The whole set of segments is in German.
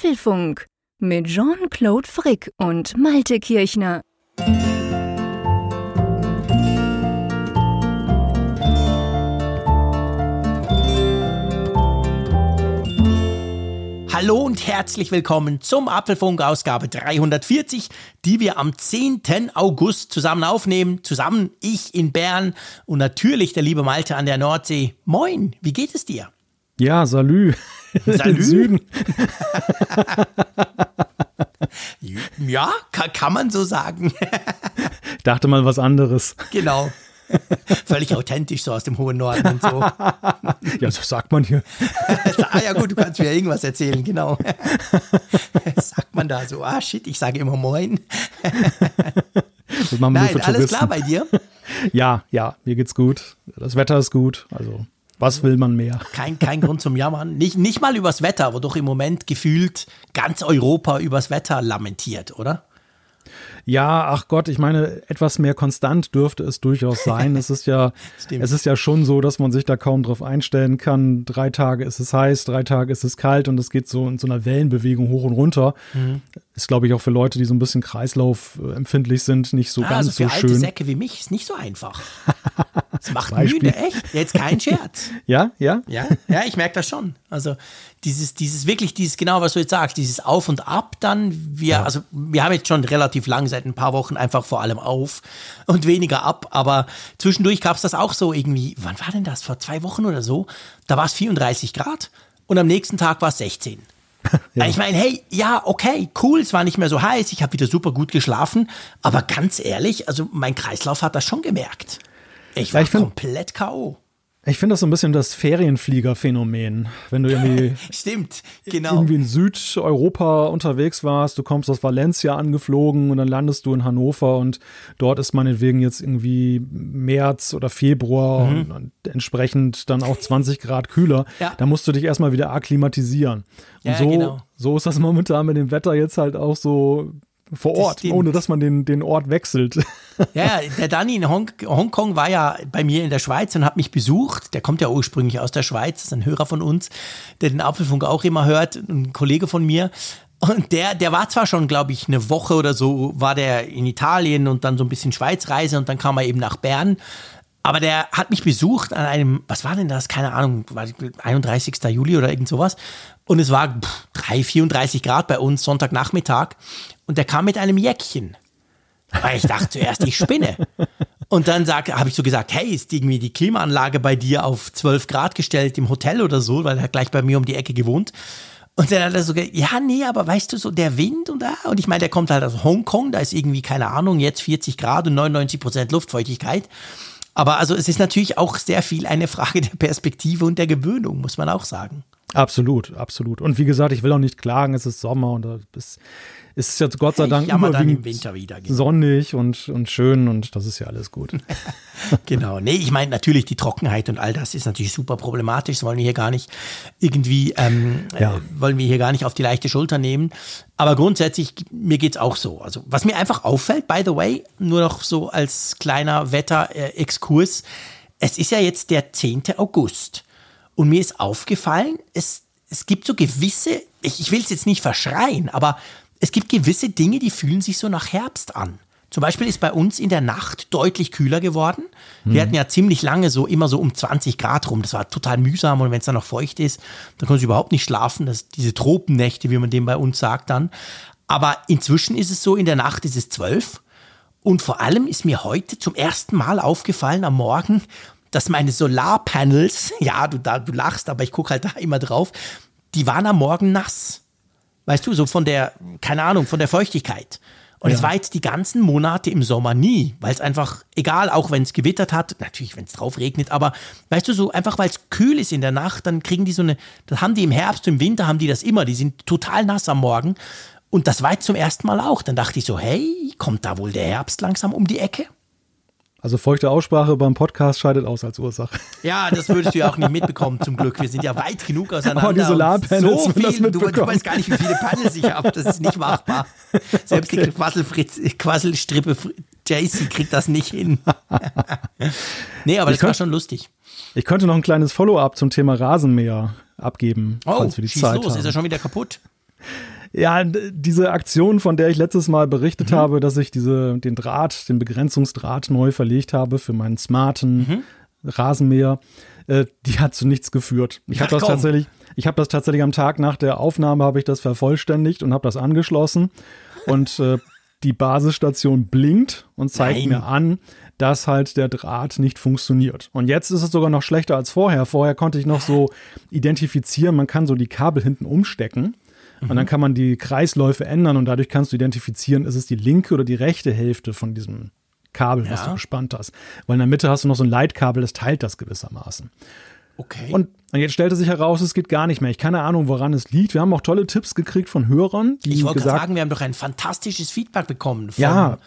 Apfelfunk mit Jean-Claude Frick und Malte Kirchner. Hallo und herzlich willkommen zum Apfelfunk Ausgabe 340, die wir am 10. August zusammen aufnehmen. Zusammen ich in Bern und natürlich der liebe Malte an der Nordsee. Moin, wie geht es dir? Ja, salü. Salü? Süden. Ja, kann, kann man so sagen. Dachte mal was anderes. genau. Völlig authentisch so aus dem hohen Norden und so. Ja, so sagt man hier. ah ja gut, du kannst mir irgendwas erzählen, genau. Sagt man da so, ah shit, ich sage immer Moin. Das machen wir Nein, alles klar bei dir? Ja, ja, mir geht's gut. Das Wetter ist gut. Also, was will man mehr? Kein, kein Grund zum Jammern. Nicht, nicht mal übers Wetter, doch im Moment gefühlt ganz Europa übers Wetter lamentiert, oder? Ja, ach Gott, ich meine, etwas mehr konstant dürfte es durchaus sein. Es ist ja, es ist ja schon so, dass man sich da kaum drauf einstellen kann. Drei Tage ist es heiß, drei Tage ist es kalt und es geht so in so einer Wellenbewegung hoch und runter. Mhm. Ist, glaube ich, auch für Leute, die so ein bisschen kreislaufempfindlich sind, nicht so Ah, ganz also für so alte schön. Säcke wie mich ist nicht so einfach. Das macht Beispiel. müde, echt. Jetzt kein Scherz. Ja, ja. Ja, ja, ich merke das schon. Also dieses, dieses wirklich, dieses genau, was du jetzt sagst, dieses Auf und Ab dann. Wir, also wir haben jetzt schon relativ lang seit ein paar Wochen einfach vor allem auf und weniger ab. Aber zwischendurch gab es das auch so irgendwie. Wann war denn das? Vor zwei Wochen oder so? Da war es 34 Grad und am nächsten Tag war es 16. Ich meine, hey, ja, okay, cool, es war nicht mehr so heiß, ich habe wieder super gut geschlafen, aber ganz ehrlich, also mein Kreislauf hat das schon gemerkt. Ich war ich find- komplett K.O. Ich finde das so ein bisschen das Ferienflieger-Phänomen. Wenn du irgendwie, Stimmt, genau. irgendwie in Südeuropa unterwegs warst, du kommst aus Valencia angeflogen und dann landest du in Hannover und dort ist meinetwegen jetzt irgendwie März oder Februar und, und entsprechend dann auch 20 Grad kühler. Mhm. Ja. Da musst du dich erstmal wieder akklimatisieren. Und Ja, so, genau. so ist das momentan mit dem Wetter jetzt halt auch so vor Das Ort, stimmt. ohne dass man den, den Ort wechselt. Ja, der Danny in Hong Hongkong war ja bei mir in der Schweiz und hat mich besucht. Der kommt ja ursprünglich aus der Schweiz, ist ein Hörer von uns, der den Apfelfunk auch immer hört, ein Kollege von mir. Und der, der war zwar schon, glaube ich, eine Woche oder so, war der in Italien und dann so ein bisschen Schweizreise und dann kam er eben nach Bern. Aber der hat mich besucht an einem, was war denn das? Keine Ahnung, war 31. Juli oder irgend sowas. Und es war pff, 3, 34 Grad bei uns, Sonntagnachmittag. Und der kam mit einem Jäckchen. Weil ich dachte zuerst, ich spinne. Und dann habe ich so gesagt, hey, ist irgendwie die Klimaanlage bei dir auf 12 Grad gestellt im Hotel oder so, weil er gleich bei mir um die Ecke gewohnt. Und dann hat er so gesagt, ja, nee, aber weißt du, so der Wind und da, und ich meine, der kommt halt aus Hongkong, da ist irgendwie, keine Ahnung, jetzt 40 Grad und 99 Prozent Luftfeuchtigkeit. Aber also es ist natürlich auch sehr viel eine Frage der Perspektive und der Gewöhnung, muss man auch sagen. Absolut, absolut. Und wie gesagt, ich will auch nicht klagen, es ist Sommer und es ist jetzt Gott sei Dank überwiegend wieder. genau. sonnig und, und schön und das ist ja alles gut. Genau. Nee, ich meine natürlich die Trockenheit und all das ist natürlich super problematisch. Das wollen wir hier gar nicht irgendwie, ähm, Ja. äh, wollen wir hier gar nicht auf die leichte Schulter nehmen. Aber grundsätzlich, mir geht's auch so. Also, was mir einfach auffällt, by the way, nur noch so als kleiner Wetter-Exkurs. Es ist ja jetzt der 10. August. Und mir ist aufgefallen, es, es gibt so gewisse, ich, ich will es jetzt nicht verschreien, aber es gibt gewisse Dinge, die fühlen sich so nach Herbst an. Zum Beispiel ist bei uns in der Nacht deutlich kühler geworden. Wir hatten ja ziemlich lange so immer so um 20 Grad rum. Das war total mühsam und wenn es dann noch feucht ist, dann konnte ich überhaupt nicht schlafen. Das, diese Tropennächte, wie man dem bei uns sagt dann. Aber inzwischen ist es so, in der Nacht ist es 12. Und vor allem ist mir heute zum ersten Mal aufgefallen am Morgen, dass meine Solarpanels, ja, du, da, du lachst, aber ich gucke halt da immer drauf, die waren am Morgen nass. Weißt du, so von der, keine Ahnung, von der Feuchtigkeit. Und es war jetzt die ganzen Monate im Sommer nie, weil es einfach, egal, auch wenn es gewittert hat, natürlich, wenn es drauf regnet, aber weißt du, so einfach, weil es kühl ist in der Nacht, dann kriegen die so eine, das haben die im Herbst, im Winter haben die das immer, die sind total nass am Morgen. Und das war jetzt zum ersten Mal auch. Dann dachte ich so, hey, kommt da wohl der Herbst langsam um die Ecke? Also feuchte Aussprache beim Podcast scheidet aus als Ursache. Ja, das würdest du ja auch nicht mitbekommen, zum Glück. Wir sind ja weit genug auseinander. Oh, die Solarpanels, so wenn das viel, du, du mitbekommen. weißt gar nicht, wie viele Panels ich habe. Das ist nicht machbar. Selbst die Quasselfritz, Quasselstrippe JC kriegt das nicht hin. nee, aber Ich das war könnt- schon lustig. Ich könnte noch ein kleines Follow-up zum Thema Rasenmäher abgeben, Oh, falls wir die schieß Zeit los, haben. ist er schon wieder kaputt? Ja, diese Aktion, von der ich letztes Mal berichtet mhm. habe, dass ich diese, den Draht, den Begrenzungsdraht neu verlegt habe für meinen smarten mhm. Rasenmäher, äh, die hat zu nichts geführt. Ich habe das tatsächlich, ich habe das tatsächlich am Tag nach der Aufnahme habe ich das vervollständigt und habe das angeschlossen und äh, die Basisstation blinkt und zeigt Nein. mir an, dass halt der Draht nicht funktioniert. Und jetzt ist es sogar noch schlechter als vorher. Vorher konnte ich noch so identifizieren, man kann so die Kabel hinten umstecken. Und dann kann man die Kreisläufe ändern und dadurch kannst du identifizieren, ist es die linke oder die rechte Hälfte von diesem Kabel, ja. was du gespannt hast. Weil in der Mitte hast du noch so ein Leitkabel, das teilt das gewissermaßen. Okay. Und jetzt stellte sich heraus, es geht gar nicht mehr. Ich keine Ahnung, woran es liegt. Wir haben auch tolle Tipps gekriegt von Hörern. Ich wollte sagen, wir haben doch ein fantastisches Feedback bekommen. Von, ja.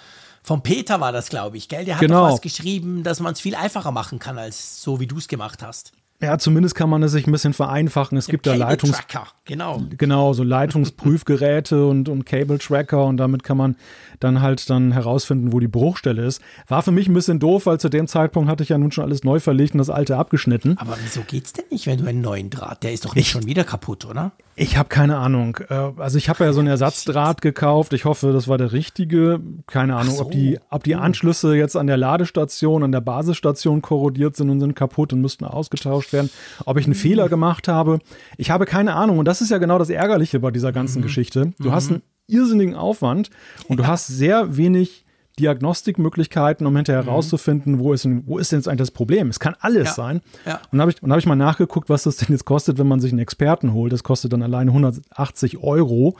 Von Peter war das, glaube ich, gell? Der hat genau. was geschrieben, dass man es viel einfacher machen kann, als so wie du es gemacht hast. Ja, zumindest kann man es sich ein bisschen vereinfachen. Es gibt da Leitungs genau. genau, so Leitungsprüfgeräte und, und Cable Tracker und damit kann man dann halt dann herausfinden, wo die Bruchstelle ist. War für mich ein bisschen doof, weil zu dem Zeitpunkt hatte ich ja nun schon alles neu verlegt und das alte abgeschnitten. Aber wieso geht's denn nicht, wenn du einen neuen Draht? Der ist doch nicht ich, schon wieder kaputt, oder? Ich habe keine Ahnung. Äh, also ich habe ja so einen Ersatzdraht gekauft. Ich hoffe, das war der richtige. Keine Ahnung, so. ob, die, ob die Anschlüsse jetzt an der Ladestation, an der Basisstation korrodiert sind und sind kaputt und müssten ausgetauscht werden. Ob ich einen mhm. Fehler gemacht habe. Ich habe keine Ahnung. Und das ist ja genau das Ärgerliche bei dieser ganzen mhm. Geschichte. Du mhm. hast einen irrsinnigen Aufwand und du hast sehr wenig Diagnostikmöglichkeiten, um hinterher herauszufinden, mhm. wo, ist denn, wo ist denn jetzt eigentlich das Problem? Es kann alles ja. sein. Ja. Und habe ich, hab ich mal nachgeguckt, was das denn jetzt kostet, wenn man sich einen Experten holt. Das kostet dann alleine 180 Euro.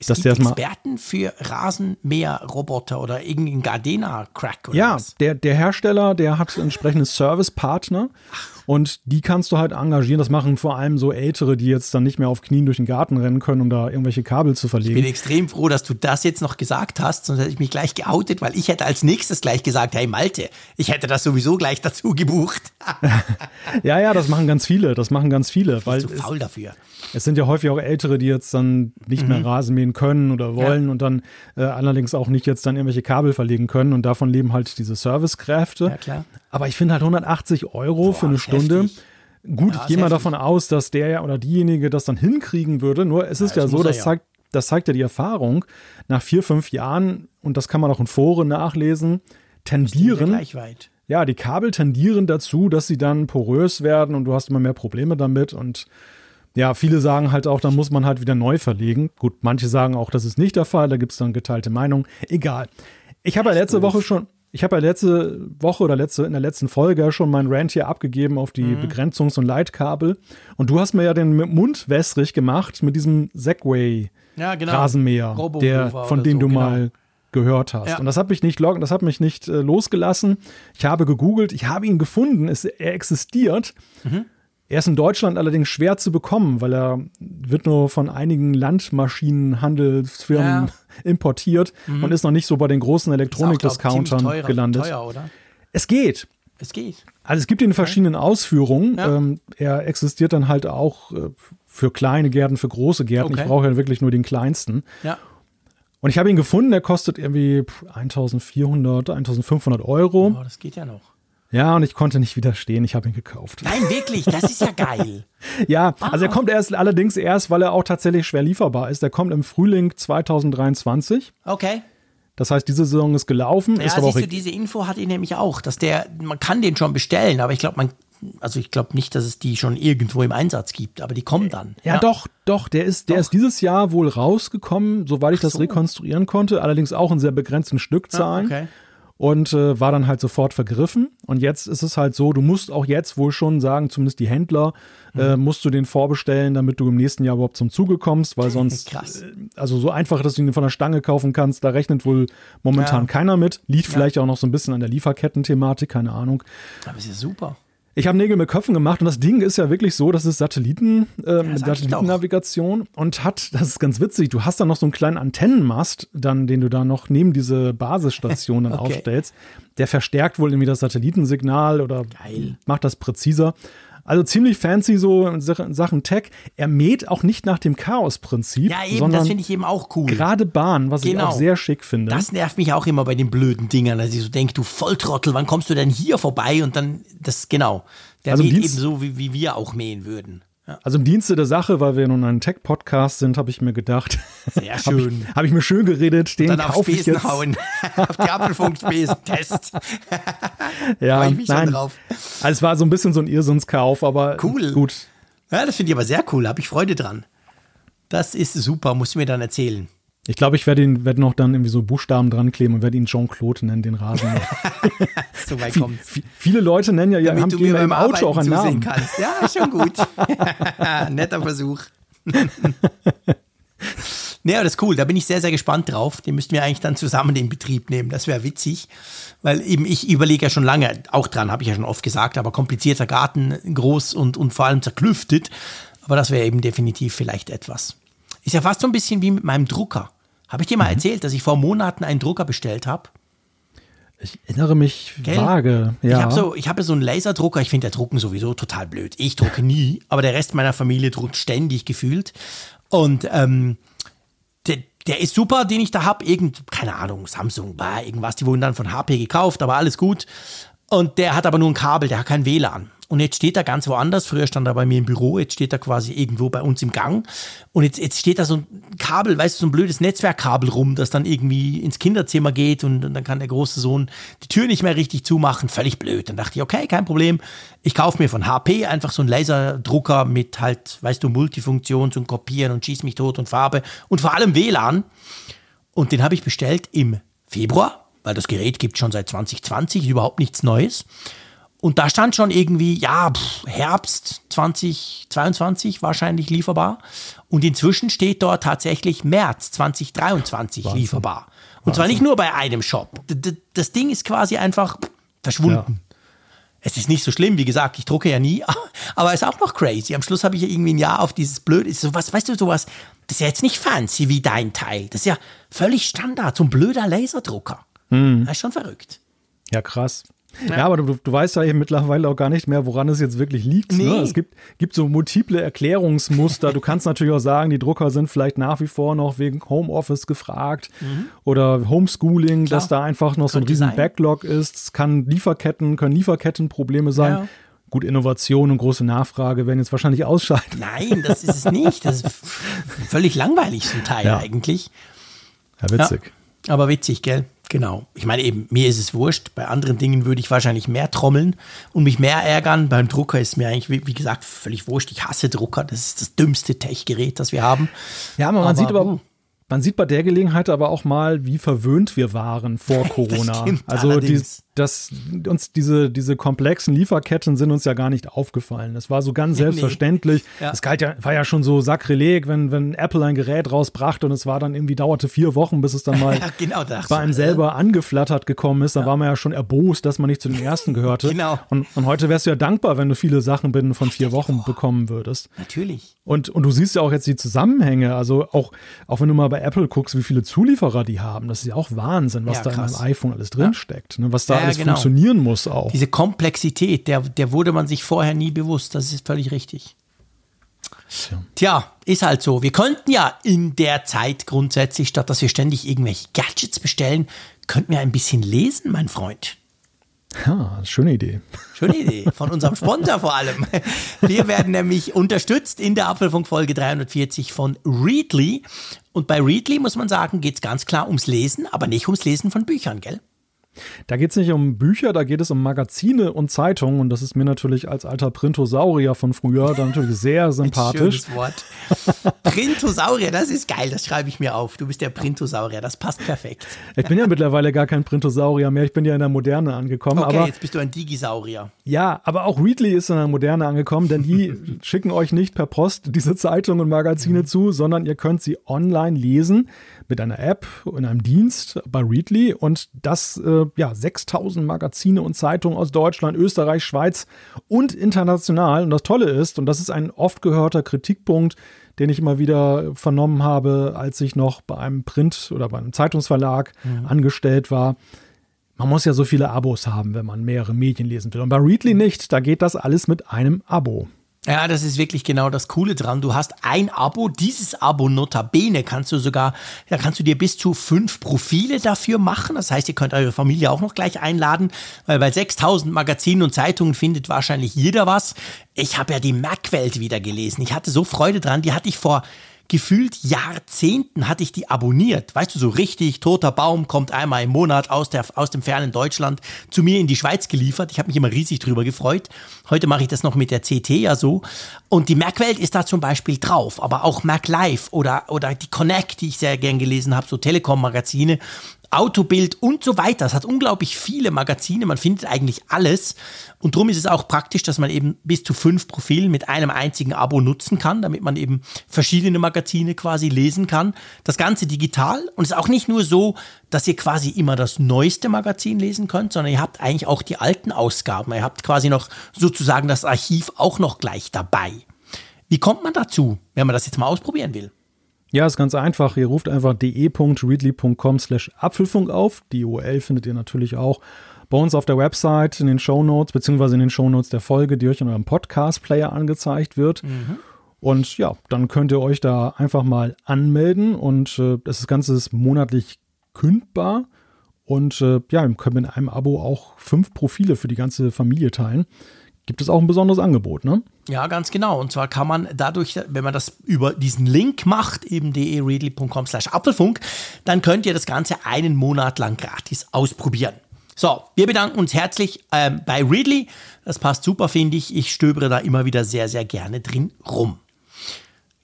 Es dass gibt Experten für Rasenmäherroboter oder irgendeinen Gardena-Crack Ja, was? Der, der Hersteller, der hat entsprechende Servicepartner. Ach und die kannst du halt engagieren. Das machen vor allem so Ältere, die jetzt dann nicht mehr auf Knien durch den Garten rennen können, um da irgendwelche Kabel zu verlegen. Ich bin extrem froh, dass du das jetzt noch gesagt hast, sonst hätte ich mich gleich geoutet, weil ich hätte als nächstes gleich gesagt, hey Malte, ich hätte das sowieso gleich dazu gebucht. ja, ja, das machen ganz viele. Das machen ganz viele. Ich bin zu faul dafür. Es sind ja häufig auch Ältere, die jetzt dann nicht mhm. mehr Rasen mähen können oder wollen ja. und dann äh, allerdings auch nicht jetzt dann irgendwelche Kabel verlegen können und davon leben halt diese Servicekräfte. Ja, klar. Aber ich finde halt 180 Euro Boah, für eine Stunde. Heftig. Gut, ja, ich gehe mal davon aus, dass der oder diejenige das dann hinkriegen würde. Nur es ist ja, ja so, das zeigt, das zeigt ja die Erfahrung. Nach vier, fünf Jahren, und das kann man auch in Foren nachlesen, tendieren. Ja, die Kabel tendieren dazu, dass sie dann porös werden und du hast immer mehr Probleme damit. Und ja, viele sagen halt auch, dann muss man halt wieder neu verlegen. Gut, manche sagen auch, das ist nicht der Fall, da gibt es dann geteilte Meinung. Egal. Ich habe ja letzte Woche schon, ich habe ja letzte Woche oder letzte, in der letzten Folge schon meinen Rant hier abgegeben auf die mhm. Begrenzungs- und Leitkabel. Und du hast mir ja den Mund wässrig gemacht mit diesem Segway ja, genau. Der, von dem so, du genau. mal gehört hast. Ja. Und das hat mich nicht das hat mich nicht äh, losgelassen. Ich habe gegoogelt, ich habe ihn gefunden, es, er existiert. Mhm. Er ist in Deutschland allerdings schwer zu bekommen, weil er wird nur von einigen Landmaschinenhandelsfirmen ja. importiert mhm. und ist noch nicht so bei den großen Elektronik-Discountern gelandet. Teuer, oder? Es geht. Es geht. Also es gibt ihn in verschiedenen Ausführungen. Ja. Ähm, er existiert dann halt auch äh, für kleine Gärten, für große Gärten. Okay. Ich brauche ja wirklich nur den kleinsten. Ja. Und ich habe ihn gefunden, der kostet irgendwie 1400, 1500 Euro. Oh, das geht ja noch. Ja, und ich konnte nicht widerstehen. Ich habe ihn gekauft. Nein, wirklich, das ist ja geil. ja, ah. also er kommt erst allerdings erst, weil er auch tatsächlich schwer lieferbar ist. Der kommt im Frühling 2023. Okay. Das heißt, diese Saison ist gelaufen. Ja, ist siehst du, diese Info hat ihn nämlich auch, dass der, man kann den schon bestellen, aber ich glaube, man, also ich glaube nicht, dass es die schon irgendwo im Einsatz gibt, aber die kommen dann. Ja, ja. doch, doch, der ist, der doch. ist dieses Jahr wohl rausgekommen, soweit ich das so. rekonstruieren konnte, allerdings auch in sehr begrenzten Stückzahlen. Ja, okay und äh, war dann halt sofort vergriffen. Und jetzt ist es halt so, du musst auch jetzt wohl schon sagen, zumindest die Händler, mhm. äh, musst du den vorbestellen, damit du im nächsten Jahr überhaupt zum Zuge kommst, weil sonst, Krass. Äh, also so einfach, dass du ihn von der Stange kaufen kannst, da rechnet wohl momentan ja. keiner mit. Liegt ja. vielleicht auch noch so ein bisschen an der Lieferketten-Thematik, keine Ahnung. Aber ist ja super. Ich habe Nägel mit Köpfen gemacht und das Ding ist ja wirklich so, das ist Satelliten, äh, ja, Satellitennavigation und hat, das ist ganz witzig, du hast da noch so einen kleinen Antennenmast, dann, den du da noch neben diese Basisstation dann okay. aufstellst. Der verstärkt wohl irgendwie das Satellitensignal oder Geil. macht das präziser. Also ziemlich fancy so in Sachen Tech. Er mäht auch nicht nach dem Chaos-Prinzip. Ja, eben, das finde ich eben auch cool. Gerade Bahn, was genau. ich auch sehr schick finde. Das nervt mich auch immer bei den blöden Dingern, dass ich so denke, du Volltrottel, wann kommst du denn hier vorbei? Und dann, das, genau. Der also mäht eben so, wie, wie wir auch mähen würden. Also im Dienste der Sache, weil wir nun ein Tech-Podcast sind, habe ich mir gedacht. Sehr schön. habe ich, mir schön geredet, den Dann auf kaufe ich jetzt. hauen. auf die Apfelfunk-Spesen-Test. Ja, Freu ich mich schon nein. drauf. Also es war so ein bisschen so ein Irrsinnskauf, aber Cool. gut. Ja, das finde ich aber sehr cool. Habe ich Freude dran. Das ist super, musst du mir dann erzählen. Ich glaube, ich werde ihn werde noch dann irgendwie so Buchstaben dran kleben und werde ihn Jean-Claude nennen, den Rasen. So weit kommt's. vi- viele Leute nennen ja, ja haben Damit du mir im beim Auto auch Arbeiten einen zusehen Namen. kannst. Ja, schon gut. Netter Versuch. Aber das ist cool. Da bin ich sehr, sehr gespannt drauf. Den müssten wir eigentlich dann zusammen in Betrieb nehmen. Das wäre witzig. Weil eben ich überlege ja schon lange, auch dran, habe ich ja schon oft gesagt, aber komplizierter Garten, groß und, und vor allem zerklüftet. Aber das wäre eben definitiv vielleicht etwas. Ist ja fast so ein bisschen wie mit meinem Drucker. Habe ich dir Mhm. mal erzählt, dass ich vor Monaten einen Drucker bestellt habe? Ich erinnere mich Gell? vage. Ja. Ich habe so, ich habe so einen Laserdrucker. Ich finde der Drucken sowieso total blöd. Ich drucke nie, aber der Rest meiner Familie druckt ständig gefühlt. Und ähm, der, der ist super, den ich da habe. Irgend, keine Ahnung, Samsung, bah, irgendwas. Die wurden dann von HP gekauft, aber alles gut. Und der hat aber nur ein Kabel, der hat kein WLAN. Und jetzt steht er ganz woanders. Früher stand er bei mir im Büro, jetzt steht er quasi irgendwo bei uns im Gang. Und jetzt, jetzt steht da so ein Kabel, weißt du, so ein blödes Netzwerkkabel rum, das dann irgendwie ins Kinderzimmer geht und, und dann kann der große Sohn die Tür nicht mehr richtig zumachen. Völlig blöd. Dann dachte ich, okay, kein Problem. Ich kaufe mir von HP einfach so einen Laserdrucker mit halt, weißt du, Multifunktion zum Kopieren und schieß mich tot und Farbe und vor allem WLAN. Und den habe ich bestellt im Februar, weil das Gerät gibt schon seit 2020, überhaupt nichts Neues. Und da stand schon irgendwie, ja, pff, Herbst 2022 wahrscheinlich lieferbar. Und inzwischen steht dort tatsächlich März 2023 lieferbar. Und zwar nicht nur bei einem Shop. Das Ding ist quasi einfach verschwunden. Es ist nicht so schlimm, wie gesagt, ich drucke ja nie, aber es ist auch noch crazy. Am Schluss habe ich ja irgendwie ein Jahr auf dieses blöde, ist sowas, weißt du, sowas, das ist ja jetzt nicht fancy wie dein Teil. Das ist ja völlig Standard, so ein blöder Laserdrucker. Das ist schon verrückt. Ja, krass. Ja, aber du, du weißt ja eben mittlerweile auch gar nicht mehr, woran es jetzt wirklich liegt. Nee. Ne? Es gibt, gibt so multiple Erklärungsmuster. Du kannst natürlich auch sagen, die Drucker sind vielleicht nach wie vor noch wegen Homeoffice gefragt oder Homeschooling, Mhm. Klar. dass da einfach noch so ein Könnte riesen sein. Backlog ist. Es kann Lieferketten, können Lieferkettenprobleme sein. Ja. Gut, Innovation und große Nachfrage werden jetzt wahrscheinlich ausscheiden. Nein, das ist es nicht. Das ist völlig langweilig zum Teil Ja. eigentlich. Ja, witzig. Aber witzig, gell? Genau. Ich meine eben, mir ist es wurscht. Bei anderen Dingen würde ich wahrscheinlich mehr trommeln und mich mehr ärgern. Beim Drucker ist mir eigentlich, wie, wie gesagt, völlig wurscht. Ich hasse Drucker. Das ist das dümmste Tech-Gerät, das wir haben. Ja, aber man Aber, sieht aber, hm. man sieht bei der Gelegenheit aber auch mal, wie verwöhnt wir waren vor Corona. stimmt also die, allerdings. das, uns diese, diese komplexen Lieferketten sind uns ja gar nicht aufgefallen. Das war so ganz selbstverständlich. Ja. Es galt ja, war ja schon so Sakrileg, wenn, wenn Apple ein Gerät rausbrachte und es war dann irgendwie, dauerte vier Wochen, bis es dann mal Ja, genau bei einem selber angeflattert gekommen ist. Da war man ja schon erbost, dass man nicht zu den ersten gehörte. Genau. Und, und heute wärst du ja dankbar, wenn du viele Sachen binnen von vier Wochen bekommen würdest. Natürlich. Und, und du siehst ja auch jetzt die Zusammenhänge. Also auch, auch wenn du mal bei Apple guckst, wie viele Zulieferer die haben, das ist ja auch Wahnsinn, was Ja, da in einem iPhone alles drinsteckt. Ne? Was da Ja, ja, alles genau. funktionieren muss auch. Diese Komplexität, der, der wurde man sich vorher nie bewusst. Das ist völlig richtig. Tja, ist halt so. Wir könnten ja in der Zeit grundsätzlich, statt dass wir ständig irgendwelche Gadgets bestellen, könnten wir ein bisschen lesen, mein Freund. Ja, schöne Idee. Schöne Idee. Von unserem Sponsor vor allem. Wir werden nämlich unterstützt in der Apfelfunk-Folge 340 von Readly. Und bei Readly muss man sagen, geht es ganz klar ums Lesen, aber nicht ums Lesen von Büchern, gell? Da geht es nicht um Bücher, da geht es um Magazine und Zeitungen. Und das ist mir natürlich als alter Printosaurier von früher dann natürlich sehr sympathisch. Schönes Wort. Printosaurier, das ist geil, das schreibe ich mir auf. Du bist der Printosaurier, das passt perfekt. Ich bin ja mittlerweile gar kein Printosaurier mehr, ich bin ja in der Moderne angekommen. Okay, aber jetzt bist du ein Digisaurier. Ja, aber auch Readly ist in der Moderne angekommen, denn die schicken euch nicht per Post diese Zeitungen und Magazine Mhm. zu, sondern ihr könnt sie online lesen mit einer App in einem Dienst bei Readly und das äh, ja 6000 Magazine und Zeitungen aus Deutschland, Österreich, Schweiz und international und das Tolle ist und das ist ein oft gehörter Kritikpunkt, den ich immer wieder vernommen habe, als ich noch bei einem Print oder bei einem Zeitungsverlag Mhm. angestellt war. Man muss ja so viele Abos haben, wenn man mehrere Medien lesen will. Und bei Readly nicht. Da geht das alles mit einem Abo. Ja, das ist wirklich genau das Coole dran. Du hast ein Abo, dieses Abo notabene kannst du sogar, da kannst du dir bis zu fünf Profile dafür machen. Das heißt, ihr könnt eure Familie auch noch gleich einladen, weil bei 6000 Magazinen und Zeitungen findet wahrscheinlich jeder was. Ich habe ja die Mac-Welt wieder gelesen. Ich hatte so Freude dran. Die hatte ich vor gefühlt Jahrzehnten hatte ich die abonniert. Weißt du, so richtig, toter Baum kommt einmal im Monat aus, der, aus dem fernen Deutschland zu mir in die Schweiz geliefert. Ich habe mich immer riesig drüber gefreut. Heute mache ich das noch mit der CT ja so. Und die Merkwelt ist da zum Beispiel drauf, aber auch Merk Live oder, oder die Connect, die ich sehr gern gelesen habe, so Telekom-Magazine. Autobild und so weiter. Es hat unglaublich viele Magazine, man findet eigentlich alles. Und darum ist es auch praktisch, dass man eben bis zu fünf Profilen mit einem einzigen Abo nutzen kann, damit man eben verschiedene Magazine quasi lesen kann. Das Ganze digital. Und es ist auch nicht nur so, dass ihr quasi immer das neueste Magazin lesen könnt, sondern ihr habt eigentlich auch die alten Ausgaben. Ihr habt quasi noch sozusagen das Archiv auch noch gleich dabei. Wie kommt man dazu, wenn man das jetzt mal ausprobieren will? Ja, ist ganz einfach. Ihr ruft einfach de.readly.com slash Apfelfunk auf. Die URL findet ihr natürlich auch bei uns auf der Website, in den Shownotes, beziehungsweise in den Shownotes der Folge, die euch in eurem Podcast-Player angezeigt wird. Mhm. Und ja, dann könnt ihr euch da einfach mal anmelden und äh, das Ganze ist monatlich kündbar. Und äh, ja, ihr könnt mit einem Abo auch fünf Profile für die ganze Familie teilen gibt es auch ein besonderes Angebot, ne? Ja, ganz genau. Und zwar kann man dadurch, wenn man das über diesen Link macht, eben de.readly.com slash Apfelfunk, dann könnt ihr das Ganze einen Monat lang gratis ausprobieren. So, wir bedanken uns herzlich ähm, bei Readly. Das passt super, finde ich. Ich stöbere da immer wieder sehr, sehr gerne drin rum.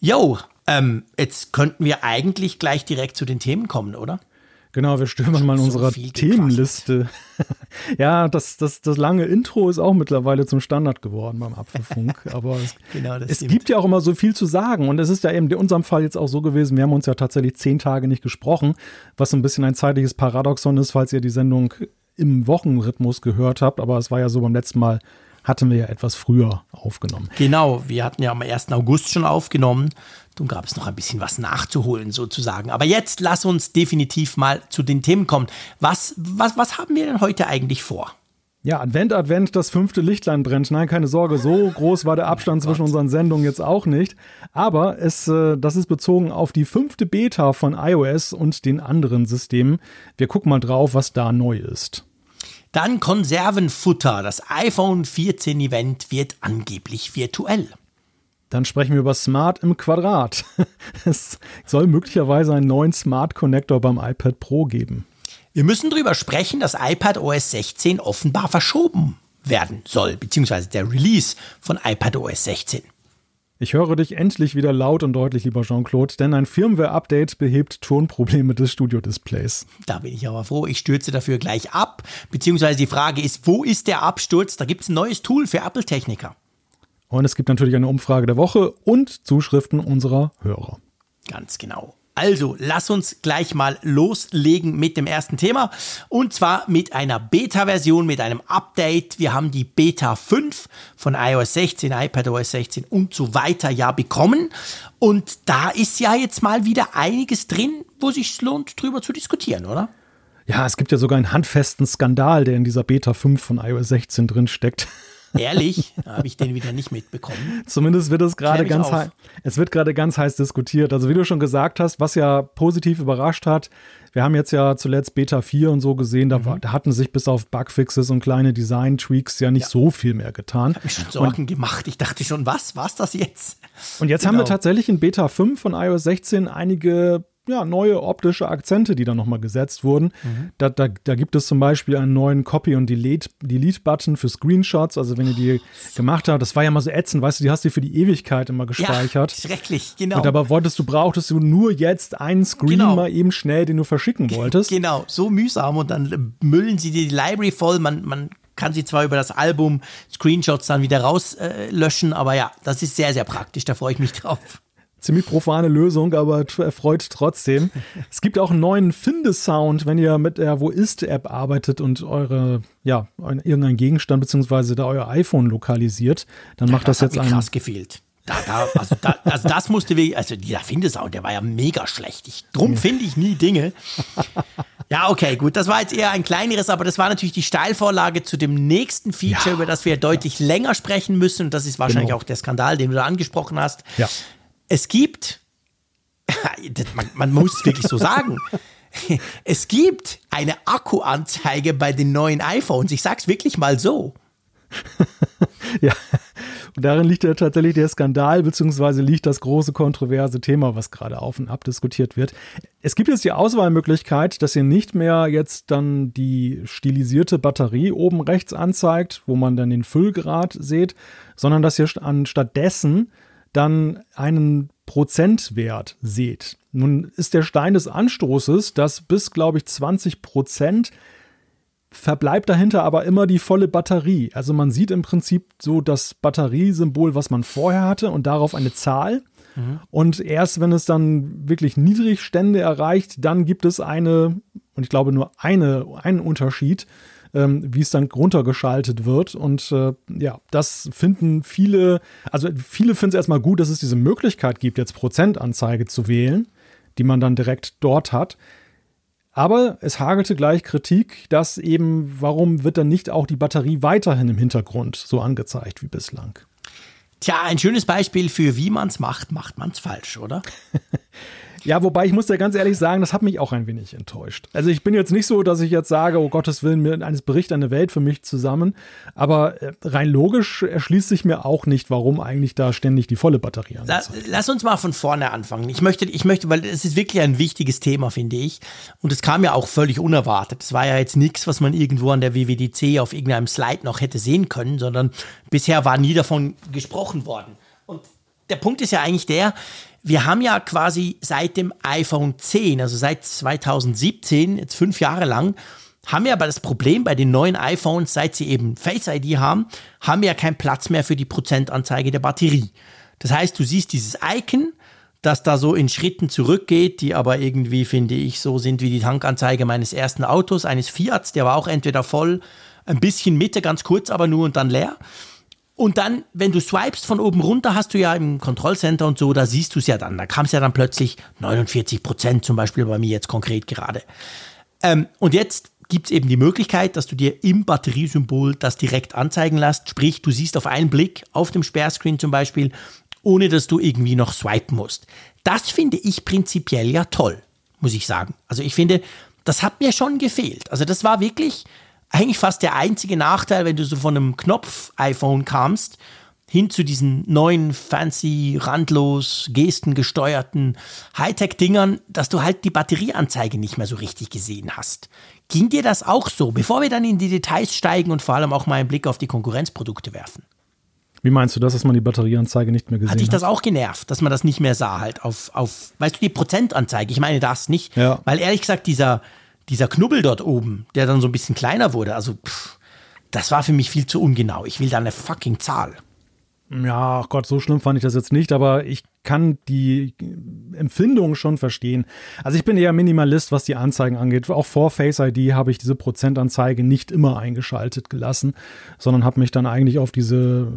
Jo, ähm, jetzt könnten wir eigentlich gleich direkt zu den Themen kommen, oder? Genau, wir stöbern mal in so unserer Themenliste. ja, das, das, das lange Intro ist auch mittlerweile zum Standard geworden beim Apfelfunk. Aber es, genau, es gibt ja auch immer so viel zu sagen. Und es ist ja eben in unserem Fall jetzt auch so gewesen, wir haben uns ja tatsächlich zehn Tage nicht gesprochen, was so ein bisschen ein zeitliches Paradoxon ist, falls ihr die Sendung im Wochenrhythmus gehört habt. Aber es war ja so beim letzten Mal hatten wir ja etwas früher aufgenommen. Genau, wir hatten ja am 1. August schon aufgenommen. Nun gab es noch ein bisschen was nachzuholen sozusagen. Aber jetzt lass uns definitiv mal zu den Themen kommen. Was, was, was haben wir denn heute eigentlich vor? Ja, Advent, Advent, das fünfte Lichtlein brennt. Nein, keine Sorge, so groß war der Abstand oh zwischen unseren Sendungen jetzt auch nicht. Aber es, äh, das ist bezogen auf die fünfte Beta von iOS und den anderen Systemen. Wir gucken mal drauf, was da neu ist. Dann Konservenfutter. Das iPhone 14 Event wird angeblich virtuell. Dann sprechen wir über Smart im Quadrat. Es soll möglicherweise einen neuen Smart Connector beim iPad Pro geben. Wir müssen darüber sprechen, dass iPad OS 16 offenbar verschoben werden soll, beziehungsweise der Release von iPad OS 16. Ich höre dich endlich wieder laut und deutlich, lieber Jean-Claude, denn ein Firmware-Update behebt Tonprobleme des Studio-Displays. Da bin ich aber froh. Ich stürze dafür gleich ab. Beziehungsweise die Frage ist, wo ist der Absturz? Da gibt es ein neues Tool für Apple-Techniker. Und es gibt natürlich eine Umfrage der Woche und Zuschriften unserer Hörer. Ganz genau. Also, lass uns gleich mal loslegen mit dem ersten Thema. Und zwar mit einer Beta-Version, mit einem Update. Wir haben die Beta 5 von iOS 16, iPadOS 16 und so weiter ja bekommen. Und da ist ja jetzt mal wieder einiges drin, wo sich lohnt, drüber zu diskutieren, oder? Ja, es gibt ja sogar einen handfesten Skandal, der in dieser Beta 5 von iOS 16 drin steckt. Ehrlich, habe ich den wieder nicht mitbekommen. Zumindest wird es gerade ganz heiß. Es wird gerade ganz heiß diskutiert. Also wie du schon gesagt hast, was ja positiv überrascht hat, wir haben jetzt ja zuletzt Beta 4 und so gesehen, da, mhm. da hatten sich bis auf Bugfixes und kleine Design-Tweaks ja nicht ja. so viel mehr getan. Hab mich schon Sorgen und, gemacht. Ich dachte schon, was? War's das jetzt? Und jetzt genau. haben wir genau. tatsächlich in Beta 5 von iOS 16 einige ja, neue optische Akzente, die da nochmal gesetzt wurden. Mhm. Da, da, da, gibt es zum Beispiel einen neuen Copy- und Delete-Button für Screenshots. Also wenn ihr die gemacht habt, das war ja mal so ätzend, weißt du, die hast du für die Ewigkeit immer gespeichert. Ja, schrecklich, genau. Und aber wolltest du, brauchtest du nur jetzt einen Screen genau. mal eben schnell, den du verschicken wolltest. Genau, so mühsam und dann müllen sie die Library voll. Man, man kann sie zwar über das Album Screenshots dann wieder rauslöschen, äh, aber ja, das ist sehr, sehr praktisch. Da freue ich mich drauf ziemlich profane Lösung, aber erfreut trotzdem. es gibt auch einen neuen Findesound, wenn ihr mit der Wo ist App arbeitet und eure, ja, irgendein Gegenstand beziehungsweise da euer iPhone lokalisiert, dann ja, macht das, das jetzt einen. krass gefehlt. Da, da, also, da, also das musste wir, also dieser Findesound, der war ja mega schlecht. Ich, drum finde ich nie Dinge. Ja, okay, gut. Das war jetzt eher ein kleineres, aber das war natürlich die Steilvorlage zu dem nächsten Feature, ja, über das wir deutlich ja. länger sprechen müssen. Und das ist wahrscheinlich genau. auch der Skandal, den du da angesprochen hast. Ja. Es gibt, man, man muss wirklich so sagen, es gibt eine Akkuanzeige bei den neuen iPhones. Ich sag's wirklich mal so. ja, und darin liegt ja tatsächlich der Skandal, beziehungsweise liegt das große kontroverse Thema, was gerade auf und ab diskutiert wird. Es gibt jetzt die Auswahlmöglichkeit, dass ihr nicht mehr jetzt dann die stilisierte Batterie oben rechts anzeigt, wo man dann den Füllgrad seht, sondern dass ihr anstattdessen dann einen Prozentwert seht. Nun ist der Stein des Anstoßes, dass bis, glaube ich, 20 Prozent verbleibt dahinter aber immer die volle Batterie. Also man sieht im Prinzip so das Batteriesymbol, was man vorher hatte und darauf eine Zahl. Mhm. Und erst wenn es dann wirklich Niedrigstände erreicht, dann gibt es eine, und ich glaube nur eine, einen Unterschied, ähm, wie es dann runtergeschaltet wird. Und äh, ja, das finden viele, also viele finden es erstmal gut, dass es diese Möglichkeit gibt, jetzt Prozentanzeige zu wählen, die man dann direkt dort hat. Aber es hagelte gleich Kritik, dass eben, warum wird dann nicht auch die Batterie weiterhin im Hintergrund so angezeigt wie bislang? Tja, ein schönes Beispiel für wie man es macht, macht man es falsch, oder? Ja, wobei ich muss dir ganz ehrlich sagen, das hat mich auch ein wenig enttäuscht. Also ich bin jetzt nicht so, dass ich jetzt sage, oh Gottes Willen, mir eines Bericht eine Welt für mich zusammen. Aber äh, rein logisch erschließt sich mir auch nicht, warum eigentlich da ständig die volle Batterie anzeigt. Lass, lass uns mal von vorne anfangen. Ich möchte, ich möchte, weil es ist wirklich ein wichtiges Thema, finde ich. Und es kam ja auch völlig unerwartet. Es war ja jetzt nichts, was man irgendwo an der WWDC auf irgendeinem Slide noch hätte sehen können, sondern bisher war nie davon gesprochen worden. Und der Punkt ist ja eigentlich der, wir haben ja quasi seit dem iPhone 10, also seit 2017, jetzt fünf Jahre lang, haben wir aber das Problem bei den neuen iPhones, seit sie eben Face ID haben, haben wir ja keinen Platz mehr für die Prozentanzeige der Batterie. Das heißt, du siehst dieses Icon, das da so in Schritten zurückgeht, die aber irgendwie, finde ich, so sind wie die Tankanzeige meines ersten Autos, eines Fiats, der war auch entweder voll, ein bisschen Mitte, ganz kurz, aber nur und dann leer. Und dann, wenn du swipest von oben runter, hast du ja im Kontrollcenter und so, da siehst du es ja dann. Da kam es ja dann plötzlich 49 Prozent zum Beispiel bei mir jetzt konkret gerade. Ähm, und jetzt gibt es eben die Möglichkeit, dass du dir im Batteriesymbol das direkt anzeigen lässt. Sprich, du siehst auf einen Blick auf dem Sperrscreen zum Beispiel, ohne dass du irgendwie noch swipen musst. Das finde ich prinzipiell ja toll, muss ich sagen. Also ich finde, das hat mir schon gefehlt. Also das war wirklich eigentlich fast der einzige Nachteil, wenn du so von einem Knopf-iPhone kamst, hin zu diesen neuen, fancy, randlos, gestengesteuerten Hightech-Dingern, dass du halt die Batterieanzeige nicht mehr so richtig gesehen hast. Ging dir das auch so, bevor wir dann in die Details steigen und vor allem auch mal einen Blick auf die Konkurrenzprodukte werfen? Wie meinst du das, dass man die Batterieanzeige nicht mehr gesehen hat? Hat dich das auch genervt, dass man das nicht mehr sah, halt auf, auf weißt du, die Prozentanzeige? Ich meine das nicht. Ja. Weil ehrlich gesagt, dieser, dieser Knubbel dort oben, der dann so ein bisschen kleiner wurde, also pff, das war für mich viel zu ungenau. Ich will da eine fucking Zahl. Ja, ach Gott, so schlimm fand ich das jetzt nicht, aber ich kann die Empfindung schon verstehen. Also ich bin eher Minimalist, was die Anzeigen angeht. Auch vor Face ID habe ich diese Prozentanzeige nicht immer eingeschaltet gelassen, sondern habe mich dann eigentlich auf diese,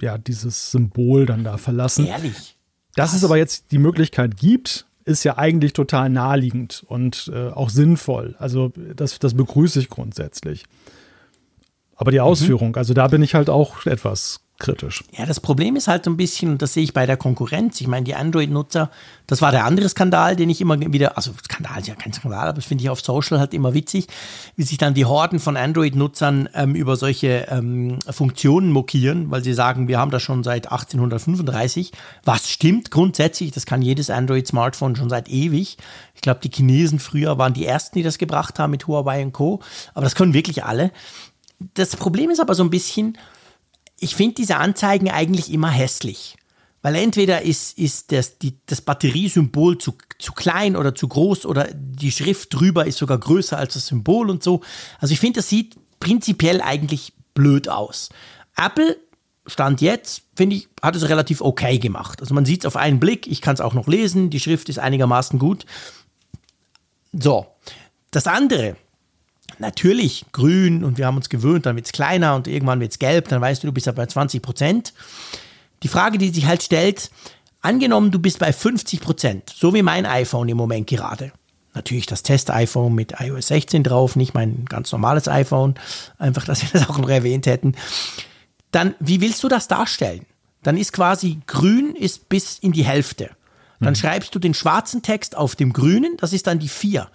ja, dieses Symbol dann da verlassen. Ehrlich? Dass es aber jetzt die Möglichkeit gibt, ist ja eigentlich total naheliegend und äh, auch sinnvoll. Also das, das begrüße ich grundsätzlich. Aber die mhm. Ausführung, mhm. also da bin ich halt auch etwas kritisch. Ja, das Problem ist halt so ein bisschen, und das sehe ich bei der Konkurrenz. Ich meine, die Android-Nutzer, das war der andere Skandal, den ich immer wieder, also Skandal ist ja kein Skandal, aber das finde ich auf Social halt immer witzig, wie sich dann die Horden von Android-Nutzern ähm, über solche ähm, Funktionen mokieren, weil sie sagen, wir haben das schon seit 1835. Was stimmt grundsätzlich, das kann jedes Android-Smartphone schon seit ewig. Ich glaube, die Chinesen früher waren die ersten, die das gebracht haben mit Huawei und Co. Aber das können wirklich alle. Das Problem ist aber so ein bisschen, ich finde diese Anzeigen eigentlich immer hässlich. Weil entweder ist, ist das, die, das Batteriesymbol zu, zu klein oder zu groß oder die Schrift drüber ist sogar größer als das Symbol und so. Also ich finde, das sieht prinzipiell eigentlich blöd aus. Apple Stand jetzt, finde ich, hat es relativ okay gemacht. Also man sieht es auf einen Blick, ich kann es auch noch lesen, die Schrift ist einigermaßen gut. So, das andere, natürlich grün und wir haben uns gewöhnt, dann wird es kleiner und irgendwann wird es gelb, dann weißt du, du bist ja bei 20 Prozent. Die Frage, die sich halt stellt, angenommen, du bist bei 50 Prozent, so wie mein iPhone im Moment gerade. Natürlich das Test-iPhone mit iOS 16 drauf, nicht mein ganz normales iPhone. Einfach, dass wir das auch noch erwähnt hätten. Dann, wie willst du das darstellen? Dann ist quasi grün ist bis in die Hälfte. Dann mhm. schreibst du den schwarzen Text auf dem grünen, das ist dann die 4.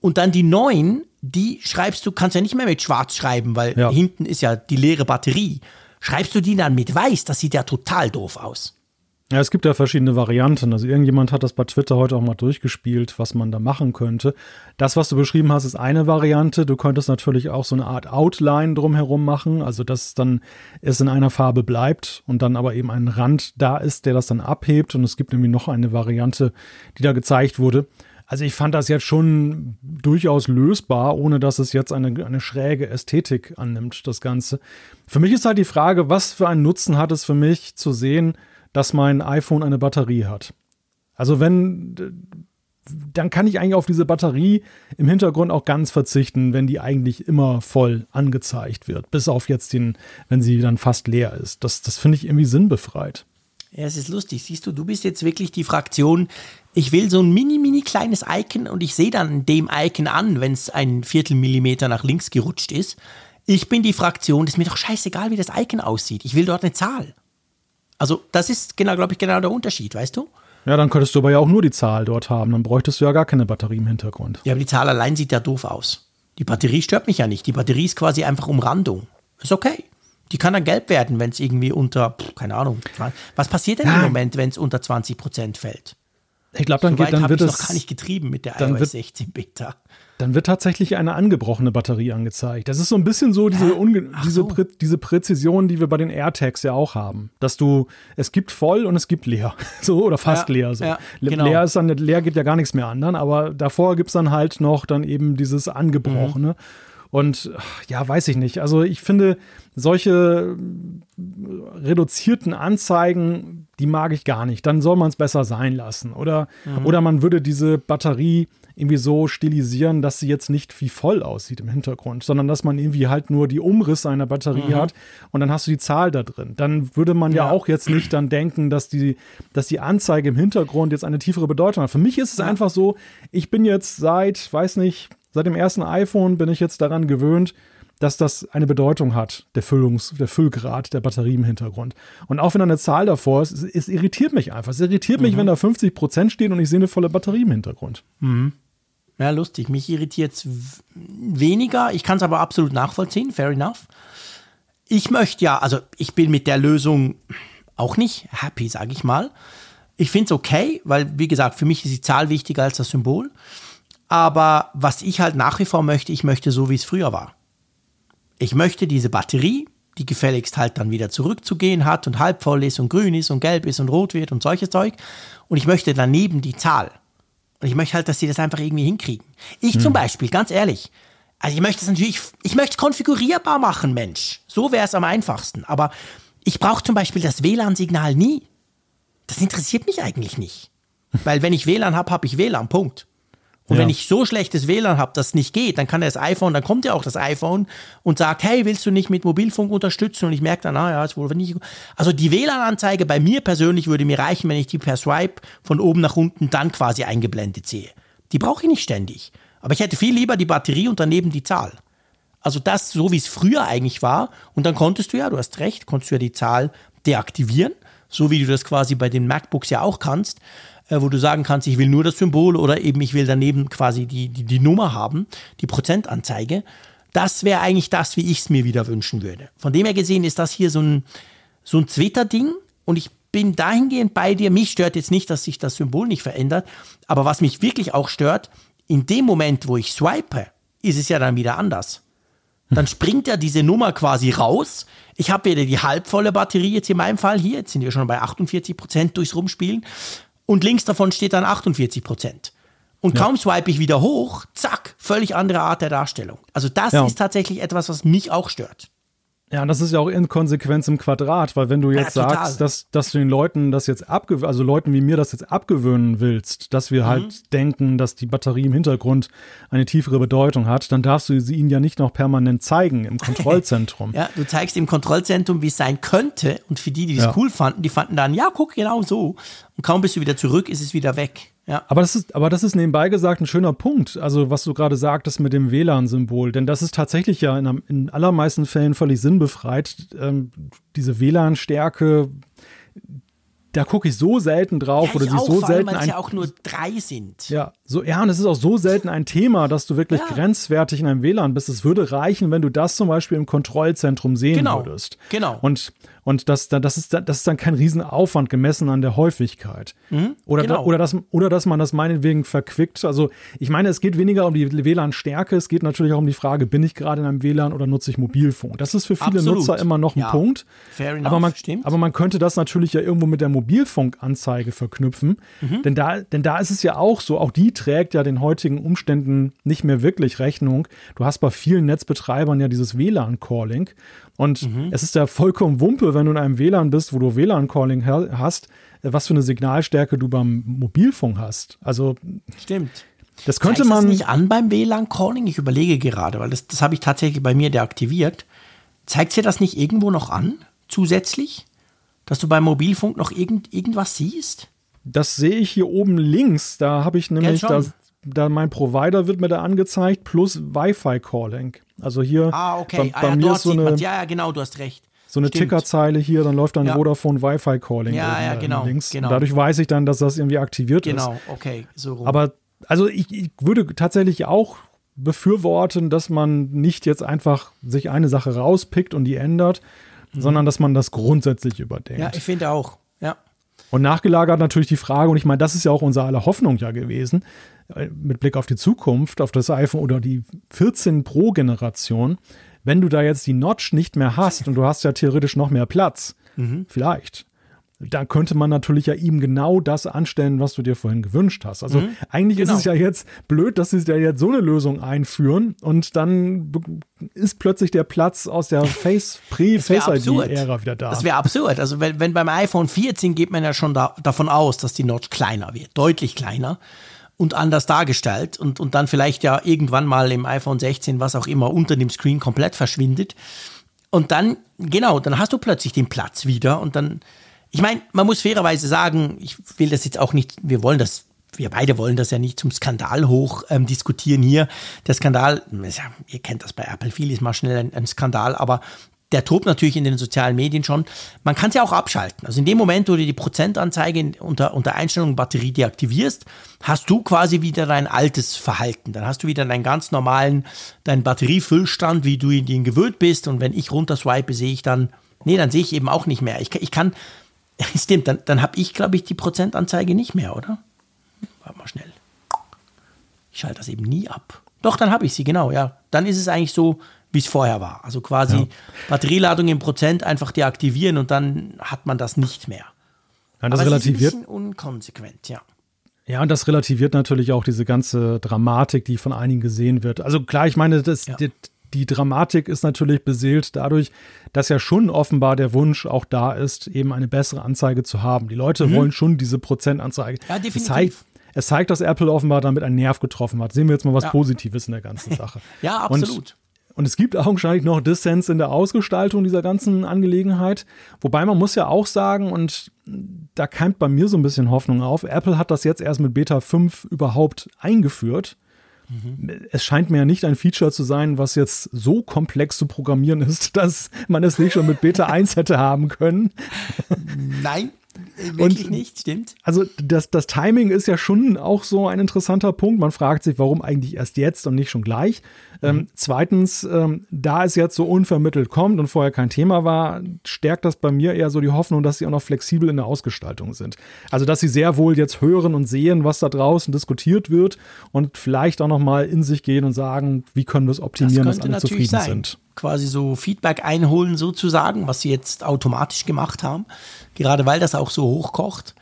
Und dann die 9, die schreibst du, kannst ja nicht mehr mit schwarz schreiben, weil ja. hinten ist ja die leere Batterie. Schreibst du die dann mit weiß, das sieht ja total doof aus. Ja, es gibt ja verschiedene Varianten. Also irgendjemand hat das bei Twitter heute auch mal durchgespielt, was man da machen könnte. Das, was du beschrieben hast, ist eine Variante. Du könntest natürlich auch so eine Art Outline drumherum machen, also dass dann es in einer Farbe bleibt und dann aber eben ein Rand da ist, der das dann abhebt. Und es gibt nämlich noch eine Variante, die da gezeigt wurde. Also ich fand das jetzt schon durchaus lösbar, ohne dass es jetzt eine, eine schräge Ästhetik annimmt, das Ganze. Für mich ist halt die Frage, was für einen Nutzen hat es für mich zu sehen, dass mein iPhone eine Batterie hat. Also wenn, dann kann ich eigentlich auf diese Batterie im Hintergrund auch ganz verzichten, wenn die eigentlich immer voll angezeigt wird. Bis auf jetzt den, wenn sie dann fast leer ist. Das, das finde ich irgendwie sinnbefreit. Ja, es ist lustig. Siehst du, du bist jetzt wirklich die Fraktion, ich will so ein mini, mini kleines Icon und ich sehe dann dem Icon an, wenn es ein Viertelmillimeter nach links gerutscht ist. Ich bin die Fraktion, ist mir doch scheißegal, wie das Icon aussieht. Ich will dort eine Zahl. Also das ist genau, glaube ich, genau der Unterschied, weißt du? Ja, dann könntest du aber ja auch nur die Zahl dort haben. Dann bräuchtest du ja gar keine Batterie im Hintergrund. Ja, aber die Zahl allein sieht ja doof aus. Die Batterie stört mich ja nicht. Die Batterie ist quasi einfach Umrandung. Ist okay. Die kann dann gelb werden, wenn es irgendwie unter, keine Ahnung. Was passiert denn ja. im Moment, wenn es unter 20 Prozent fällt? Ich glaube, dann, geht, dann wird es noch gar nicht getrieben mit der iOS wird, 16 Beta. Dann wird tatsächlich eine angebrochene Batterie angezeigt. Das ist so ein bisschen so diese, diese, so. Prä diese Präzision, die wir bei den AirTags ja auch haben. Dass du, es gibt voll und es gibt leer. So, oder fast ja, leer. So. Ja, genau. Leer ist dann, leer geht ja gar nichts mehr an dann, aber davor gibt es dann halt noch dann eben dieses angebrochene. Mhm. Und ja, weiß ich nicht. Also ich finde, solche reduzierten Anzeigen, die mag ich gar nicht. Dann soll man es besser sein lassen. Oder, mhm. oder man würde diese Batterie irgendwie so stilisieren, dass sie jetzt nicht wie voll aussieht im Hintergrund, sondern dass man irgendwie halt nur die Umrisse einer Batterie mhm. hat und dann hast du die Zahl da drin. Dann würde man ja, ja auch jetzt nicht dann denken, dass die, dass die Anzeige im Hintergrund jetzt eine tiefere Bedeutung hat. Für mich ist es einfach so, ich bin jetzt seit, weiß nicht, seit dem ersten iPhone bin ich jetzt daran gewöhnt, dass das eine Bedeutung hat, der, Füllungs-, der Füllgrad der Batterie im Hintergrund. Und auch wenn da eine Zahl davor ist, es, es irritiert mich einfach. Es irritiert mhm. mich, wenn da 50 Prozent stehen und ich sehe eine volle Batterie im Hintergrund. Mhm. Ja, lustig. Mich irritiert es weniger. Ich kann es aber absolut nachvollziehen. Fair enough. Ich möchte ja, also ich bin mit der Lösung auch nicht happy, sage ich mal. Ich finde es okay, weil, wie gesagt, für mich ist die Zahl wichtiger als das Symbol. Aber was ich halt nach wie vor möchte, ich möchte so, wie es früher war. Ich möchte diese Batterie, die gefälligst halt dann wieder zurückzugehen hat und halb voll ist und grün ist und gelb ist und rot wird und solches Zeug. Und ich möchte daneben die Zahl. Und ich möchte halt, dass sie das einfach irgendwie hinkriegen. Ich hm. zum Beispiel, ganz ehrlich, also ich möchte es natürlich, ich möchte es konfigurierbar machen, Mensch. So wäre es am einfachsten. Aber ich brauche zum Beispiel das WLAN-Signal nie. Das interessiert mich eigentlich nicht. Weil wenn ich WLAN habe, habe ich WLAN, Punkt. Und ja. wenn ich so schlechtes WLAN habe, dass es nicht geht, dann kann das iPhone, dann kommt ja auch das iPhone und sagt, hey, willst du nicht mit Mobilfunk unterstützen? Und ich merke dann, ah ja, ist wohl nicht. Also die WLAN-Anzeige bei mir persönlich würde mir reichen, wenn ich die per Swipe von oben nach unten dann quasi eingeblendet sehe. Die brauche ich nicht ständig. Aber ich hätte viel lieber die Batterie und daneben die Zahl. Also das, so wie es früher eigentlich war. Und dann konntest du ja, du hast recht, konntest du ja die Zahl deaktivieren, so wie du das quasi bei den MacBooks ja auch kannst äh, wo du sagen kannst, ich will nur das Symbol oder eben ich will daneben quasi die, die, die Nummer haben, die Prozentanzeige. Das wäre eigentlich das, wie ich es mir wieder wünschen würde. Von dem her gesehen ist das hier so ein, so ein Twitter-Ding und ich bin dahingehend bei dir. Mich stört jetzt nicht, dass sich das Symbol nicht verändert, aber was mich wirklich auch stört, in dem Moment, wo ich swipe, ist es ja dann wieder anders. Dann springt ja diese Nummer quasi raus. Ich habe wieder die halbvolle Batterie jetzt in meinem Fall hier. Jetzt sind wir schon bei 48 Prozent durchs Rumspielen und links davon steht dann 48 Prozent. Und ja. kaum swipe ich wieder hoch, zack, völlig andere Art der Darstellung. Also das ja. ist tatsächlich etwas, was mich auch stört. Ja, das ist ja auch Inkonsequenz im Quadrat, weil wenn du jetzt ja, sagst, dass, dass du den Leuten das jetzt abgewöhnen, also Leuten wie mir das jetzt abgewöhnen willst, dass wir halt mhm. halt denken, dass die Batterie im Hintergrund eine tiefere Bedeutung hat, dann darfst du sie ihnen ja nicht noch permanent zeigen im Kontrollzentrum. ja, du zeigst im Kontrollzentrum, wie es sein könnte und für die, die es ja. cool fanden, die fanden dann, ja, guck, genau so. Und kaum bist du wieder zurück, ist es wieder weg. Ja. Aber das ist, aber das ist nebenbei gesagt ein schöner Punkt. Also, was du gerade sagtest mit dem WLAN-Symbol. Denn das ist tatsächlich ja in, in allermeisten Fällen völlig sinnbefreit. Ähm, diese WLAN-Stärke, da gucke ich so selten drauf Ja, oder sie so selten ein ja auch nur drei sind. Ja, so, ja, und es ist auch so selten ein Thema, dass du wirklich Ja. grenzwertig in einem WLAN bist. Es würde reichen, wenn du das zum Beispiel im Kontrollzentrum sehen Genau, würdest. genau. Und, und das, das, ist, das ist dann kein Riesenaufwand gemessen an der Häufigkeit. oder, genau. da, oder, das, oder dass man das meinetwegen verquickt. Also ich meine, es geht weniger um die WLAN-Stärke, es geht natürlich auch um die Frage, bin ich gerade in einem WLAN oder nutze ich Mobilfunk? Das ist für viele Absolut. Nutzer immer noch ein Ja. Punkt. Fair enough, aber man, stimmt. aber man könnte das natürlich ja irgendwo mit der Mobilfunkanzeige verknüpfen. Mhm. Denn, da, denn da ist es ja auch so, auch die trägt ja den heutigen Umständen nicht mehr wirklich Rechnung. Du hast bei vielen Netzbetreibern ja dieses WLAN-Calling. Und Mhm. es ist ja vollkommen Wumpe, wenn du in einem WLAN bist, wo du WLAN-Calling ha- hast, was für eine Signalstärke du beim Mobilfunk hast. Also Stimmt. das könnte Zeigt man. das nicht an beim WLAN-Calling? Ich überlege gerade, weil das, das habe ich tatsächlich bei mir deaktiviert. Zeigt dir das nicht irgendwo noch an, zusätzlich? Dass du beim Mobilfunk noch irgend, irgendwas siehst? Das sehe ich hier oben links. Da habe ich nämlich schon. das, da mein Provider wird mir da angezeigt plus Wi-Fi-Calling. Also hier Ah, okay. bei, ah, bei ja, mir dort ist so eine. Ja, ja, genau, du hast recht. so eine Stimmt. Tickerzeile hier, dann läuft dann Ja. Vodafone Wi-Fi-Calling Ja, oben ja, da genau, links. genau. Und dadurch weiß ich dann, dass das irgendwie aktiviert ist. Genau, okay, so rum. Aber also ich, ich würde tatsächlich auch befürworten, dass man nicht jetzt einfach sich eine Sache rauspickt und die ändert, sondern dass man das grundsätzlich überdenkt. Mhm. ja, ich finde auch. Ja. Und nachgelagert natürlich die Frage, und ich meine, das ist ja auch unsere aller Hoffnung ja gewesen, mit Blick auf die Zukunft, auf das iPhone oder die 14 Pro Generation, wenn du da jetzt die Notch nicht mehr hast und du hast ja theoretisch noch mehr Platz, Mhm. vielleicht, dann könnte man natürlich ja ihm genau das anstellen, was du dir vorhin gewünscht hast. Also eigentlich genau. ist es ja jetzt blöd, dass sie ja jetzt so eine Lösung einführen und dann ist plötzlich der Platz aus der Face Das wär Pre-Face-ID-Ära wieder da. Das wäre absurd. Also wenn, wenn beim iPhone 14 geht man ja schon da, davon aus, dass die Notch kleiner wird, deutlich kleiner und anders dargestellt und, und dann vielleicht ja irgendwann mal im iPhone 16, was auch immer, unter dem Screen komplett verschwindet. Und dann, genau, dann hast du plötzlich den Platz wieder und dann, ich meine, man muss fairerweise sagen, ich will das jetzt auch nicht, wir wollen das, wir beide wollen das ja nicht zum Skandal hoch ähm, diskutieren hier. Der Skandal, ihr kennt das bei Apple, viel ist mal schnell ein, ein Skandal, aber der tobt natürlich in den sozialen Medien schon. Man kann es ja auch abschalten. Also in dem Moment, wo du die Prozentanzeige unter, unter Einstellung Batterie deaktivierst, hast du quasi wieder dein altes Verhalten. Dann hast du wieder deinen ganz normalen, deinen Batteriefüllstand, wie du ihn gewöhnt bist. Und wenn ich runterswipe, sehe ich dann, nee, dann sehe ich eben auch nicht mehr. Ich, kann- ich kann, stimmt, dann, dann habe ich, glaube ich, die Prozentanzeige nicht mehr, oder? Warte mal schnell. Ich schalte das eben nie ab. Doch, dann habe ich sie, genau, ja. Dann ist es eigentlich so, wie es vorher war. Also quasi Batterieladung im Prozent einfach deaktivieren und dann hat man das nicht mehr. Ja, das Aber es ist ein relativiert, bisschen unkonsequent, ja. Ja, und das relativiert natürlich auch diese ganze Dramatik, die von einigen gesehen wird. Also klar, ich meine, das, Ja. die, die Dramatik ist natürlich beseelt dadurch, dass ja schon offenbar der Wunsch auch da ist, eben eine bessere Anzeige zu haben. Die Leute wollen schon diese Prozentanzeige. Mhm. Ja, definitiv. Es zeigt, es zeigt, dass Apple offenbar damit einen Nerv getroffen hat. Sehen wir jetzt mal was Ja. Positives in der ganzen Sache. Ja, absolut. Und es gibt augenscheinlich noch Dissens in der Ausgestaltung dieser ganzen Angelegenheit. Wobei man muss ja auch sagen, und da keimt bei mir so ein bisschen Hoffnung auf, Apple hat das jetzt erst mit Beta 5 überhaupt eingeführt. Es scheint mir ja nicht ein Feature zu sein, was jetzt so komplex zu programmieren ist, dass man es nicht schon mit Beta 1 hätte haben können. Nein, wirklich Und- nicht, stimmt. Also das, das Timing ist ja schon auch so ein interessanter Punkt. Man fragt sich, warum eigentlich erst jetzt und nicht schon gleich. Ähm, zweitens, ähm, da es jetzt so unvermittelt kommt und vorher kein Thema war, stärkt das bei mir eher so die Hoffnung, dass sie auch noch flexibel in der Ausgestaltung sind. Also dass sie sehr wohl jetzt hören und sehen, was da draußen diskutiert wird und vielleicht auch noch mal in sich gehen und sagen, wie können wir es optimieren, dass alle zufrieden sind. Quasi so Feedback einholen sozusagen, was sie jetzt automatisch gemacht haben, gerade weil das auch so hochkocht.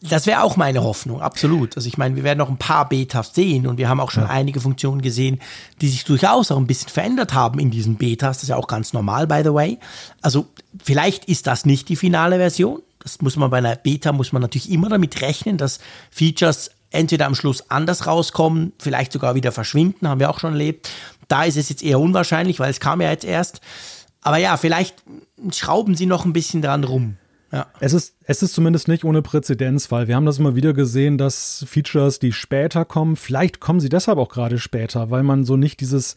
Das wäre auch meine Hoffnung, absolut. Also ich meine, wir werden noch ein paar Betas sehen und wir haben auch schon einige Funktionen gesehen, die sich durchaus auch ein bisschen verändert haben in diesen Betas. Das ist ja auch ganz normal, by the way. Also vielleicht ist das nicht die finale Version. Das muss man bei einer Beta, muss man natürlich immer damit rechnen, dass Features entweder am Schluss anders rauskommen, vielleicht sogar wieder verschwinden, haben wir auch schon erlebt. Da ist es jetzt eher unwahrscheinlich, weil es kam ja jetzt erst. Aber ja, vielleicht schrauben sie noch ein bisschen dran rum. Ja. Es, ist, es ist zumindest nicht ohne Präzedenzfall. Wir haben das immer wieder gesehen, dass Features, die später kommen, vielleicht kommen sie deshalb auch gerade später, weil man so nicht dieses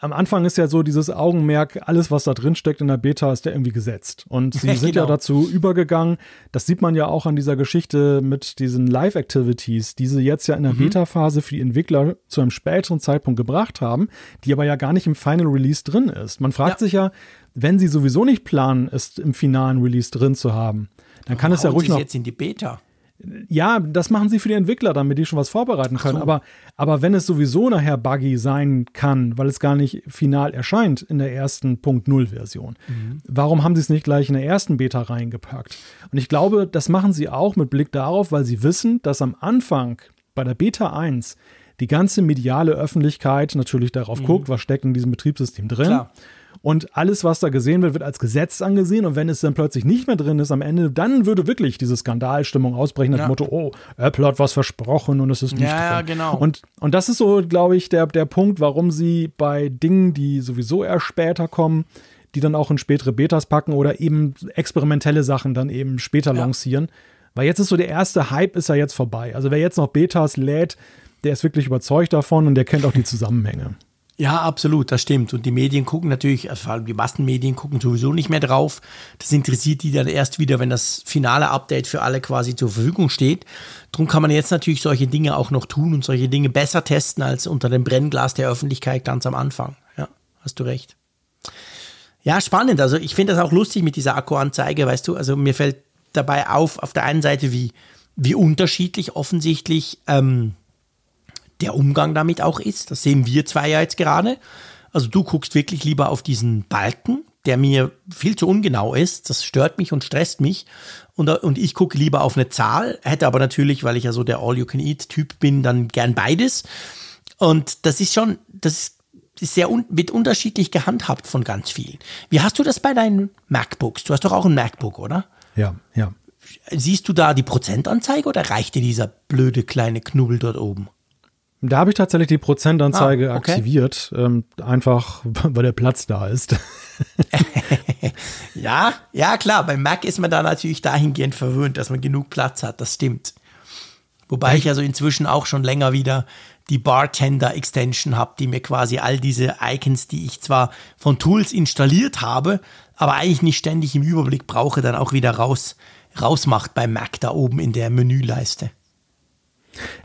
am Anfang ist ja so dieses Augenmerk, alles, was da drin steckt in der Beta, ist ja irgendwie gesetzt. Und sie sind genau. ja dazu übergegangen, das sieht man ja auch an dieser Geschichte mit diesen Live-Activities, die sie jetzt ja in der mhm. Beta-Phase für die Entwickler zu einem späteren Zeitpunkt gebracht haben, die aber ja gar nicht im Final Release drin ist. Man fragt ja. sich ja, wenn sie sowieso nicht planen, es im finalen Release drin zu haben, dann kann es ja ruhig noch. jetzt in die Beta ja, das machen sie für die Entwickler, damit die schon was vorbereiten können. So. Aber, aber wenn es sowieso nachher buggy sein kann, weil es gar nicht final erscheint in der ersten Punkt Null Version, mhm. warum haben sie es nicht gleich in der ersten Beta reingepackt? Und ich glaube, das machen sie auch mit Blick darauf, weil sie wissen, dass am Anfang bei der Beta 1 die ganze mediale Öffentlichkeit natürlich darauf mhm. guckt, was steckt in diesem Betriebssystem drin. Klar. Und alles, was da gesehen wird, wird als Gesetz angesehen. Und wenn es dann plötzlich nicht mehr drin ist am Ende, dann würde wirklich diese Skandalstimmung ausbrechen, das ja. Motto, oh, Apple hat was versprochen und es ist nicht ja, drin. Ja, genau. Und, und das ist so, glaube ich, der, der Punkt, warum sie bei Dingen, die sowieso erst später kommen, die dann auch in spätere Betas packen oder eben experimentelle Sachen dann eben später ja. lancieren. Weil jetzt ist so der erste Hype ist ja jetzt vorbei. Also wer jetzt noch Betas lädt, der ist wirklich überzeugt davon und der kennt auch die Zusammenhänge. Ja, absolut, das stimmt. Und die Medien gucken natürlich, also vor allem die Massenmedien gucken sowieso nicht mehr drauf. Das interessiert die dann erst wieder, wenn das finale Update für alle quasi zur Verfügung steht. Drum kann man jetzt natürlich solche Dinge auch noch tun und solche Dinge besser testen als unter dem Brennglas der Öffentlichkeit ganz am Anfang. Ja, hast du recht. Ja, spannend. Also ich finde das auch lustig mit dieser Akkuanzeige, weißt du. Also mir fällt dabei auf, auf der einen Seite, wie, wie unterschiedlich offensichtlich ähm, der Umgang damit auch ist. Das sehen wir zwei ja jetzt gerade. Also du guckst wirklich lieber auf diesen Balken, der mir viel zu ungenau ist. Das stört mich und stresst mich. Und, und ich gucke lieber auf eine Zahl, hätte aber natürlich, weil ich ja so der All-You-Can-Eat-Typ bin, dann gern beides. Und das ist schon, das ist sehr un wird unterschiedlich gehandhabt von ganz vielen. Wie hast du das bei deinen MacBooks? Du hast doch auch ein MacBook, oder? Ja, ja. Siehst du da die Prozentanzeige oder reicht dir dieser blöde kleine Knubbel dort oben? Da habe ich tatsächlich die Prozentanzeige ah, okay. aktiviert, ähm, einfach weil der Platz da ist. ja, ja klar, beim Mac ist man da natürlich dahingehend verwöhnt, dass man genug Platz hat, das stimmt. Wobei ich also inzwischen auch schon länger wieder die Bartender-Extension habe, die mir quasi all diese Icons, die ich zwar von Tools installiert habe, aber eigentlich nicht ständig im Überblick brauche, dann auch wieder raus, rausmacht beim Mac da oben in der Menüleiste.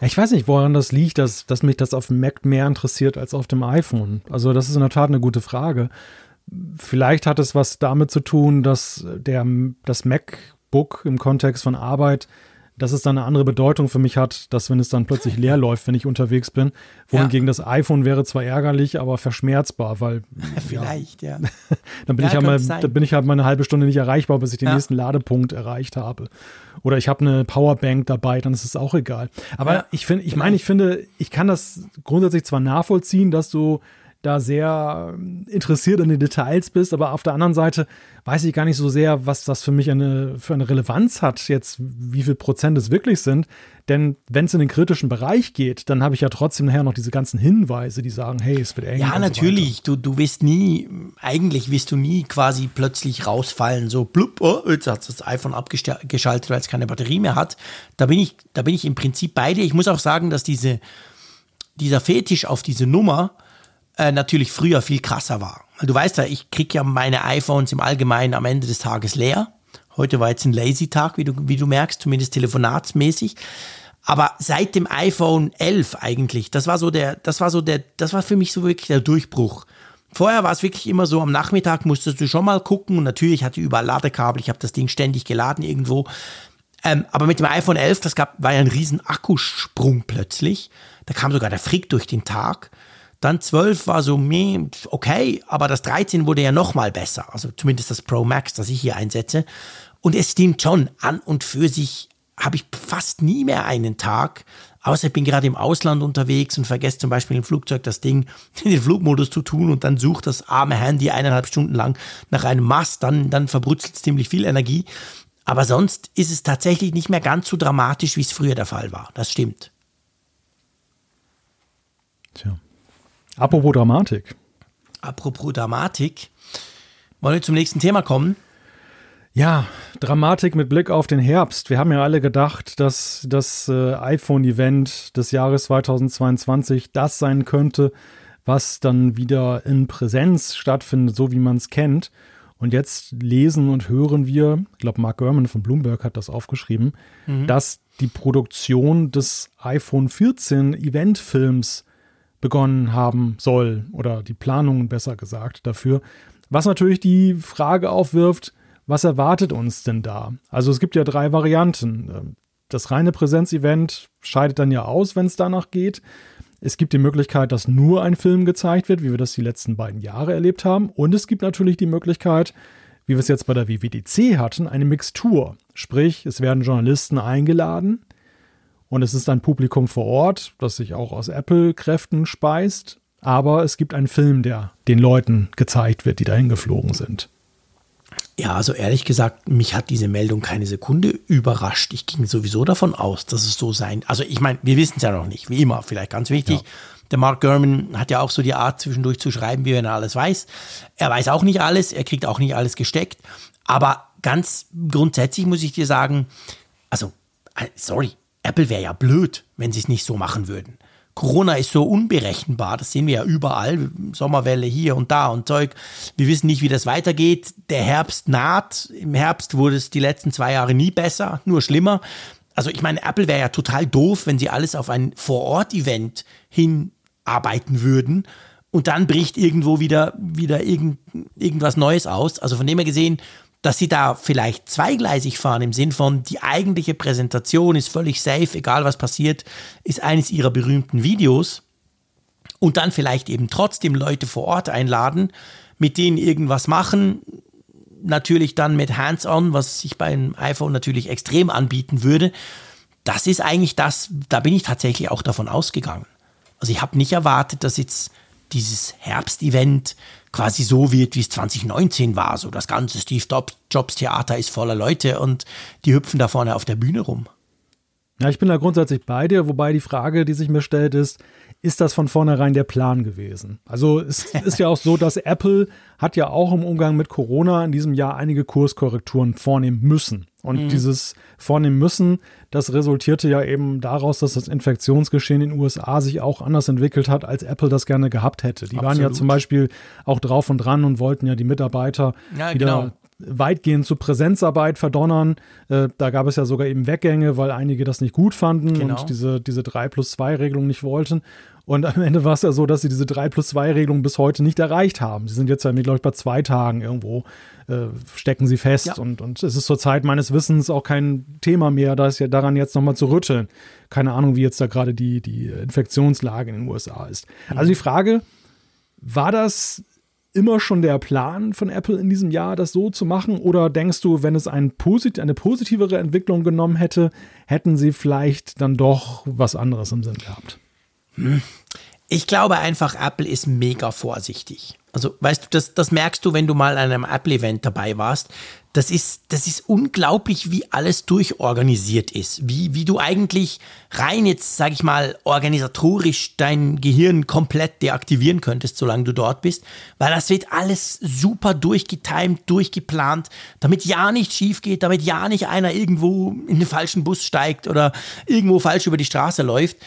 Ich weiß nicht, woran das liegt, dass, dass mich das auf dem Mac mehr interessiert als auf dem iPhone. Also das ist in der Tat eine gute Frage. Vielleicht hat es was damit zu tun, dass der, das MacBook im Kontext von Arbeit dass es dann eine andere Bedeutung für mich hat, dass wenn es dann plötzlich leer läuft, wenn ich unterwegs bin. Wohingegen ja. das iPhone wäre zwar ärgerlich, aber verschmerzbar, weil. Vielleicht, ja. ja. dann, bin ja, ich halt mal, dann bin ich halt mal eine halbe Stunde nicht erreichbar, bis ich den nächsten Ladepunkt erreicht habe. Oder ich habe eine Powerbank dabei, dann ist es auch egal. Aber ich finde, ich meine, ich finde, ich kann das grundsätzlich zwar nachvollziehen, dass du da sehr ähm, interessiert an den Details bist, aber auf der anderen Seite weiß ich gar nicht so sehr, was das für mich eine, für eine Relevanz hat, jetzt wie viel Prozent es wirklich sind. Denn wenn es in den kritischen Bereich geht, dann habe ich ja trotzdem nachher noch diese ganzen Hinweise, die sagen, hey, es wird eng. Ja, natürlich. So du, du wirst nie, eigentlich wirst du nie quasi plötzlich rausfallen, so blub, oh, jetzt hat das iPhone abgeschaltet, weil es keine Batterie mehr hat. Da bin ich, da bin ich im Prinzip bei dir. Ich muss auch sagen, dass diese, dieser Fetisch auf diese Nummer, äh, natürlich früher viel krasser war. Du weißt ja, ich kriege ja meine iPhones im Allgemeinen am Ende des Tages leer. Heute war jetzt ein Lazy-Tag, wie du, wie du merkst, zumindest telefonatsmäßig. Aber seit dem iPhone 11 eigentlich, das war so der, das war so der, das war für mich so wirklich der Durchbruch. Vorher war es wirklich immer so, am Nachmittag musstest du schon mal gucken und natürlich hatte ich überall Ladekabel, ich habe das Ding ständig geladen irgendwo. Ähm, aber mit dem iPhone 11, das gab, war ja ein riesen Akkusprung plötzlich. Da kam sogar der Frick durch den Tag. Dann 12 war so, okay, aber das 13 wurde ja noch mal besser. Also zumindest das Pro Max, das ich hier einsetze. Und es stimmt schon, an und für sich habe ich fast nie mehr einen Tag, außer ich bin gerade im Ausland unterwegs und vergesse zum Beispiel im Flugzeug das Ding in den Flugmodus zu tun und dann sucht das arme Handy eineinhalb Stunden lang nach einem Mast, dann, dann verbrutzelt es ziemlich viel Energie. Aber sonst ist es tatsächlich nicht mehr ganz so dramatisch, wie es früher der Fall war. Das stimmt. Tja. Apropos Dramatik. Apropos Dramatik. Wollen wir zum nächsten Thema kommen? Ja, Dramatik mit Blick auf den Herbst. Wir haben ja alle gedacht, dass das äh, iPhone-Event des Jahres 2022 das sein könnte, was dann wieder in Präsenz stattfindet, so wie man es kennt. Und jetzt lesen und hören wir, ich glaube, Mark Gurman von Bloomberg hat das aufgeschrieben, mhm. dass die Produktion des iPhone 14 Eventfilms begonnen haben soll oder die Planungen besser gesagt dafür. Was natürlich die Frage aufwirft, was erwartet uns denn da? Also es gibt ja drei Varianten. Das reine Präsenzevent scheidet dann ja aus, wenn es danach geht. Es gibt die Möglichkeit, dass nur ein Film gezeigt wird, wie wir das die letzten beiden Jahre erlebt haben. Und es gibt natürlich die Möglichkeit, wie wir es jetzt bei der WWDC hatten, eine Mixtur. Sprich, es werden Journalisten eingeladen und es ist ein Publikum vor Ort, das sich auch aus Apple-Kräften speist. Aber es gibt einen Film, der den Leuten gezeigt wird, die dahin geflogen sind. Ja, also ehrlich gesagt, mich hat diese Meldung keine Sekunde überrascht. Ich ging sowieso davon aus, dass es so sein. Also ich meine, wir wissen es ja noch nicht, wie immer, vielleicht ganz wichtig. Ja. Der Mark Gurman hat ja auch so die Art, zwischendurch zu schreiben, wie wenn er alles weiß. Er weiß auch nicht alles, er kriegt auch nicht alles gesteckt. Aber ganz grundsätzlich muss ich dir sagen, also, äh, sorry, Apple wäre ja blöd, wenn sie es nicht so machen würden. Corona ist so unberechenbar, das sehen wir ja überall, Sommerwelle hier und da und Zeug. Wir wissen nicht, wie das weitergeht. Der Herbst naht. Im Herbst wurde es die letzten zwei Jahre nie besser, nur schlimmer. Also ich meine, Apple wäre ja total doof, wenn sie alles auf ein Vor-Ort-Event hinarbeiten würden und dann bricht irgendwo wieder, wieder irgend, irgendwas Neues aus. Also von dem her gesehen, dass sie da vielleicht zweigleisig fahren im Sinn von, die eigentliche Präsentation ist völlig safe, egal was passiert, ist eines ihrer berühmten Videos und dann vielleicht eben trotzdem Leute vor Ort einladen, mit denen irgendwas machen, natürlich dann mit Hands-on, was sich beim iPhone natürlich extrem anbieten würde. Das ist eigentlich das, da bin ich tatsächlich auch davon ausgegangen. Also ich habe nicht erwartet, dass jetzt dieses Herbstevent quasi so wird, wie es 2019 war. So das ganze Steve Jobs Theater ist voller Leute und die hüpfen da vorne auf der Bühne rum. Ja, ich bin da grundsätzlich bei dir, wobei die Frage, die sich mir stellt, ist, ist das von vornherein der Plan gewesen? Also es ist ja auch so, dass Apple hat ja auch im Umgang mit Corona in diesem Jahr einige Kurskorrekturen vornehmen müssen. Und mhm. dieses vornehmen müssen, das resultierte ja eben daraus, dass das Infektionsgeschehen in den USA sich auch anders entwickelt hat, als Apple das gerne gehabt hätte. Die Absolut. waren ja zum Beispiel auch drauf und dran und wollten ja die Mitarbeiter ja, wieder genau weitgehend zur Präsenzarbeit verdonnern. Äh, da gab es ja sogar eben Weggänge, weil einige das nicht gut fanden genau. und diese, diese 3 plus 2 Regelung nicht wollten. Und am Ende war es ja so, dass sie diese 3 plus 2 Regelung bis heute nicht erreicht haben. Sie sind jetzt ja, glaube ich, bei zwei Tagen irgendwo, äh, stecken sie fest. Ja. Und, und es ist zur Zeit meines Wissens auch kein Thema mehr, da ist ja daran jetzt nochmal zu rütteln. Keine Ahnung, wie jetzt da gerade die, die Infektionslage in den USA ist. Mhm. Also die Frage, war das immer schon der Plan von Apple in diesem Jahr, das so zu machen? Oder denkst du, wenn es ein posit eine positivere Entwicklung genommen hätte, hätten sie vielleicht dann doch was anderes im Sinn gehabt? Hm. Ich glaube einfach, Apple ist mega vorsichtig. Also, weißt du, das, das merkst du, wenn du mal an einem Apple-Event dabei warst. Das ist, das ist unglaublich, wie alles durchorganisiert ist. Wie, wie du eigentlich rein jetzt, sag ich mal, organisatorisch dein Gehirn komplett deaktivieren könntest, solange du dort bist. Weil das wird alles super durchgetimt, durchgeplant, damit ja nichts schief geht, damit ja nicht einer irgendwo in den falschen Bus steigt oder irgendwo falsch über die Straße läuft.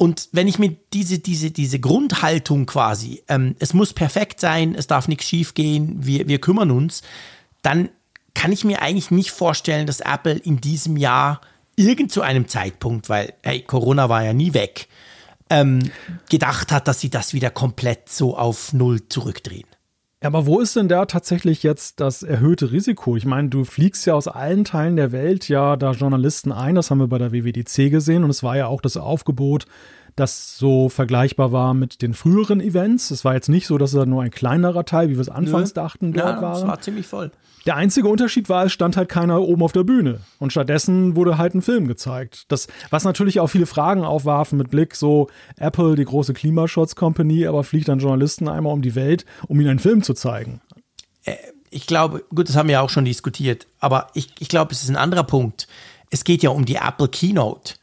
Und wenn ich mir diese, diese, diese Grundhaltung quasi, ähm, es muss perfekt sein, es darf nichts schief gehen, wir, wir kümmern uns, dann kann ich mir eigentlich nicht vorstellen, dass Apple in diesem Jahr irgend zu einem Zeitpunkt, weil hey, Corona war ja nie weg, ähm, gedacht hat, dass sie das wieder komplett so auf Null zurückdrehen. Ja, aber wo ist denn da tatsächlich jetzt das erhöhte Risiko? Ich meine, du fliegst ja aus allen Teilen der Welt ja da Journalisten ein, das haben wir bei der WWDC gesehen und es war ja auch das Aufgebot, das so vergleichbar war mit den früheren Events. Es war jetzt nicht so, dass es nur ein kleinerer Teil, wie wir es anfangs Nö. dachten, dort ja, war. Es war ziemlich voll. Der einzige Unterschied war, es stand halt keiner oben auf der Bühne. Und stattdessen wurde halt ein Film gezeigt. Das, was natürlich auch viele Fragen aufwarfen mit Blick, so Apple, die große Klimaschutz Company, aber fliegt dann Journalisten einmal um die Welt, um ihnen einen Film zu zeigen. Äh, ich glaube, gut, das haben wir ja auch schon diskutiert, aber ich, ich glaube, es ist ein anderer Punkt. Es geht ja um die Apple Keynote.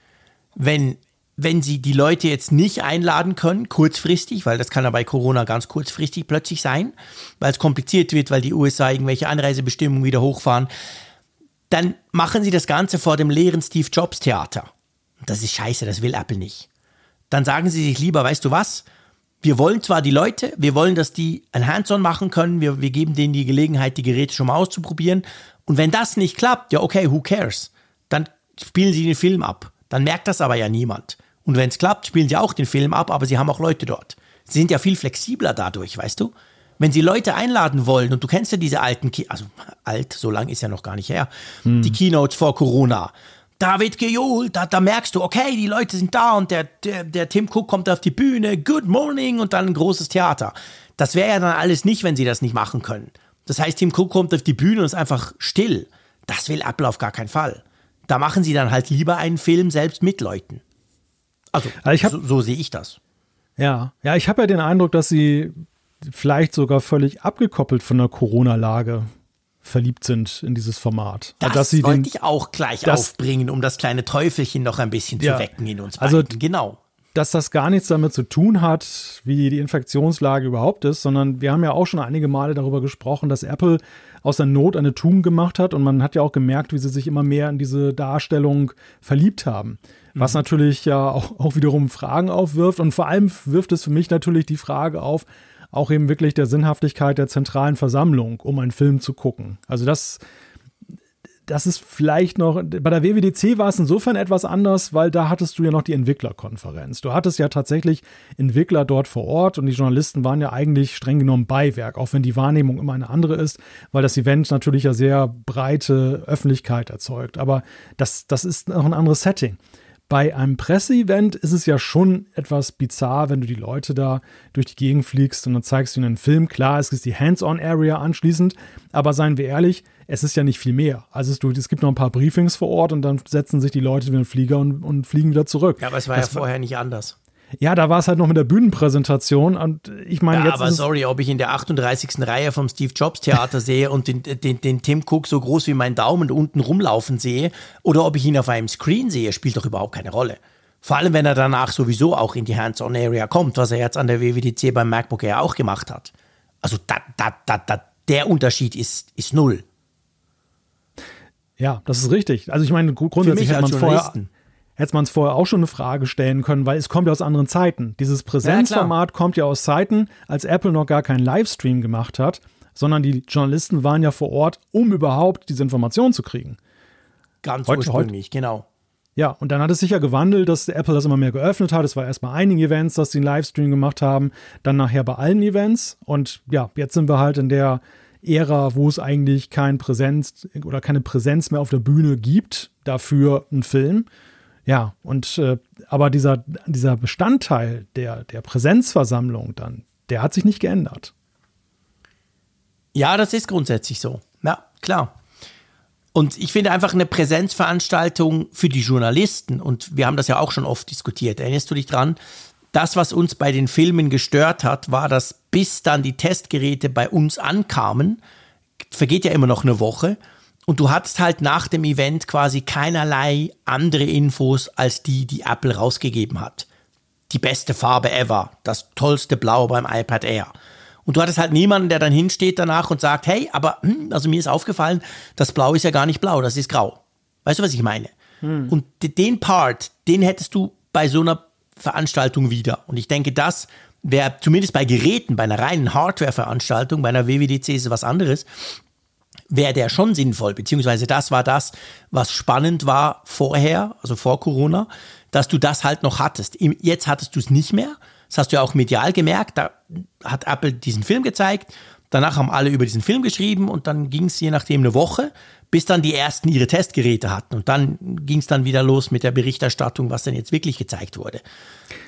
Wenn wenn sie die Leute jetzt nicht einladen können, kurzfristig, weil das kann ja bei Corona ganz kurzfristig plötzlich sein, weil es kompliziert wird, weil die USA irgendwelche Anreisebestimmungen wieder hochfahren, dann machen sie das Ganze vor dem leeren Steve Jobs Theater. Das ist scheiße, das will Apple nicht. Dann sagen sie sich lieber, weißt du was? Wir wollen zwar die Leute, wir wollen, dass die ein Hands-on machen können, wir, wir geben denen die Gelegenheit, die Geräte schon mal auszuprobieren. Und wenn das nicht klappt, ja okay, who cares? Dann spielen sie den Film ab. Dann merkt das aber ja niemand. Und wenn es klappt, spielen sie auch den Film ab, aber sie haben auch Leute dort. Sie sind ja viel flexibler dadurch, weißt du? Wenn sie Leute einladen wollen, und du kennst ja diese alten, Ki also alt, so lang ist ja noch gar nicht her, hm. die Keynotes vor Corona. Da wird gejohlt, da, da merkst du, okay, die Leute sind da und der, der, der Tim Cook kommt auf die Bühne, good morning und dann ein großes Theater. Das wäre ja dann alles nicht, wenn sie das nicht machen können. Das heißt, Tim Cook kommt auf die Bühne und ist einfach still. Das will Apple auf gar keinen Fall. Da machen sie dann halt lieber einen Film selbst mit Leuten. Also, also hab, so, so sehe ich das. Ja, ja, ich habe ja den Eindruck, dass sie vielleicht sogar völlig abgekoppelt von der Corona-Lage verliebt sind in dieses Format. Das dass wollte den, ich auch gleich das, aufbringen, um das kleine Teufelchen noch ein bisschen ja, zu wecken in uns also beiden. Also, genau. Dass das gar nichts damit zu tun hat, wie die Infektionslage überhaupt ist, sondern wir haben ja auch schon einige Male darüber gesprochen, dass Apple aus der Not eine Tugend gemacht hat und man hat ja auch gemerkt, wie sie sich immer mehr in diese Darstellung verliebt haben. Was mhm. natürlich ja auch, auch wiederum Fragen aufwirft und vor allem wirft es für mich natürlich die Frage auf, auch eben wirklich der Sinnhaftigkeit der zentralen Versammlung, um einen Film zu gucken. Also das, das ist vielleicht noch, bei der WWDC war es insofern etwas anders, weil da hattest du ja noch die Entwicklerkonferenz. Du hattest ja tatsächlich Entwickler dort vor Ort und die Journalisten waren ja eigentlich streng genommen Beiwerk, auch wenn die Wahrnehmung immer eine andere ist, weil das Event natürlich ja sehr breite Öffentlichkeit erzeugt. Aber das, das ist noch ein anderes Setting. Bei einem Presseevent ist es ja schon etwas bizarr, wenn du die Leute da durch die Gegend fliegst und dann zeigst du ihnen einen Film. Klar, es ist die Hands-on-Area anschließend, aber seien wir ehrlich, es ist ja nicht viel mehr. Also es, es gibt noch ein paar Briefings vor Ort und dann setzen sich die Leute in den Flieger und, und fliegen wieder zurück. Ja, aber es war das ja vorher nicht anders. Ja, da war es halt noch mit der Bühnenpräsentation und ich meine ja, jetzt. Aber sorry, ob ich in der 38. Reihe vom Steve Jobs Theater sehe und den, den, den Tim Cook so groß wie mein Daumen unten rumlaufen sehe oder ob ich ihn auf einem Screen sehe, spielt doch überhaupt keine Rolle. Vor allem, wenn er danach sowieso auch in die Hands-on-Area kommt, was er jetzt an der WWDC beim MacBook Air auch gemacht hat. Also da, da, da, da, der Unterschied ist, ist null. Ja, das ist richtig. Also ich meine, grundsätzlich hätte man vorher hätte man es vorher auch schon eine Frage stellen können, weil es kommt ja aus anderen Zeiten. Dieses Präsenzformat ja, kommt ja aus Zeiten, als Apple noch gar keinen Livestream gemacht hat, sondern die Journalisten waren ja vor Ort, um überhaupt diese Informationen zu kriegen. Ganz heute, ursprünglich, heute, genau. Ja, und dann hat es sich ja gewandelt, dass Apple das immer mehr geöffnet hat. Es war erst bei einigen Events, dass sie einen Livestream gemacht haben, dann nachher bei allen Events. Und ja, jetzt sind wir halt in der Ära, wo es eigentlich kein Präsenz oder keine Präsenz mehr auf der Bühne gibt, dafür ein Film. Ja, und äh, aber dieser, dieser Bestandteil der, der Präsenzversammlung dann, der hat sich nicht geändert. Ja, das ist grundsätzlich so. Ja, klar. Und ich finde einfach eine Präsenzveranstaltung für die Journalisten, und wir haben das ja auch schon oft diskutiert, erinnerst du dich dran? Das, was uns bei den Filmen gestört hat, war, dass bis dann die Testgeräte bei uns ankamen, vergeht ja immer noch eine Woche, und du hattest halt nach dem Event quasi keinerlei andere Infos als die, die Apple rausgegeben hat. Die beste Farbe ever, das tollste Blau beim iPad Air. Und du hattest halt niemanden, der dann hinsteht danach und sagt, hey, aber hm, also mir ist aufgefallen, das Blau ist ja gar nicht blau, das ist grau. Weißt du, was ich meine? Hm. Und den Part, den hättest du bei so einer Veranstaltung wieder. Und ich denke, das wäre zumindest bei Geräten, bei einer reinen Hardware-Veranstaltung, bei einer WWDC ist es was anderes, wäre der schon sinnvoll, beziehungsweise das war das, was spannend war vorher, also vor Corona, dass du das halt noch hattest. Jetzt hattest du es nicht mehr. Das hast du ja auch medial gemerkt. Da hat Apple diesen Film gezeigt. Danach haben alle über diesen Film geschrieben und dann ging es je nachdem eine Woche, bis dann die ersten ihre Testgeräte hatten. Und dann ging es dann wieder los mit der Berichterstattung, was denn jetzt wirklich gezeigt wurde.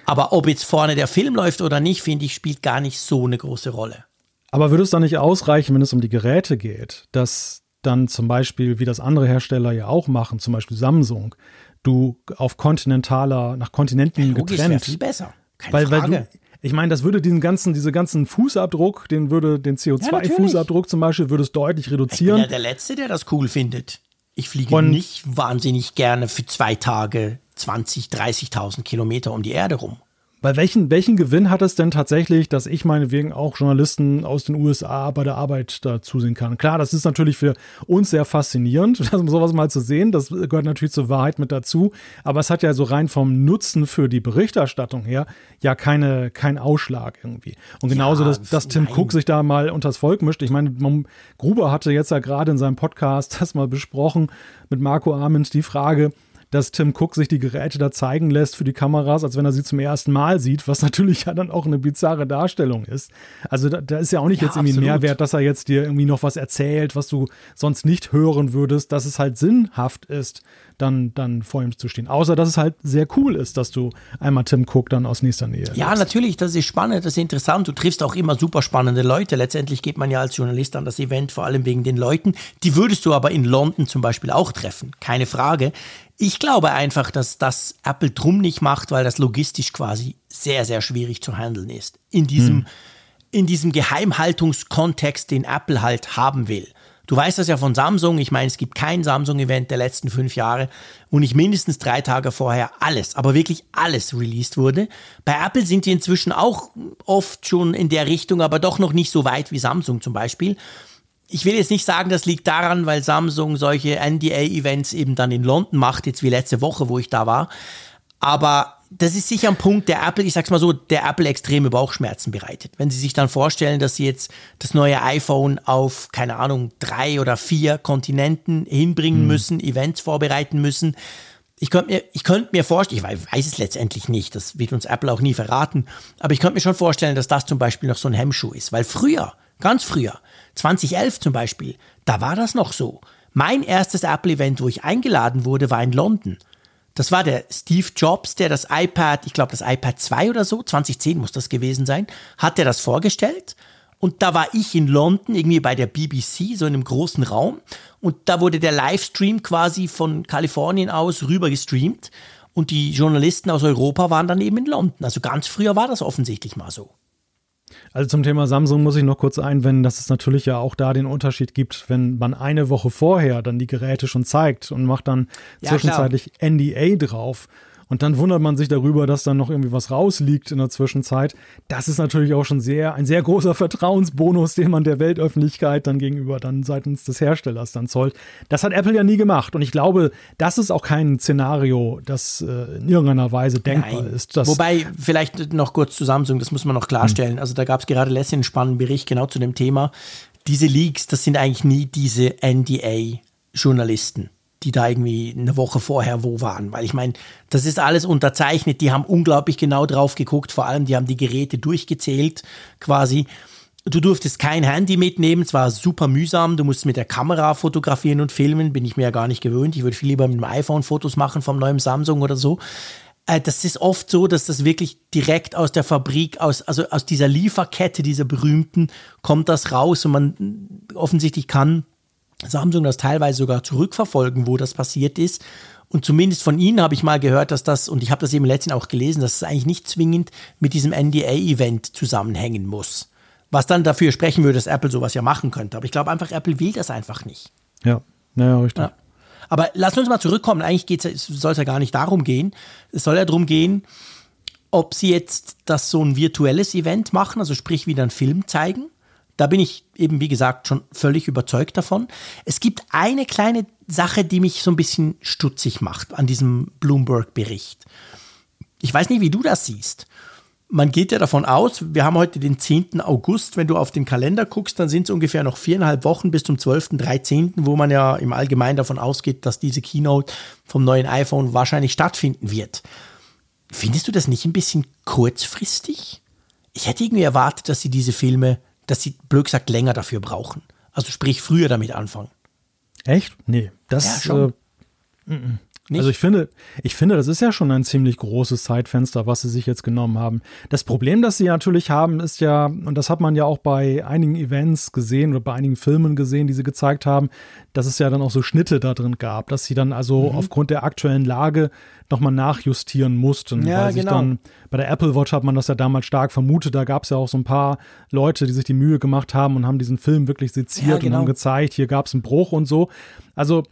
Aber ob jetzt vorne der Film läuft oder nicht, finde ich, spielt gar nicht so eine große Rolle. Aber würde es dann nicht ausreichen, wenn es um die Geräte geht, dass dann zum Beispiel, wie das andere Hersteller ja auch machen, zum Beispiel Samsung, du auf kontinentaler, nach Kontinenten ja, logisch, getrennt. viel besser. Keine weil, Frage. Weil du, ich meine, das würde diesen ganzen, diese ganzen Fußabdruck, den würde den CO2-Fußabdruck ja, zum Beispiel, würde es deutlich reduzieren. Ich bin ja der Letzte, der das cool findet. Ich fliege Und nicht wahnsinnig gerne für zwei Tage 20, 30.000 Kilometer um die Erde rum. Bei welchen, welchen Gewinn hat es denn tatsächlich, dass ich meinetwegen auch Journalisten aus den USA bei der Arbeit da zusehen kann? Klar, das ist natürlich für uns sehr faszinierend, sowas mal zu sehen. Das gehört natürlich zur Wahrheit mit dazu. Aber es hat ja so rein vom Nutzen für die Berichterstattung her ja keine, kein Ausschlag irgendwie. Und genauso, ja, dass, dass Tim nein. Cook sich da mal unters Volk mischt. Ich meine, Gruber hatte jetzt ja gerade in seinem Podcast das mal besprochen mit Marco Arment die Frage, dass Tim Cook sich die Geräte da zeigen lässt für die Kameras, als wenn er sie zum ersten Mal sieht, was natürlich ja dann auch eine bizarre Darstellung ist. Also da, da ist ja auch nicht ja, jetzt irgendwie absolut. ein Mehrwert, dass er jetzt dir irgendwie noch was erzählt, was du sonst nicht hören würdest, dass es halt sinnhaft ist, dann, dann vor ihm zu stehen. Außer, dass es halt sehr cool ist, dass du einmal Tim Cook dann aus nächster Nähe Ja, lässt. natürlich, das ist spannend, das ist interessant. Du triffst auch immer super spannende Leute. Letztendlich geht man ja als Journalist an das Event, vor allem wegen den Leuten. Die würdest du aber in London zum Beispiel auch treffen, keine Frage. Ich glaube einfach, dass das Apple drum nicht macht, weil das logistisch quasi sehr, sehr schwierig zu handeln ist. In diesem, hm. in diesem Geheimhaltungskontext, den Apple halt haben will. Du weißt das ja von Samsung. Ich meine, es gibt kein Samsung-Event der letzten fünf Jahre, wo nicht mindestens drei Tage vorher alles, aber wirklich alles released wurde. Bei Apple sind die inzwischen auch oft schon in der Richtung, aber doch noch nicht so weit wie Samsung zum Beispiel ich will jetzt nicht sagen, das liegt daran, weil Samsung solche NDA-Events eben dann in London macht, jetzt wie letzte Woche, wo ich da war. Aber das ist sicher ein Punkt, der Apple, ich sag's mal so, der Apple extreme Bauchschmerzen bereitet. Wenn Sie sich dann vorstellen, dass Sie jetzt das neue iPhone auf, keine Ahnung, drei oder vier Kontinenten hinbringen hm. müssen, Events vorbereiten müssen. Ich könnte mir, ich könnte mir vorstellen, ich weiß es letztendlich nicht, das wird uns Apple auch nie verraten, aber ich könnte mir schon vorstellen, dass das zum Beispiel noch so ein Hemmschuh ist, weil früher, ganz früher, 2011 zum Beispiel, da war das noch so. Mein erstes Apple-Event, wo ich eingeladen wurde, war in London. Das war der Steve Jobs, der das iPad, ich glaube das iPad 2 oder so, 2010 muss das gewesen sein, hat er das vorgestellt. Und da war ich in London, irgendwie bei der BBC, so in einem großen Raum. Und da wurde der Livestream quasi von Kalifornien aus rüber gestreamt. Und die Journalisten aus Europa waren dann eben in London. Also ganz früher war das offensichtlich mal so. Also zum Thema Samsung muss ich noch kurz einwenden, dass es natürlich ja auch da den Unterschied gibt, wenn man eine Woche vorher dann die Geräte schon zeigt und macht dann ja, zwischenzeitlich klar. NDA drauf und dann wundert man sich darüber, dass dann noch irgendwie was rausliegt in der Zwischenzeit. Das ist natürlich auch schon sehr, ein sehr großer Vertrauensbonus, den man der Weltöffentlichkeit dann gegenüber dann seitens des Herstellers dann zollt. Das hat Apple ja nie gemacht. Und ich glaube, das ist auch kein Szenario, das äh, in irgendeiner Weise denkbar Nein. ist. Wobei, vielleicht noch kurz zu Samsung, das muss man noch klarstellen. Hm. Also da gab es gerade letztens einen spannenden Bericht genau zu dem Thema. Diese Leaks, das sind eigentlich nie diese NDA-Journalisten die da irgendwie eine Woche vorher wo waren. Weil ich meine, das ist alles unterzeichnet, die haben unglaublich genau drauf geguckt, vor allem die haben die Geräte durchgezählt quasi. Du durftest kein Handy mitnehmen, es war super mühsam, du musst mit der Kamera fotografieren und filmen, bin ich mir ja gar nicht gewöhnt. Ich würde viel lieber mit dem iPhone Fotos machen vom neuen Samsung oder so. Äh, das ist oft so, dass das wirklich direkt aus der Fabrik, aus, also aus dieser Lieferkette, dieser berühmten, kommt das raus und man offensichtlich kann Samsung das teilweise sogar zurückverfolgen, wo das passiert ist. Und zumindest von Ihnen habe ich mal gehört, dass das, und ich habe das eben letztens auch gelesen, dass es eigentlich nicht zwingend mit diesem NDA-Event zusammenhängen muss. Was dann dafür sprechen würde, dass Apple sowas ja machen könnte. Aber ich glaube einfach, Apple will das einfach nicht. Ja, naja, richtig. Ja. Aber lass uns mal zurückkommen. Eigentlich soll es ja gar nicht darum gehen. Es soll ja darum gehen, ob sie jetzt das so ein virtuelles Event machen, also sprich wieder einen Film zeigen da bin ich eben, wie gesagt, schon völlig überzeugt davon. Es gibt eine kleine Sache, die mich so ein bisschen stutzig macht an diesem Bloomberg-Bericht. Ich weiß nicht, wie du das siehst. Man geht ja davon aus, wir haben heute den 10. August, wenn du auf den Kalender guckst, dann sind es ungefähr noch viereinhalb Wochen bis zum 12., 13., wo man ja im Allgemeinen davon ausgeht, dass diese Keynote vom neuen iPhone wahrscheinlich stattfinden wird. Findest du das nicht ein bisschen kurzfristig? Ich hätte irgendwie erwartet, dass sie diese Filme dass sie blöd gesagt länger dafür brauchen. Also sprich früher damit anfangen. Echt? Nee, das ja, schon. Äh, m nicht? Also ich finde, ich finde, das ist ja schon ein ziemlich großes Zeitfenster, was sie sich jetzt genommen haben. Das Problem, das sie natürlich haben, ist ja, und das hat man ja auch bei einigen Events gesehen oder bei einigen Filmen gesehen, die sie gezeigt haben, dass es ja dann auch so Schnitte da drin gab, dass sie dann also mhm. aufgrund der aktuellen Lage nochmal nachjustieren mussten. Ja, weil sich genau. dann, bei der Apple Watch hat man das ja damals stark vermutet, da gab es ja auch so ein paar Leute, die sich die Mühe gemacht haben und haben diesen Film wirklich seziert ja, genau. und haben gezeigt, hier gab es einen Bruch und so. Also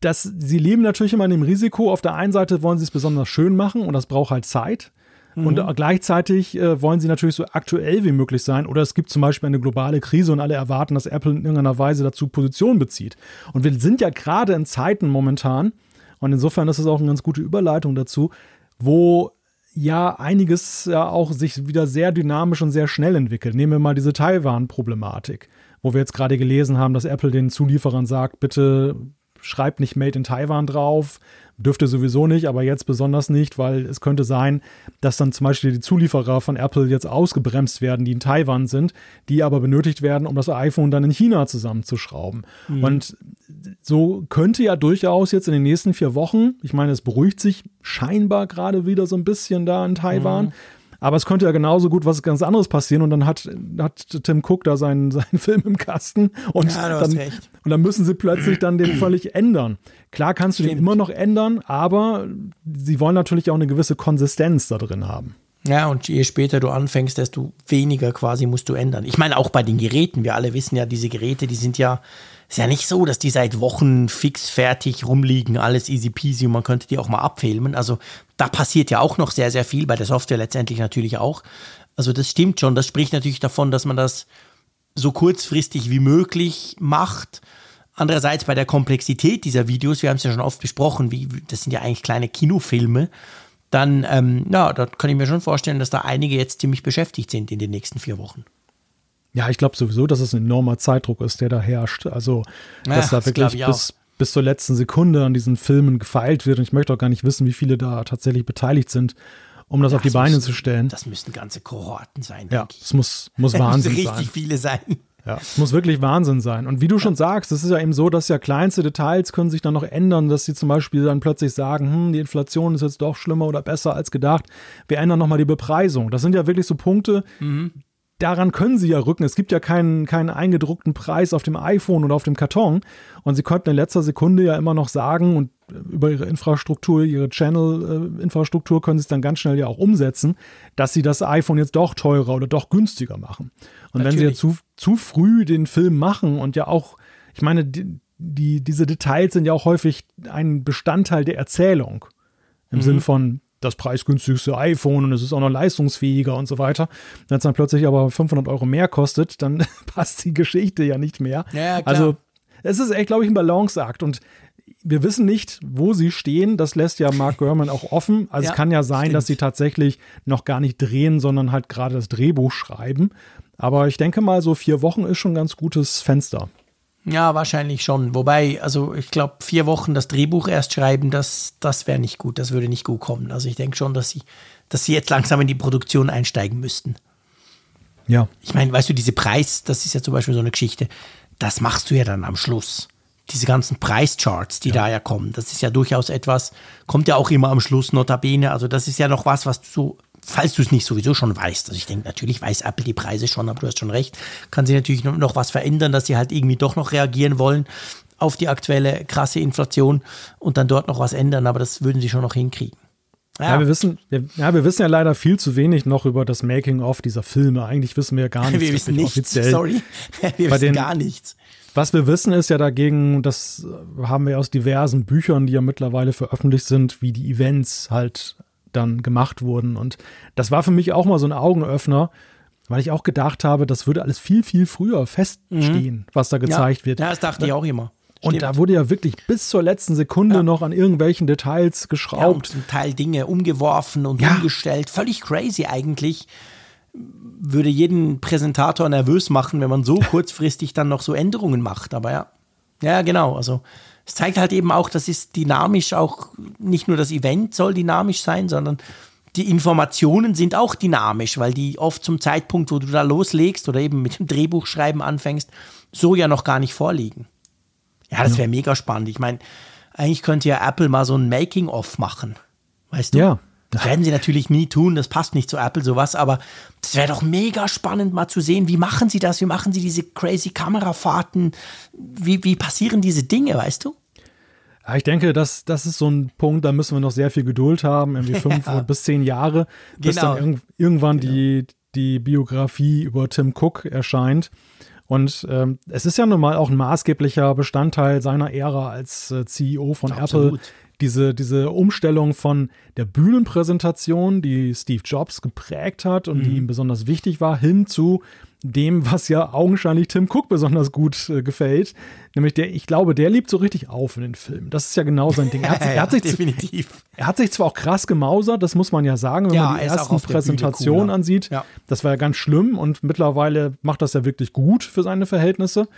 das, sie leben natürlich immer in dem Risiko. Auf der einen Seite wollen sie es besonders schön machen und das braucht halt Zeit. Mhm. Und gleichzeitig äh, wollen sie natürlich so aktuell wie möglich sein. Oder es gibt zum Beispiel eine globale Krise und alle erwarten, dass Apple in irgendeiner Weise dazu Position bezieht. Und wir sind ja gerade in Zeiten momentan, und insofern ist es auch eine ganz gute Überleitung dazu, wo ja einiges ja auch sich wieder sehr dynamisch und sehr schnell entwickelt. Nehmen wir mal diese Taiwan-Problematik, wo wir jetzt gerade gelesen haben, dass Apple den Zulieferern sagt, bitte schreibt nicht Made in Taiwan drauf, Dürfte sowieso nicht, aber jetzt besonders nicht, weil es könnte sein, dass dann zum Beispiel die Zulieferer von Apple jetzt ausgebremst werden, die in Taiwan sind, die aber benötigt werden, um das iPhone dann in China zusammenzuschrauben. Mhm. Und so könnte ja durchaus jetzt in den nächsten vier Wochen, ich meine, es beruhigt sich scheinbar gerade wieder so ein bisschen da in Taiwan, mhm. Aber es könnte ja genauso gut was ganz anderes passieren und dann hat, hat Tim Cook da seinen, seinen Film im Kasten und, ja, dann, und dann müssen sie plötzlich dann den völlig ändern. Klar kannst du Stimmt. den immer noch ändern, aber sie wollen natürlich auch eine gewisse Konsistenz da drin haben. Ja, und je später du anfängst, desto weniger quasi musst du ändern. Ich meine, auch bei den Geräten. Wir alle wissen ja, diese Geräte, die sind ja, ist ja nicht so, dass die seit Wochen fix fertig rumliegen, alles easy peasy und man könnte die auch mal abfilmen. Also da passiert ja auch noch sehr, sehr viel, bei der Software letztendlich natürlich auch. Also das stimmt schon. Das spricht natürlich davon, dass man das so kurzfristig wie möglich macht. Andererseits bei der Komplexität dieser Videos, wir haben es ja schon oft besprochen, wie, das sind ja eigentlich kleine Kinofilme, dann, ähm, ja, da kann ich mir schon vorstellen, dass da einige jetzt ziemlich beschäftigt sind in den nächsten vier Wochen. Ja, ich glaube sowieso, dass es ein enormer Zeitdruck ist, der da herrscht. Also, dass ja, da wirklich bis, bis zur letzten Sekunde an diesen Filmen gefeilt wird. Und ich möchte auch gar nicht wissen, wie viele da tatsächlich beteiligt sind, um das, das auf die Beine müssen, zu stellen. Das müssten ganze Kohorten sein. Ja, es muss, muss Wahnsinn sein. richtig viele sein. Ja, es muss wirklich Wahnsinn sein. Und wie du schon sagst, es ist ja eben so, dass ja kleinste Details können sich dann noch ändern, dass sie zum Beispiel dann plötzlich sagen, hm, die Inflation ist jetzt doch schlimmer oder besser als gedacht. Wir ändern nochmal die Bepreisung. Das sind ja wirklich so Punkte, mhm daran können sie ja rücken. Es gibt ja keinen, keinen eingedruckten Preis auf dem iPhone oder auf dem Karton. Und sie konnten in letzter Sekunde ja immer noch sagen und über ihre Infrastruktur, ihre Channel-Infrastruktur können sie es dann ganz schnell ja auch umsetzen, dass sie das iPhone jetzt doch teurer oder doch günstiger machen. Und Natürlich. wenn sie ja zu, zu früh den Film machen und ja auch, ich meine, die, die, diese Details sind ja auch häufig ein Bestandteil der Erzählung. Im mhm. Sinn von, das preisgünstigste iPhone und es ist auch noch leistungsfähiger und so weiter. Wenn es dann plötzlich aber 500 Euro mehr kostet, dann passt die Geschichte ja nicht mehr. Ja, also es ist echt, glaube ich, ein Balanceakt und wir wissen nicht, wo sie stehen. Das lässt ja Mark Gurman auch offen. Also ja, es kann ja sein, stimmt. dass sie tatsächlich noch gar nicht drehen, sondern halt gerade das Drehbuch schreiben. Aber ich denke mal, so vier Wochen ist schon ein ganz gutes Fenster. Ja, wahrscheinlich schon. Wobei, also ich glaube, vier Wochen das Drehbuch erst schreiben, das, das wäre nicht gut, das würde nicht gut kommen. Also ich denke schon, dass sie, dass sie jetzt langsam in die Produktion einsteigen müssten. Ja. Ich meine, weißt du, diese Preis, das ist ja zum Beispiel so eine Geschichte, das machst du ja dann am Schluss. Diese ganzen Preischarts, die ja. da ja kommen, das ist ja durchaus etwas, kommt ja auch immer am Schluss, notabene. Also das ist ja noch was, was du so falls du es nicht sowieso schon weißt, also ich denke, natürlich weiß Apple die Preise schon, aber du hast schon recht, kann sie natürlich noch was verändern, dass sie halt irgendwie doch noch reagieren wollen auf die aktuelle krasse Inflation und dann dort noch was ändern, aber das würden sie schon noch hinkriegen. Ja. ja, wir wissen, wir, ja, wir wissen ja leider viel zu wenig noch über das Making-of dieser Filme. Eigentlich wissen wir ja gar nichts. wir wissen nichts, offiziell. sorry. Wir wissen den, gar nichts. Was wir wissen ist ja dagegen, das haben wir aus diversen Büchern, die ja mittlerweile veröffentlicht sind, wie die Events halt dann gemacht wurden. Und das war für mich auch mal so ein Augenöffner, weil ich auch gedacht habe, das würde alles viel, viel früher feststehen, mhm. was da gezeigt ja. wird. Ja, das dachte ich auch immer. Und da wurde ja wirklich bis zur letzten Sekunde ja. noch an irgendwelchen Details geschraubt. Ja, und zum Teil Dinge umgeworfen und ja. umgestellt. Völlig crazy eigentlich. Würde jeden Präsentator nervös machen, wenn man so kurzfristig dann noch so Änderungen macht. Aber ja, ja, genau. Also es zeigt halt eben auch, dass es dynamisch auch, nicht nur das Event soll dynamisch sein, sondern die Informationen sind auch dynamisch, weil die oft zum Zeitpunkt, wo du da loslegst oder eben mit dem Drehbuchschreiben anfängst, so ja noch gar nicht vorliegen. Ja, das wäre mega spannend. Ich meine, eigentlich könnte ja Apple mal so ein Making-of machen. Weißt du? Ja. Das werden sie natürlich nie tun, das passt nicht zu Apple, sowas, aber das wäre doch mega spannend mal zu sehen, wie machen sie das, wie machen sie diese crazy Kamerafahrten, wie, wie passieren diese Dinge, weißt du? Ja, ich denke, das, das ist so ein Punkt, da müssen wir noch sehr viel Geduld haben, irgendwie fünf ja. bis zehn Jahre, bis genau. dann irg irgendwann genau. die, die Biografie über Tim Cook erscheint. Und ähm, es ist ja nun mal auch ein maßgeblicher Bestandteil seiner Ära als äh, CEO von Absolut. Apple, diese, diese Umstellung von der Bühnenpräsentation, die Steve Jobs geprägt hat und mhm. die ihm besonders wichtig war, hin zu dem, was ja augenscheinlich Tim Cook besonders gut äh, gefällt. Nämlich der, ich glaube, der liebt so richtig auf in den Filmen. Das ist ja genau sein Ding. Er hat, er hat sich, definitiv. Er hat sich zwar auch krass gemausert, das muss man ja sagen, wenn ja, man die ersten Präsentationen ansieht. Ja. Das war ja ganz schlimm und mittlerweile macht das ja wirklich gut für seine Verhältnisse.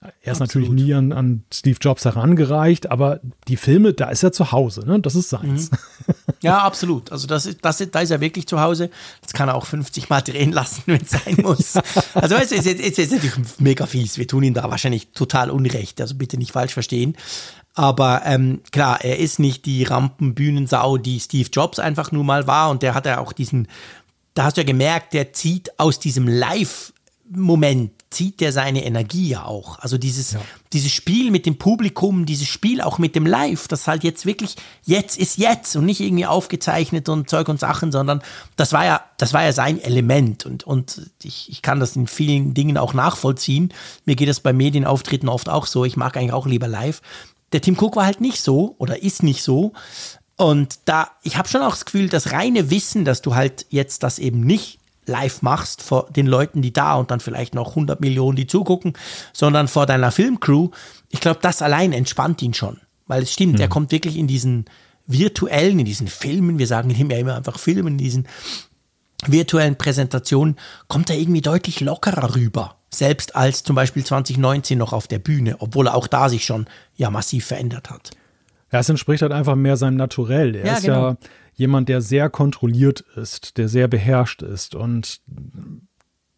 Er ist Absolut. natürlich nie an, an, Steve Jobs herangereicht, aber die Filme, da ist er zu Hause, ne? Das ist seins. Mhm. Ja, absolut. Also das ist, das, da ist er wirklich zu Hause. Das kann er auch 50 Mal drehen lassen, wenn es sein muss. Also weißt du, es ist, es ist natürlich mega fies. Wir tun ihm da wahrscheinlich total Unrecht. Also bitte nicht falsch verstehen. Aber ähm, klar, er ist nicht die Rampenbühnensau, die Steve Jobs einfach nur mal war. Und der hat ja auch diesen, da hast du ja gemerkt, der zieht aus diesem Live-Moment zieht der seine Energie ja auch. Also dieses, ja. dieses Spiel mit dem Publikum, dieses Spiel auch mit dem Live, das halt jetzt wirklich, jetzt ist jetzt und nicht irgendwie aufgezeichnet und Zeug und Sachen, sondern das war ja, das war ja sein Element und, und ich, ich kann das in vielen Dingen auch nachvollziehen. Mir geht das bei Medienauftritten oft auch so. Ich mag eigentlich auch lieber live. Der Tim Cook war halt nicht so oder ist nicht so. Und da, ich habe schon auch das Gefühl, das reine Wissen, dass du halt jetzt das eben nicht live machst vor den Leuten, die da und dann vielleicht noch 100 Millionen, die zugucken, sondern vor deiner Filmcrew. Ich glaube, das allein entspannt ihn schon. Weil es stimmt, mhm. er kommt wirklich in diesen virtuellen, in diesen Filmen, wir sagen ihm ja immer einfach Filmen, in diesen virtuellen Präsentationen, kommt er irgendwie deutlich lockerer rüber. Selbst als zum Beispiel 2019 noch auf der Bühne, obwohl er auch da sich schon ja massiv verändert hat. Ja, es entspricht halt einfach mehr seinem Naturell. Er ja, ist genau. ja jemand, der sehr kontrolliert ist, der sehr beherrscht ist. Und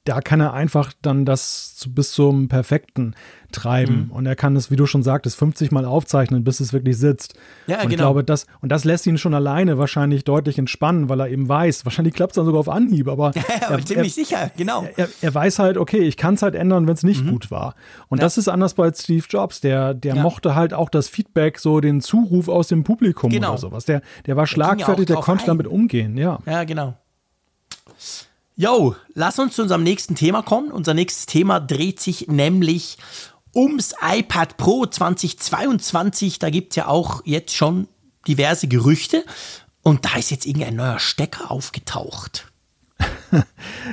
da kann er einfach dann das bis zum Perfekten treiben. Mhm. Und er kann es, wie du schon sagtest, 50 Mal aufzeichnen, bis es wirklich sitzt. Ja, und genau. Ich glaube, das, und das lässt ihn schon alleine wahrscheinlich deutlich entspannen, weil er eben weiß, wahrscheinlich klappt es dann sogar auf Anhieb, aber. Ja, er, ziemlich er, sicher, genau. Er, er, weiß halt, okay, ich kann es halt ändern, wenn es nicht mhm. gut war. Und ja. das ist anders bei Steve Jobs. Der, der ja. mochte halt auch das Feedback, so den Zuruf aus dem Publikum genau. oder sowas. Der, der war schlagfertig, der, der konnte ein. damit umgehen, ja. Ja, genau. Yo, lass uns zu unserem nächsten Thema kommen. Unser nächstes Thema dreht sich nämlich ums iPad Pro 2022. Da gibt es ja auch jetzt schon diverse Gerüchte. Und da ist jetzt irgendein neuer Stecker aufgetaucht.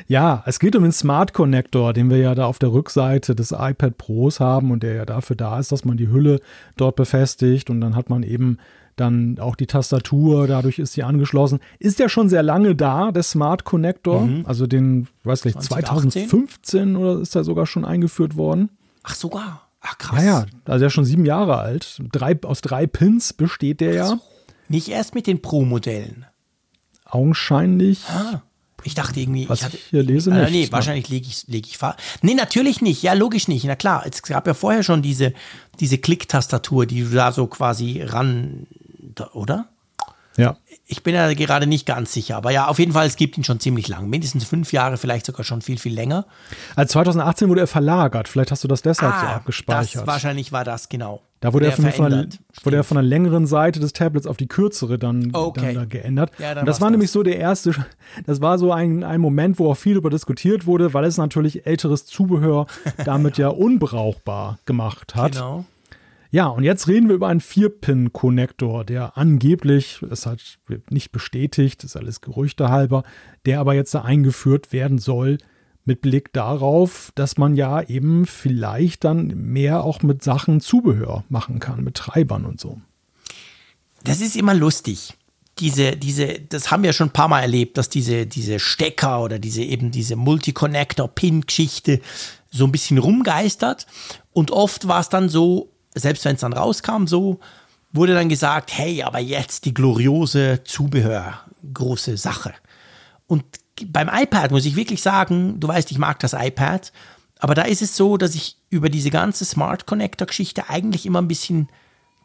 ja, es geht um den Smart Connector, den wir ja da auf der Rückseite des iPad Pros haben und der ja dafür da ist, dass man die Hülle dort befestigt und dann hat man eben dann auch die Tastatur, dadurch ist sie angeschlossen. Ist ja schon sehr lange da, der Smart Connector, mhm. also den, weiß nicht, 2015 oder ist er sogar schon eingeführt worden? Ach, sogar. Ach, krass. Naja, also er ist schon sieben Jahre alt. Drei, aus drei Pins besteht der ja. Nicht erst mit den Pro-Modellen. Augenscheinlich. Ah. Ich dachte irgendwie, Was ich, hatte, ich hier lese äh, nicht. nee, wahrscheinlich lege ich, leg ich Nee, natürlich nicht. Ja, logisch nicht. Na klar, es gab ja vorher schon diese, diese Klick-Tastatur, die du da so quasi ran oder? Ja. Ich bin ja gerade nicht ganz sicher, aber ja, auf jeden Fall, es gibt ihn schon ziemlich lang. Mindestens fünf Jahre, vielleicht sogar schon viel, viel länger. Also 2018 wurde er verlagert. Vielleicht hast du das deshalb ah, so abgespeichert. Das, wahrscheinlich war das, genau. Da wurde, er von, einer, wurde er von einer längeren Seite des Tablets auf die kürzere dann, okay. dann geändert. Ja, dann Und das war das. nämlich so der erste, das war so ein, ein Moment, wo auch viel über diskutiert wurde, weil es natürlich älteres Zubehör damit ja unbrauchbar gemacht hat. Genau. Ja, und jetzt reden wir über einen 4-Pin-Konnektor, der angeblich, das hat nicht bestätigt, ist alles Gerüchte halber, der aber jetzt da eingeführt werden soll, mit Blick darauf, dass man ja eben vielleicht dann mehr auch mit Sachen Zubehör machen kann, mit Treibern und so. Das ist immer lustig. Diese, diese, das haben wir schon ein paar Mal erlebt, dass diese, diese Stecker oder diese eben diese Multiconnector-Pin-Geschichte so ein bisschen rumgeistert. Und oft war es dann so, selbst wenn es dann rauskam, so wurde dann gesagt, hey, aber jetzt die gloriose Zubehör, große Sache. Und beim iPad muss ich wirklich sagen, du weißt, ich mag das iPad, aber da ist es so, dass ich über diese ganze Smart Connector Geschichte eigentlich immer ein bisschen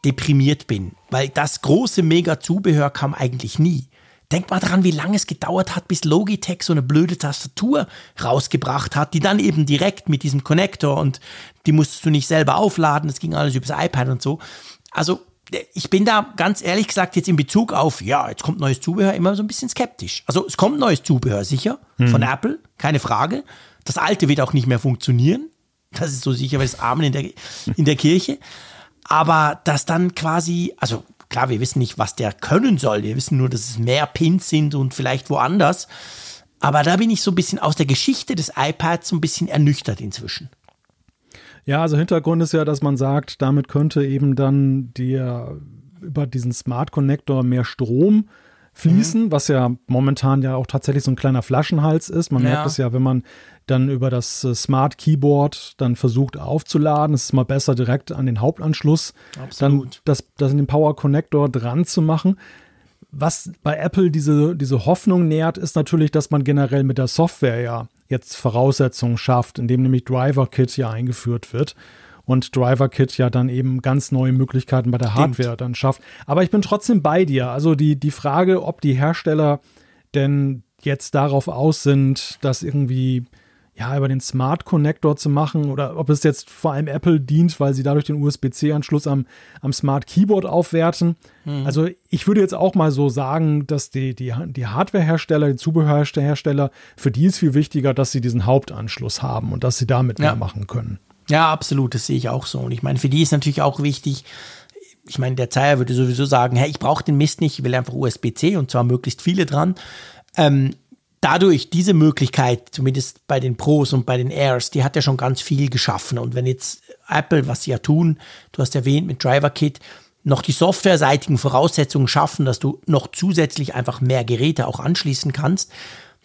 deprimiert bin, weil das große mega Zubehör kam eigentlich nie. Denk mal dran, wie lange es gedauert hat, bis Logitech so eine blöde Tastatur rausgebracht hat, die dann eben direkt mit diesem Connector und die musstest du nicht selber aufladen, das ging alles übers iPad und so. Also ich bin da ganz ehrlich gesagt jetzt in Bezug auf, ja, jetzt kommt neues Zubehör, immer so ein bisschen skeptisch. Also es kommt neues Zubehör, sicher, mhm. von Apple, keine Frage. Das alte wird auch nicht mehr funktionieren. Das ist so sicher, weil es Amen in der, in der Kirche. Aber dass dann quasi, also klar, wir wissen nicht, was der können soll. Wir wissen nur, dass es mehr Pins sind und vielleicht woanders. Aber da bin ich so ein bisschen aus der Geschichte des iPads so ein bisschen ernüchtert inzwischen. Ja, also Hintergrund ist ja, dass man sagt, damit könnte eben dann der über diesen Smart Connector mehr Strom fließen, mhm. was ja momentan ja auch tatsächlich so ein kleiner Flaschenhals ist. Man ja. merkt es ja, wenn man dann über das äh, Smart Keyboard dann versucht aufzuladen. Es ist mal besser direkt an den Hauptanschluss, Absolut. dann das, das in den Power Connector dran zu machen. Was bei Apple diese, diese Hoffnung nährt, ist natürlich, dass man generell mit der Software ja jetzt Voraussetzungen schafft, indem nämlich Driver Kit ja eingeführt wird und Driver Kit ja dann eben ganz neue Möglichkeiten bei der Stimmt. Hardware dann schafft. Aber ich bin trotzdem bei dir. Also die, die Frage, ob die Hersteller denn jetzt darauf aus sind, dass irgendwie ja, über den Smart Connector zu machen oder ob es jetzt vor allem Apple dient, weil sie dadurch den USB-C-Anschluss am, am Smart Keyboard aufwerten. Mhm. Also ich würde jetzt auch mal so sagen, dass die, die, die Hardware-Hersteller, die Zubehörhersteller, für die ist viel wichtiger, dass sie diesen Hauptanschluss haben und dass sie damit ja. mehr machen können. Ja, absolut, das sehe ich auch so. Und ich meine, für die ist natürlich auch wichtig, ich meine, der Zeier würde sowieso sagen, hey, ich brauche den Mist nicht, ich will einfach USB-C und zwar möglichst viele dran. Ähm, dadurch diese Möglichkeit, zumindest bei den Pros und bei den Airs, die hat ja schon ganz viel geschaffen. Und wenn jetzt Apple, was sie ja tun, du hast erwähnt mit Driver Kit, noch die softwareseitigen Voraussetzungen schaffen, dass du noch zusätzlich einfach mehr Geräte auch anschließen kannst,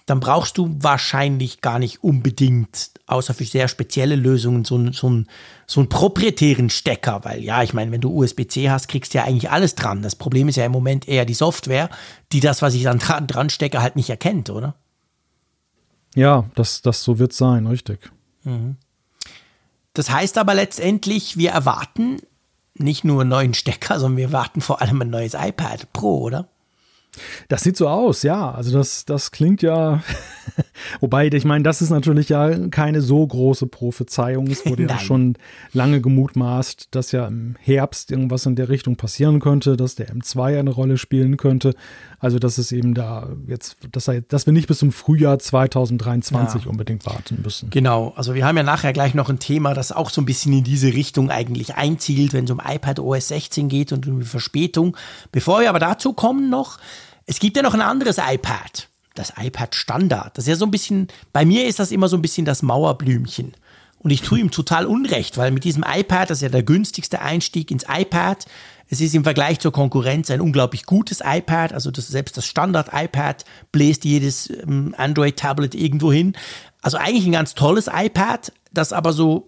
dann brauchst du wahrscheinlich gar nicht unbedingt, außer für sehr spezielle Lösungen, so, so, so einen proprietären Stecker. Weil ja, ich meine, wenn du USB-C hast, kriegst du ja eigentlich alles dran. Das Problem ist ja im Moment eher die Software, die das, was ich dann dran, dran stecke, halt nicht erkennt, oder? Ja, das, das so wird sein, richtig. Mhm. Das heißt aber letztendlich, wir erwarten nicht nur einen neuen Stecker, sondern wir erwarten vor allem ein neues iPad Pro, oder? Das sieht so aus, ja. Also das, das klingt ja, wobei, ich meine, das ist natürlich ja keine so große Prophezeiung. Es wurde ja schon lange gemutmaßt, dass ja im Herbst irgendwas in der Richtung passieren könnte, dass der M2 eine Rolle spielen könnte. Also dass es eben da jetzt, dass, er, dass wir nicht bis zum Frühjahr 2023 ja. unbedingt warten müssen. Genau, also wir haben ja nachher gleich noch ein Thema, das auch so ein bisschen in diese Richtung eigentlich einzielt, wenn es um iPad OS 16 geht und um die Verspätung. Bevor wir aber dazu kommen noch, es gibt ja noch ein anderes iPad. Das iPad Standard. Das ist ja so ein bisschen, bei mir ist das immer so ein bisschen das Mauerblümchen. Und ich tue ihm total Unrecht, weil mit diesem iPad, das ist ja der günstigste Einstieg ins iPad. Es ist im Vergleich zur Konkurrenz ein unglaublich gutes iPad. Also das, selbst das Standard-iPad bläst jedes ähm, Android-Tablet irgendwo hin. Also eigentlich ein ganz tolles iPad, das aber so,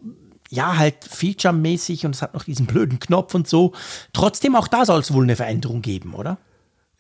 ja, halt featuremäßig und es hat noch diesen blöden Knopf und so. Trotzdem auch da soll es wohl eine Veränderung geben, oder?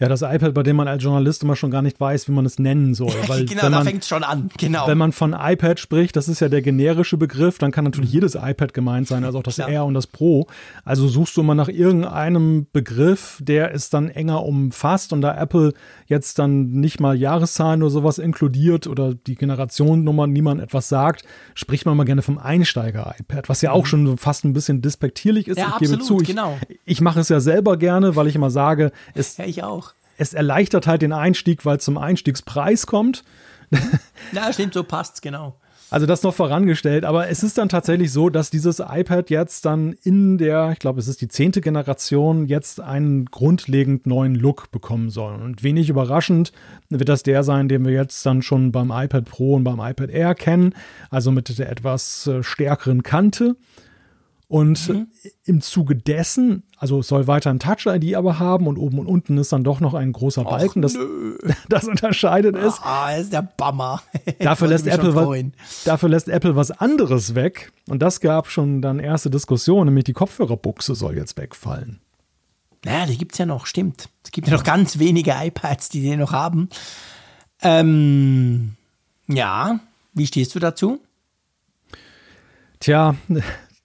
Ja, das iPad, bei dem man als Journalist immer schon gar nicht weiß, wie man es nennen soll. Weil genau, wenn man, da fängt schon an. Genau. Wenn man von iPad spricht, das ist ja der generische Begriff, dann kann natürlich mhm. jedes iPad gemeint sein, also auch das Klar. R und das Pro. Also suchst du immer nach irgendeinem Begriff, der es dann enger umfasst und da Apple jetzt dann nicht mal Jahreszahlen oder sowas inkludiert oder die Generationennummer niemand etwas sagt, spricht man mal gerne vom Einsteiger-iPad, was ja auch mhm. schon fast ein bisschen despektierlich ist. Ja, ich absolut, gebe zu, ich, genau. ich mache es ja selber gerne, weil ich immer sage, es, ja, ich auch es erleichtert halt den Einstieg, weil es zum Einstiegspreis kommt. Ja, stimmt, so passt's, genau. Also das noch vorangestellt, aber es ist dann tatsächlich so, dass dieses iPad jetzt dann in der, ich glaube, es ist die zehnte Generation, jetzt einen grundlegend neuen Look bekommen soll. Und wenig überraschend wird das der sein, den wir jetzt dann schon beim iPad Pro und beim iPad Air kennen, also mit der etwas äh, stärkeren Kante und mhm. im Zuge dessen, also soll weiter ein Touch-ID aber haben und oben und unten ist dann doch noch ein großer Balken, das, das unterscheidet ist. Ah, ist der Bammer. Dafür lässt, Apple was, dafür lässt Apple was anderes weg. Und das gab schon dann erste Diskussionen, nämlich die Kopfhörerbuchse soll jetzt wegfallen. Naja, die gibt es ja noch, stimmt. Es gibt ja noch ganz wenige iPads, die den noch haben. Ähm, ja, wie stehst du dazu? Tja,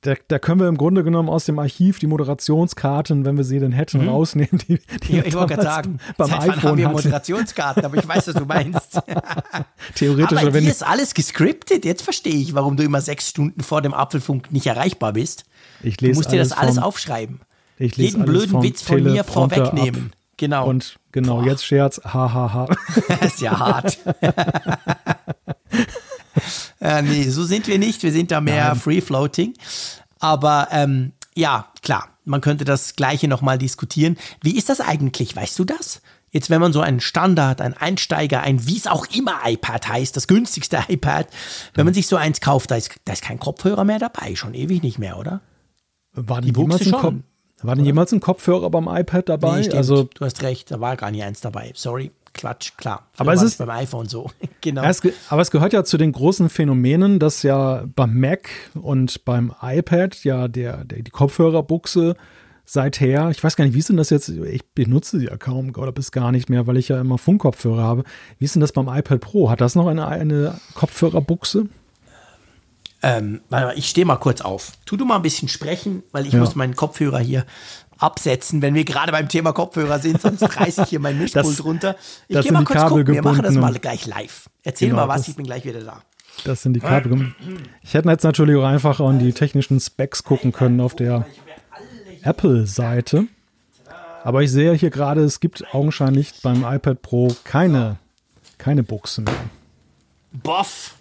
da, da, können wir im Grunde genommen aus dem Archiv die Moderationskarten, wenn wir sie denn hätten, mhm. rausnehmen. Die, die ich wollte gerade sagen, beim seit iPhone haben wir Moderationskarten, aber ich weiß, was du meinst. Theoretisch. Aber hier ist alles gescriptet. Jetzt verstehe ich, warum du immer sechs Stunden vor dem Apfelfunk nicht erreichbar bist. Ich lese du musst dir das alles vom, aufschreiben. Ich lese Jeden blöden Witz von mir vorwegnehmen. Ab. Genau. Und genau, Boah. jetzt Scherz, hahaha. das ist ja hart. äh, nee, so sind wir nicht. Wir sind da mehr free-floating. Aber ähm, ja, klar, man könnte das Gleiche nochmal diskutieren. Wie ist das eigentlich? Weißt du das? Jetzt, wenn man so einen Standard, ein Einsteiger, ein wie es auch immer iPad heißt, das günstigste iPad, wenn man sich so eins kauft, da ist, da ist kein Kopfhörer mehr dabei, schon ewig nicht mehr, oder? War denn, jemals ein, Kopf, war denn jemals ein Kopfhörer beim iPad dabei? Nee, also du hast recht, da war gar nicht eins dabei. Sorry. Quatsch, klar. aber es ist beim iPhone so. genau. Es, aber es gehört ja zu den großen Phänomenen, dass ja beim Mac und beim iPad ja der, der die Kopfhörerbuchse seither, ich weiß gar nicht, wie ist denn das jetzt? Ich benutze sie ja kaum oder bis gar nicht mehr, weil ich ja immer Funkkopfhörer habe. Wie ist denn das beim iPad Pro? Hat das noch eine, eine Kopfhörerbuchse? Ähm, ich stehe mal kurz auf. Tu du mal ein bisschen sprechen, weil ich ja. muss meinen Kopfhörer hier absetzen, wenn wir gerade beim Thema Kopfhörer sind, sonst reiße ich hier mein Mischpult das, runter. Ich gehe mal kurz gucken, wir machen das mal gleich live. Erzähl genau, mal was, ich bin gleich wieder da. Das sind die Kabel. Ich hätte jetzt natürlich auch einfach an die technischen Specs gucken können auf der Apple-Seite. Aber ich sehe hier gerade, es gibt augenscheinlich beim iPad Pro keine, keine Buchse mehr. Boff!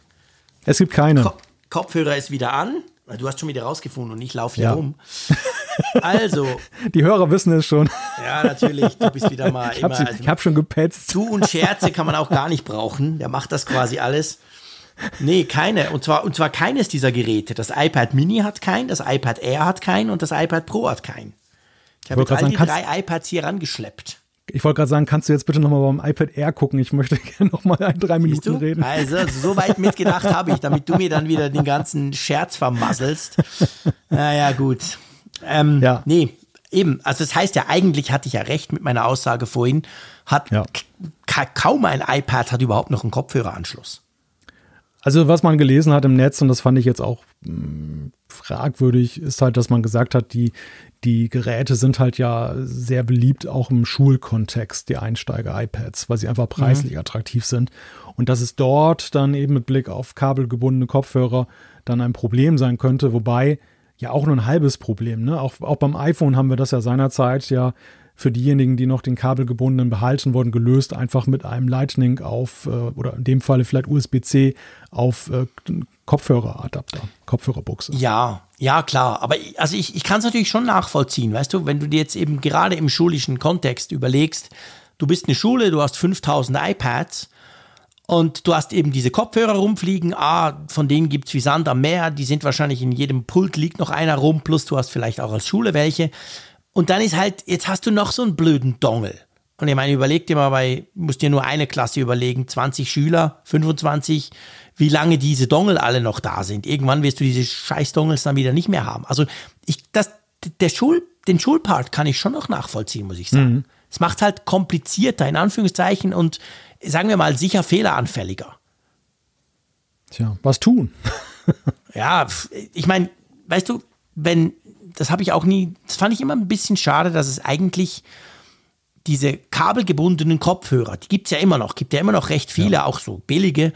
Es gibt keine. Ko Kopfhörer ist wieder an. Du hast schon wieder rausgefunden und ich laufe hier ja. rum. Also. Die Hörer wissen es schon. Ja, natürlich. Du bist wieder mal ich immer. Also, ich habe schon gepetzt. Du und Scherze kann man auch gar nicht brauchen. Der macht das quasi alles. Nee, keine. Und zwar, und zwar keines dieser Geräte. Das iPad Mini hat keinen, das iPad Air hat keinen und das iPad Pro hat keinen. Ich habe jetzt all die drei iPads hier rangeschleppt. Ich wollte gerade sagen, kannst du jetzt bitte nochmal beim iPad Air gucken? Ich möchte gerne nochmal ein, drei Minuten reden. Also, so weit mitgedacht habe ich, damit du mir dann wieder den ganzen Scherz vermasselst. Naja, gut. Ähm, ja. Nee, eben. Also, das heißt ja, eigentlich hatte ich ja recht mit meiner Aussage vorhin. Hat ja. kaum ein iPad hat überhaupt noch einen Kopfhöreranschluss. Also was man gelesen hat im Netz, und das fand ich jetzt auch mh, hm, fragwürdig, ist halt, dass man gesagt hat, die, die Geräte sind halt ja sehr beliebt, auch im Schulkontext, die Einsteiger-iPads, weil sie einfach preislich mhm. attraktiv sind. Und dass es dort dann eben mit Blick auf kabelgebundene Kopfhörer dann ein Problem sein könnte, wobei ja auch nur ein halbes Problem. Ne? Auch, auch beim iPhone haben wir das ja seinerzeit ja für diejenigen, die noch den kabelgebundenen behalten wurden, gelöst, einfach mit einem Lightning auf, äh, oder in dem Falle vielleicht USB-C auf äh, Kopfhöreradapter, Kopfhörerbuchse. Ja, ja, klar. Aber also ich, ich kann es natürlich schon nachvollziehen, weißt du, wenn du dir jetzt eben gerade im schulischen Kontext überlegst, du bist eine Schule, du hast 5000 iPads und du hast eben diese Kopfhörer rumfliegen. Ah, von denen gibt es wie Sand am Meer. Die sind wahrscheinlich in jedem Pult liegt noch einer rum. Plus du hast vielleicht auch als Schule welche. Und dann ist halt, jetzt hast du noch so einen blöden Dongel. Und ich meine, überleg dir mal bei, musst dir nur eine Klasse überlegen, 20 Schüler, 25, wie lange diese Dongel alle noch da sind. Irgendwann wirst du diese scheiß Dongels dann wieder nicht mehr haben. Also ich, das, der Schul, den Schulpart kann ich schon noch nachvollziehen, muss ich sagen. Mhm. Es macht halt komplizierter, in Anführungszeichen, und sagen wir mal sicher fehleranfälliger. Tja, was tun? ja, ich meine, weißt du, wenn das habe ich auch nie, das fand ich immer ein bisschen schade, dass es eigentlich diese kabelgebundenen Kopfhörer, die gibt es ja immer noch, gibt ja immer noch recht viele, ja. auch so billige.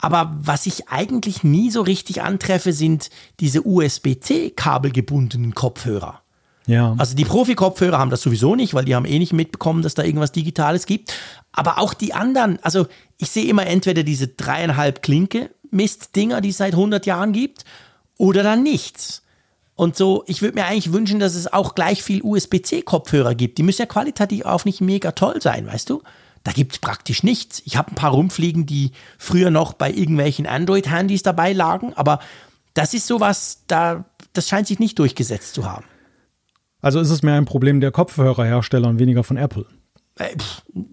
Aber was ich eigentlich nie so richtig antreffe, sind diese USB-C kabelgebundenen Kopfhörer. Ja. Also die Profi-Kopfhörer haben das sowieso nicht, weil die haben eh nicht mitbekommen, dass da irgendwas Digitales gibt. Aber auch die anderen, also ich sehe immer entweder diese dreieinhalb Klinke Mistdinger, die es seit 100 Jahren gibt, oder dann nichts. Und so, ich würde mir eigentlich wünschen, dass es auch gleich viel USB-C-Kopfhörer gibt. Die müssen ja qualitativ auch nicht mega toll sein, weißt du? Da gibt es praktisch nichts. Ich habe ein paar rumfliegen, die früher noch bei irgendwelchen Android-Handys dabei lagen, aber das ist sowas, da, das scheint sich nicht durchgesetzt zu haben. Also ist es mehr ein Problem der Kopfhörerhersteller und weniger von Apple? Äh,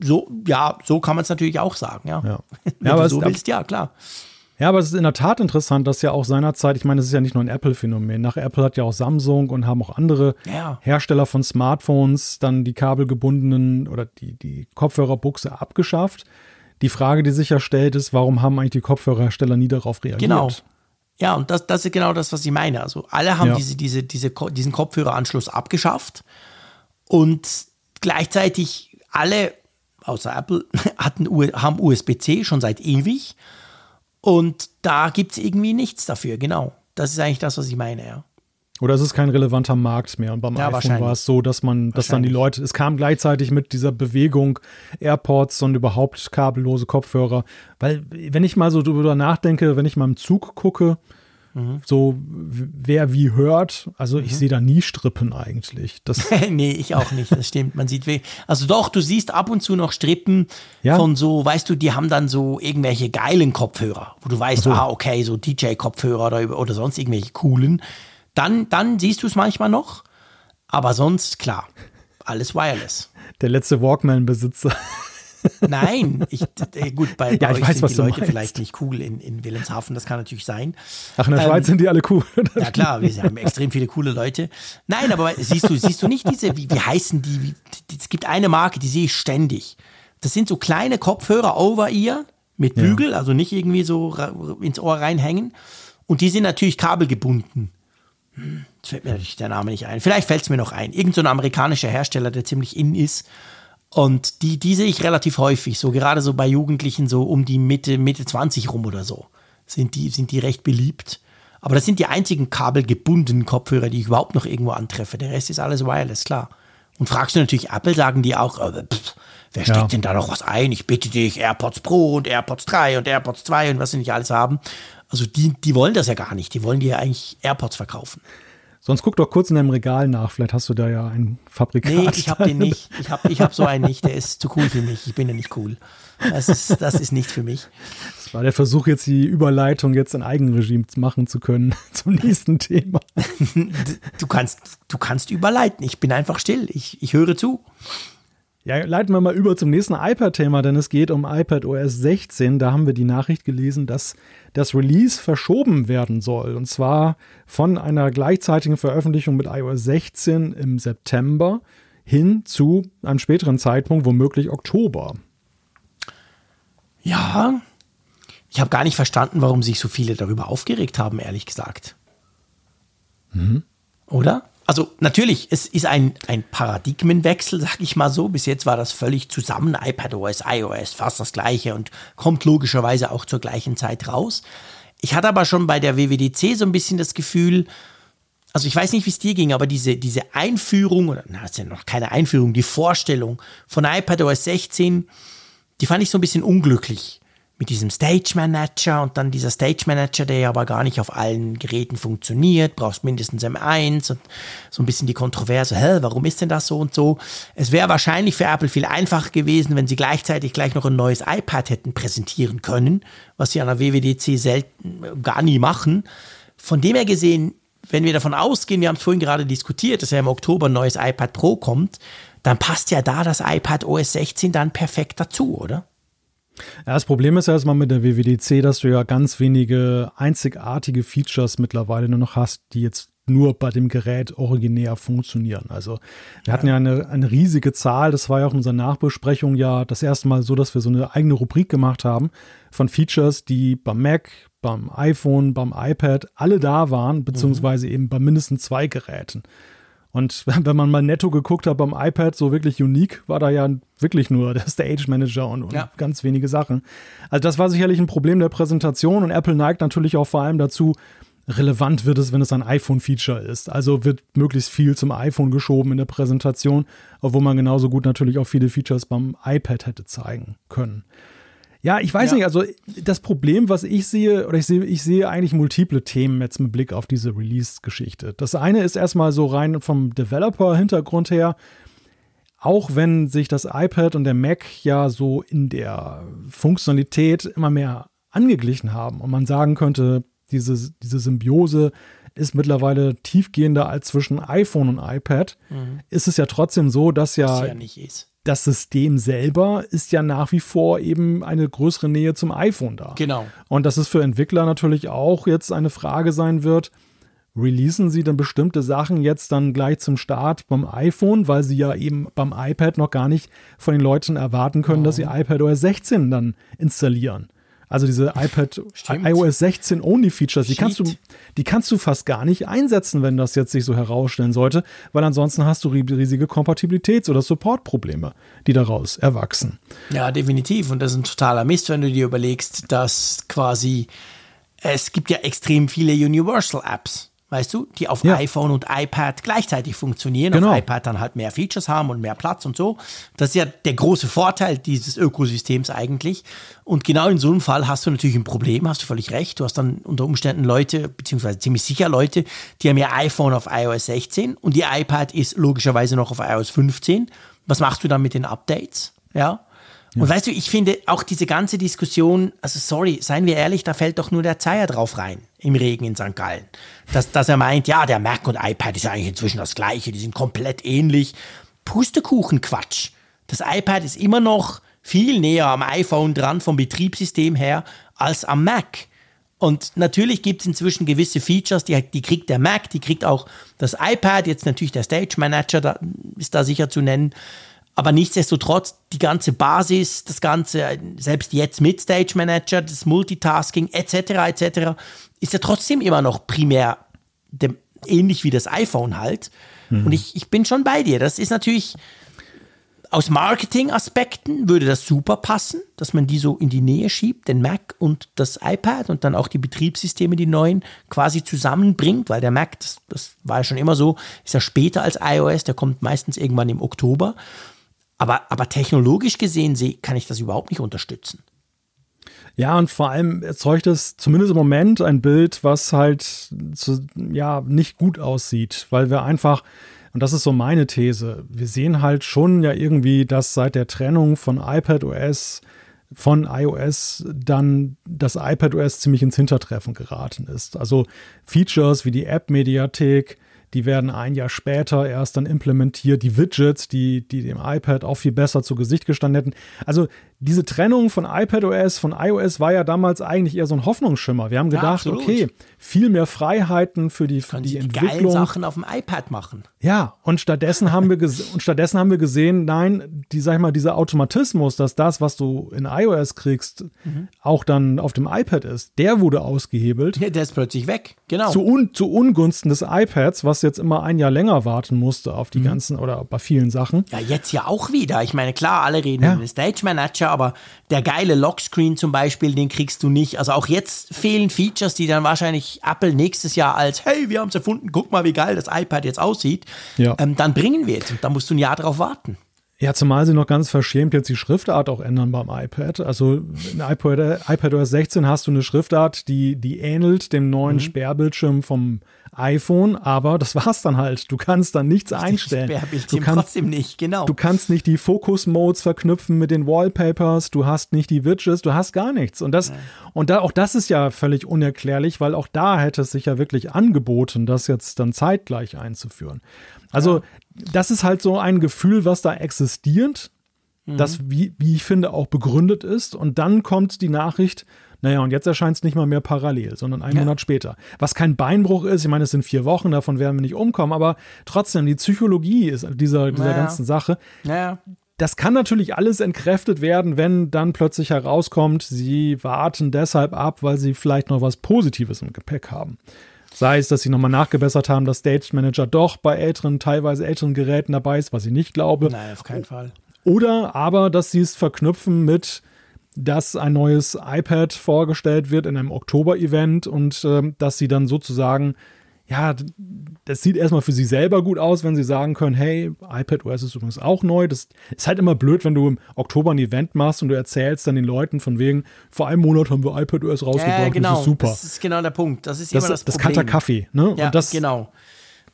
so, ja, so kann man es natürlich auch sagen, ja. Ja, ja aber so willst, ja, klar. Ja, aber es ist in der Tat interessant, dass ja auch seinerzeit, ich meine, es ist ja nicht nur ein Apple-Phänomen. Nach Apple hat ja auch Samsung und haben auch andere ja. Hersteller von Smartphones dann die kabelgebundenen oder die, die Kopfhörerbuchse abgeschafft. Die Frage, die sich ja stellt, ist, warum haben eigentlich die Kopfhörerhersteller nie darauf reagiert? Genau. Ja, und das, das ist genau das, was ich meine. Also alle haben ja. diese, diese, diese, diesen Kopfhöreranschluss abgeschafft und gleichzeitig alle, außer Apple, hatten, haben USB-C schon seit ewig. Und da gibt es irgendwie nichts dafür, genau. Das ist eigentlich das, was ich meine, ja. Oder ist es kein relevanter Markt mehr? Und beim Ja, iPhone war es so, dass man, dass dann die Leute, es kam gleichzeitig mit dieser Bewegung AirPods und überhaupt kabellose Kopfhörer. Weil, wenn ich mal so drüber nachdenke, wenn ich mal im Zug gucke, so w- wer wie hört, also ich sehe da nie Strippen eigentlich. Das, nee, ich auch nicht, das stimmt. Man sieht, also doch, du siehst ab und zu noch Strippen Ja. von so, weißt du, die haben dann so irgendwelche geilen Kopfhörer, wo du weißt, so. ah, okay, so DJ-Kopfhörer oder, oder sonst irgendwelche coolen. Dann, dann siehst du es manchmal noch, aber sonst, klar, alles wireless. der letzte Walkman-Besitzer. Nein, ich, äh, gut, bei, bei Ja, ich weiß, sind was die Leute meinst. vielleicht nicht cool in, in Wilhelmshaven, das kann natürlich sein. Ach, in der Ähm, Schweiz sind die alle cool. Ja klar, wir haben extrem viele coole Leute. Nein, aber siehst du, siehst du nicht diese, wie, wie heißen die, wie, die? Es gibt eine Marke, die sehe ich ständig. Das sind so kleine Kopfhörer over ear mit Bügel, also nicht irgendwie so ins Ohr reinhängen. Und die sind natürlich kabelgebunden. Hm, Jetzt fällt mir natürlich der Name nicht ein. Vielleicht fällt es mir noch ein. Irgend so ein amerikanischer Hersteller, der ziemlich in ist. Und die, die sehe ich relativ häufig, so gerade so bei Jugendlichen, so um die Mitte, Mitte 20 rum oder so, sind die, sind die recht beliebt. Aber das sind die einzigen kabelgebundenen Kopfhörer, die ich überhaupt noch irgendwo antreffe. Der Rest ist alles wireless, klar. Und fragst du natürlich Apple, sagen die auch, äh, pff, wer steckt Ja. denn da noch was ein? Ich bitte dich, AirPods Pro und AirPods 3 und AirPods 2 und was sie nicht alles haben. Also die, die wollen das ja gar nicht. Die wollen dir ja eigentlich AirPods verkaufen. Sonst guck doch kurz in deinem Regal nach. Vielleicht hast du da ja ein Fabrikat. Nee, ich habe den nicht. Ich habe ich hab so einen nicht. Der ist zu cool für mich. Ich bin ja nicht cool. Das ist, das ist nicht für mich. Das war der Versuch, jetzt die Überleitung jetzt in Eigenregime machen zu können zum nächsten Thema. Du kannst, du kannst überleiten. Ich bin einfach still. Ich, ich höre zu. Ja, leiten wir mal über zum nächsten iPad-Thema, denn es geht um iPad OS 16. Da haben wir die Nachricht gelesen, dass das Release verschoben werden soll. Und zwar von einer gleichzeitigen Veröffentlichung mit iOS 16 im September hin zu einem späteren Zeitpunkt, womöglich Oktober. Ja. Ich habe gar nicht verstanden, warum sich so viele darüber aufgeregt haben, ehrlich gesagt. Oder? Also natürlich, es ist ein, ein Paradigmenwechsel, sag ich mal so. Bis jetzt war das völlig zusammen, iPadOS, iOS, fast das gleiche und kommt logischerweise auch zur gleichen Zeit raus. Ich hatte aber schon bei der WWDC so ein bisschen das Gefühl, also ich weiß nicht, wie es dir ging, aber diese, diese Einführung, oder na, ist ja noch keine Einführung, die Vorstellung von iPadOS 16, die fand ich so ein bisschen unglücklich. Mit diesem Stage Manager und dann dieser Stage Manager, der ja aber gar nicht auf allen Geräten funktioniert, brauchst mindestens M1 und so ein bisschen die Kontroverse, hä, warum ist denn das so und so? Es wäre wahrscheinlich für Apple viel einfacher gewesen, wenn sie gleichzeitig gleich noch ein neues iPad hätten präsentieren können, was sie an der WWDC selten äh, gar nie machen. Von dem her gesehen, wenn wir davon ausgehen, wir haben es vorhin gerade diskutiert, dass ja im Oktober ein neues iPad Pro kommt, dann passt ja da das iPad OS 16 dann perfekt dazu, oder? Ja, das Problem ist ja erstmal mit der WWDC, dass du ja ganz wenige einzigartige Features mittlerweile nur noch hast, die jetzt nur bei dem Gerät originär funktionieren. Also wir hatten ja eine, eine riesige Zahl, das war ja auch in unserer Nachbesprechung ja das erste Mal so, dass wir so eine eigene Rubrik gemacht haben von Features, die beim Mac, beim iPhone, beim iPad alle da waren, beziehungsweise eben bei mindestens zwei Geräten. Und wenn man mal netto geguckt hat beim iPad, so wirklich unique, war da ja wirklich nur der Stage Manager und, und Ja. ganz wenige Sachen. Also das war sicherlich ein Problem der Präsentation und Apple neigt natürlich auch vor allem dazu, relevant wird es, wenn es ein iPhone-Feature ist. Also wird möglichst viel zum iPhone geschoben in der Präsentation, obwohl man genauso gut natürlich auch viele Features beim iPad hätte zeigen können. Ja, ich weiß Ja. nicht, also das Problem, was ich sehe, oder ich sehe, ich sehe eigentlich multiple Themen jetzt mit Blick auf diese Release-Geschichte. Das eine ist erstmal so rein vom Developer-Hintergrund her, auch wenn sich das iPad und der Mac ja so in der Funktionalität immer mehr angeglichen haben und man sagen könnte, diese, diese Symbiose ist mittlerweile tiefgehender als zwischen iPhone und iPad, ist es ja trotzdem so, dass ja, Was ja. Das System selber ist ja nach wie vor eben eine größere Nähe zum iPhone da. Genau. Und dass es für Entwickler natürlich auch jetzt eine Frage sein wird, releasen sie denn bestimmte Sachen jetzt dann gleich zum Start beim iPhone, weil sie ja eben beim iPad noch gar nicht von den Leuten erwarten können, dass sie iPad OS 16 dann installieren. Also diese iPad Stimmt. iOS 16 Only Features, die kannst du die kannst du fast gar nicht einsetzen, wenn das jetzt sich so herausstellen sollte, weil ansonsten hast du ri- riesige Kompatibilitäts- oder Supportprobleme, die daraus erwachsen. Ja, definitiv. Und das ist ein totaler Mist, wenn du dir überlegst, dass quasi es gibt ja extrem viele Universal Apps. Weißt du, die auf ja. iPhone und iPad gleichzeitig funktionieren, genau. auf iPad dann halt mehr Features haben und mehr Platz und so. Das ist ja der große Vorteil dieses Ökosystems eigentlich. Und genau in so einem Fall hast du natürlich ein Problem, hast du völlig recht. Du hast dann unter Umständen Leute, beziehungsweise ziemlich sicher Leute, die haben ihr iPhone auf iOS 16 und ihr iPad ist logischerweise noch auf iOS 15. Was machst du dann mit den Updates? Ja. Ja. Und weißt du, ich finde auch diese ganze Diskussion, also sorry, seien wir ehrlich, da fällt doch nur der Zeier drauf rein im Regen in St. Gallen. Dass, dass er meint, ja, der Mac und iPad ist eigentlich inzwischen das gleiche, die sind komplett ähnlich. Pustekuchen-Quatsch. Das iPad ist immer noch viel näher am iPhone dran vom Betriebssystem her als am Mac. Und natürlich gibt es inzwischen gewisse Features, die, die kriegt der Mac, die kriegt auch das iPad, jetzt natürlich der Stage Manager da, ist da sicher zu nennen. Aber nichtsdestotrotz, die ganze Basis, das Ganze, selbst jetzt mit Stage Manager, das Multitasking etc. etc., ist ja trotzdem immer noch primär dem, ähnlich wie das iPhone halt. Mhm. Und ich, ich bin schon bei dir. Das ist natürlich aus Marketing-Aspekten würde das super passen, dass man die so in die Nähe schiebt, den Mac und das iPad und dann auch die Betriebssysteme, die neuen, quasi zusammenbringt, weil der Mac, das, das war ja schon immer so, ist ja später als iOS, der kommt meistens irgendwann im Oktober. Aber, aber technologisch gesehen kann ich das überhaupt nicht unterstützen. Ja, und vor allem erzeugt es zumindest im Moment ein Bild, was halt zu, ja nicht gut aussieht, weil wir einfach, und das ist so meine These, wir sehen halt schon ja irgendwie, dass seit der Trennung von iPadOS von iOS dann das iPadOS ziemlich ins Hintertreffen geraten ist. Also Features wie die App-Mediathek, die werden ein Jahr später erst dann implementiert. Die Widgets, die, die dem iPad auch viel besser zu Gesicht gestanden hätten. Also diese Trennung von iPadOS, von iOS war ja damals eigentlich eher so ein Hoffnungsschimmer. Wir haben gedacht, ja, okay, viel mehr Freiheiten für die, für die, die Entwicklung. Sachen auf dem iPad machen. Ja, und stattdessen haben wir und stattdessen haben wir gesehen, nein, die sag ich mal, dieser Automatismus, dass das, was du in iOS kriegst, mhm. auch dann auf dem iPad ist, der wurde ausgehebelt. Ja, der ist plötzlich weg. Genau. Zu, un, zu Ungunsten des iPads, was jetzt immer ein Jahr länger warten musste auf die mhm. ganzen oder bei vielen Sachen. Ja, jetzt ja auch wieder. Ich meine, klar, alle reden ja. über Stage Manager, aber der geile Lockscreen zum Beispiel, den kriegst du nicht. Also auch jetzt fehlen Features, die dann wahrscheinlich Apple nächstes Jahr als, hey, wir haben es erfunden, guck mal, wie geil das iPad jetzt aussieht, ja. ähm, dann bringen wir es. Und da musst du ein Jahr drauf warten. Ja, zumal sie noch ganz verschämt jetzt die Schriftart auch ändern beim iPad. Also in iPad, iPadOS 16 hast du eine Schriftart, die, die ähnelt dem neuen mhm. Sperrbildschirm vom iPhone, aber das war's dann halt. Du kannst dann nichts einstellen. Du kannst trotzdem nicht, genau. Du kannst nicht die Focus-Modes verknüpfen mit den Wallpapers, du hast nicht die Widgets, du hast gar nichts. Und das, ja. und da, auch das ist ja völlig unerklärlich, weil auch da hätte es sich ja wirklich angeboten, das jetzt dann zeitgleich einzuführen. Also, ja. das ist halt so ein Gefühl, was da existiert, mhm. das, wie, wie ich finde, auch begründet ist. Und dann kommt die Nachricht, naja, und jetzt erscheint es nicht mal mehr parallel, sondern einen ja. Monat später. Was kein Beinbruch ist, ich meine, es sind vier Wochen, davon werden wir nicht umkommen, aber trotzdem, die Psychologie ist dieser, dieser naja. ganzen Sache. Naja. Das kann natürlich alles entkräftet werden, wenn dann plötzlich herauskommt, sie warten deshalb ab, weil sie vielleicht noch was Positives im Gepäck haben. Sei es, dass sie nochmal nachgebessert haben, dass Stage Manager doch bei älteren, teilweise älteren Geräten dabei ist, was ich nicht glaube. Nein, auf keinen Fall. Oder aber, dass sie es verknüpfen mit dass ein neues iPad vorgestellt wird in einem Oktober-Event und äh, dass sie dann sozusagen, ja, das sieht erstmal für sie selber gut aus, wenn sie sagen können, hey, iPad OS ist übrigens auch neu. Das ist halt immer blöd, wenn du im Oktober ein Event machst und du erzählst dann den Leuten von wegen, vor einem Monat haben wir iPad OS rausgebracht, ja, genau. das ist super. Das ist genau der Punkt. Das ist das, immer das, das Problem. Das Kaffee, ne? Ja, und das, genau.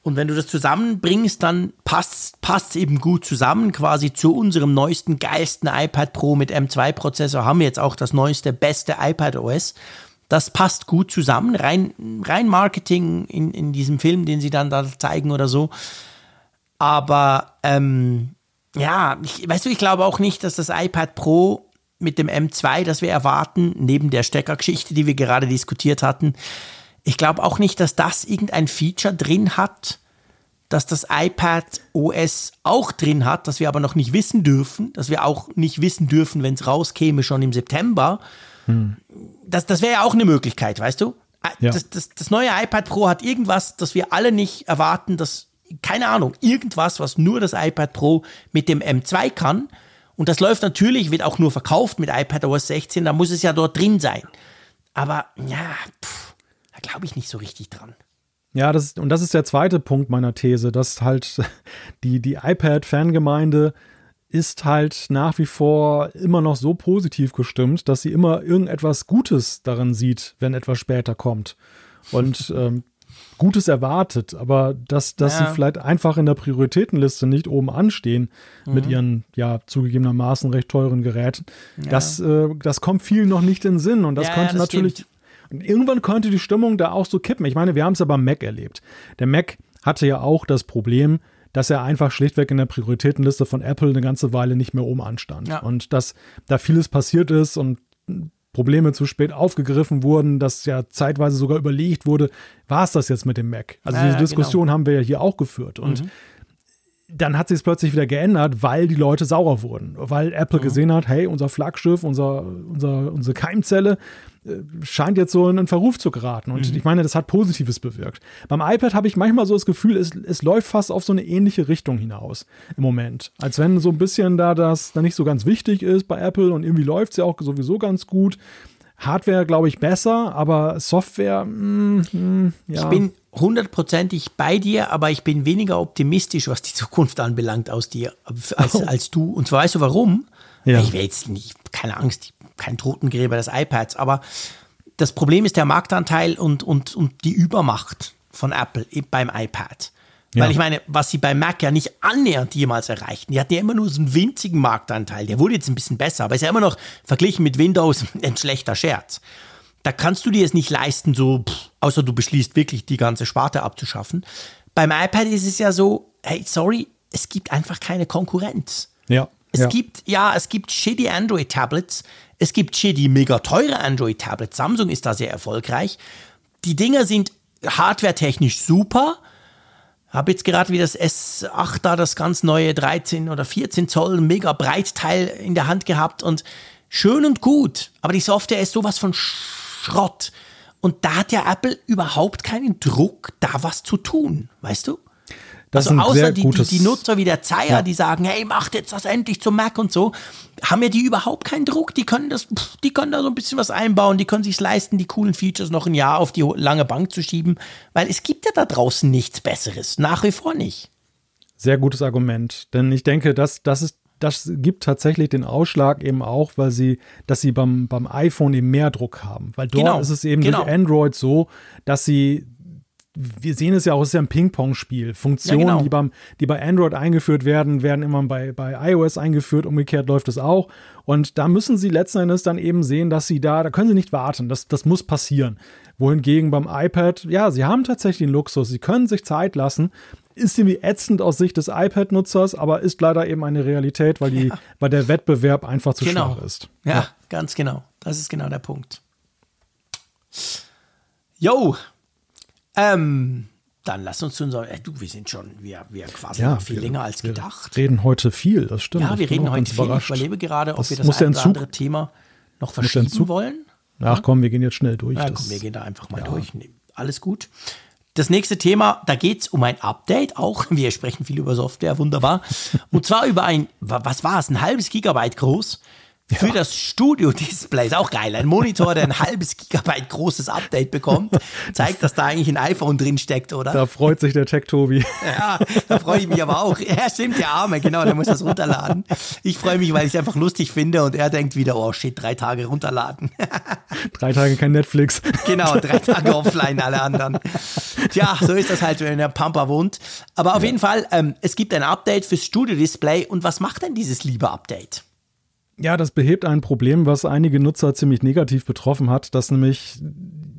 Und wenn du das zusammenbringst, dann passt es eben gut zusammen. Quasi zu unserem neuesten, geilsten iPad Pro mit M2-Prozessor haben wir jetzt auch das neueste, beste iPad OS. Das passt gut zusammen. Rein, rein Marketing in, in diesem Film, den sie dann da zeigen oder so. Aber ähm, ja, ich, weißt du, ich glaube auch nicht, dass das iPad Pro mit dem M2, das wir erwarten, neben der Steckergeschichte, die wir gerade diskutiert hatten, ich glaube auch nicht, dass das irgendein Feature drin hat, dass das iPad OS auch drin hat, das wir aber noch nicht wissen dürfen, dass wir auch nicht wissen dürfen, wenn es rauskäme, schon im September. Hm. Das, das wäre ja auch eine Möglichkeit, weißt du? Ja. Das, das, das neue iPad Pro hat irgendwas, das wir alle nicht erwarten, das, keine Ahnung, irgendwas, was nur das iPad Pro mit dem M2 kann. Und das läuft natürlich, wird auch nur verkauft mit iPad OS 16, da muss es ja dort drin sein. Aber ja, pff, glaube ich nicht so richtig dran. Ja, das, und das ist der zweite Punkt meiner These, dass halt die, die iPad-Fangemeinde ist halt nach wie vor immer noch so positiv gestimmt, dass sie immer irgendetwas Gutes darin sieht, wenn etwas später kommt. Und ähm, Gutes erwartet, aber dass, dass ja. sie vielleicht einfach in der Prioritätenliste nicht oben anstehen mhm. mit ihren, ja, zugegebenermaßen recht teuren Geräten, ja. das, äh, das kommt vielen noch nicht in den Sinn. Und das ja, könnte das natürlich. Stimmt. Irgendwann könnte die Stimmung da auch so kippen. Ich meine, wir haben es ja beim Mac erlebt. Der Mac hatte ja auch das Problem, dass er einfach schlichtweg in der Prioritätenliste von Apple eine ganze Weile nicht mehr oben anstand. Ja. Und dass da vieles passiert ist und Probleme zu spät aufgegriffen wurden, dass ja zeitweise sogar überlegt wurde, war es das jetzt mit dem Mac? Also diese Diskussion genau. haben wir ja hier auch geführt. Und mhm. Dann hat sich es plötzlich wieder geändert, weil die Leute saurer wurden, weil Apple mhm. gesehen hat, hey, unser Flaggschiff, unser, unser, unsere Keimzelle, äh, scheint jetzt so in einen Verruf zu geraten. Und mhm. ich meine, das hat Positives bewirkt. Beim iPad habe ich manchmal so das Gefühl, es, es läuft fast auf so eine ähnliche Richtung hinaus im Moment. Als wenn so ein bisschen da das da nicht so ganz wichtig ist bei Apple und irgendwie läuft es ja auch sowieso ganz gut. Hardware, glaube ich, besser, aber Software, mh, hm, mh, hm, ja. Ich bin hundertprozentig bei dir, aber ich bin weniger optimistisch, was die Zukunft anbelangt, aus dir, als, oh. als du. Und zwar weißt du warum? Ja. Ich will jetzt nicht, keine Angst, kein Totengräber des iPads, aber das Problem ist der Marktanteil und, und, und die Übermacht von Apple beim iPad. Ja. Weil ich meine, was sie beim Mac ja nicht annähernd jemals erreichten, die hatten ja immer nur so einen winzigen Marktanteil. Der wurde jetzt ein bisschen besser, aber ist ja immer noch verglichen mit Windows ein schlechter Scherz. Da kannst du dir es nicht leisten, so, pff, außer du beschließt wirklich die ganze Sparte abzuschaffen. Beim iPad ist es ja so, hey, sorry, es gibt einfach keine Konkurrenz. Ja. Es ja. gibt, ja, es gibt shitty Android-Tablets, es gibt shitty mega teure Android-Tablets. Samsung ist da sehr erfolgreich. Die Dinger sind hardware-technisch super. Habe jetzt gerade wie das S8 da, das ganz neue 13 oder 14 Zoll mega Breitteil in der Hand gehabt und schön und gut. Aber die Software ist sowas von Schrott. Und da hat ja Apple überhaupt keinen Druck, da was zu tun, weißt du? Das also außer die, die, die, Nutzer wie der Zeier, ja. die sagen, hey, macht jetzt das endlich zum Mac und so, haben ja die überhaupt keinen Druck. Die können das, die können da so ein bisschen was einbauen, die können sich leisten, die coolen Features noch ein Jahr auf die lange Bank zu schieben, weil es gibt ja da draußen nichts Besseres, nach wie vor nicht. Sehr gutes Argument, denn ich denke, dass das ist das gibt tatsächlich den Ausschlag eben auch, weil sie, dass sie beim, beim iPhone eben mehr Druck haben. Weil dort genau, ist es eben genau. durch Android so, dass sie wir sehen es ja auch, es ist ja ein Ping-Pong-Spiel. Funktionen, ja, genau. die, beim, die bei Android eingeführt werden, werden immer bei, bei iOS eingeführt, umgekehrt läuft es auch. Und da müssen sie letzten Endes dann eben sehen, dass sie da, da können sie nicht warten, das, das muss passieren. Wohingegen beim iPad, ja, sie haben tatsächlich den Luxus, sie können sich Zeit lassen. Ist irgendwie ätzend aus Sicht des iPad-Nutzers, aber ist leider eben eine Realität, weil, die, ja. weil der Wettbewerb einfach zu genau. schwach ist. Ja, ja, ganz genau. Das ist genau der Punkt. Yo, ähm, dann lass uns zu unserem. Äh, du, wir sind schon, wir, wir quasi ja, viel wir, länger als gedacht. Wir reden heute viel, das stimmt. Ja, wir reden heute viel. Ich überlebe gerade, ob das wir das ein oder andere Thema noch verschieben wollen. Ach komm, wir gehen jetzt schnell durch. Ja, komm, wir gehen da einfach mal durch. Alles gut. Das nächste Thema, da geht es um ein Update auch. Wir sprechen viel über Software, wunderbar. Und zwar über ein, was war es, ein halbes Gigabyte groß für ja. das Studio-Display. Ist auch geil. Ein Monitor, der ein halbes Gigabyte großes Update bekommt, zeigt, dass da eigentlich ein iPhone drin steckt, oder? Da freut sich der Tech-Tobi. Ja, da freue ich mich aber auch. Ja, stimmt, der Arme, genau, der muss das runterladen. Ich freue mich, weil ich es einfach lustig finde und er denkt wieder, oh shit, drei Tage runterladen. drei Tage kein Netflix. Genau, drei Tage offline, alle anderen. Tja, so ist das halt, wenn der Pampa wohnt. Aber auf ja. jeden Fall, ähm, es gibt ein Update fürs Studio-Display und was macht denn dieses liebe Update? Ja, das behebt ein Problem, was einige Nutzer ziemlich negativ betroffen hat, dass nämlich,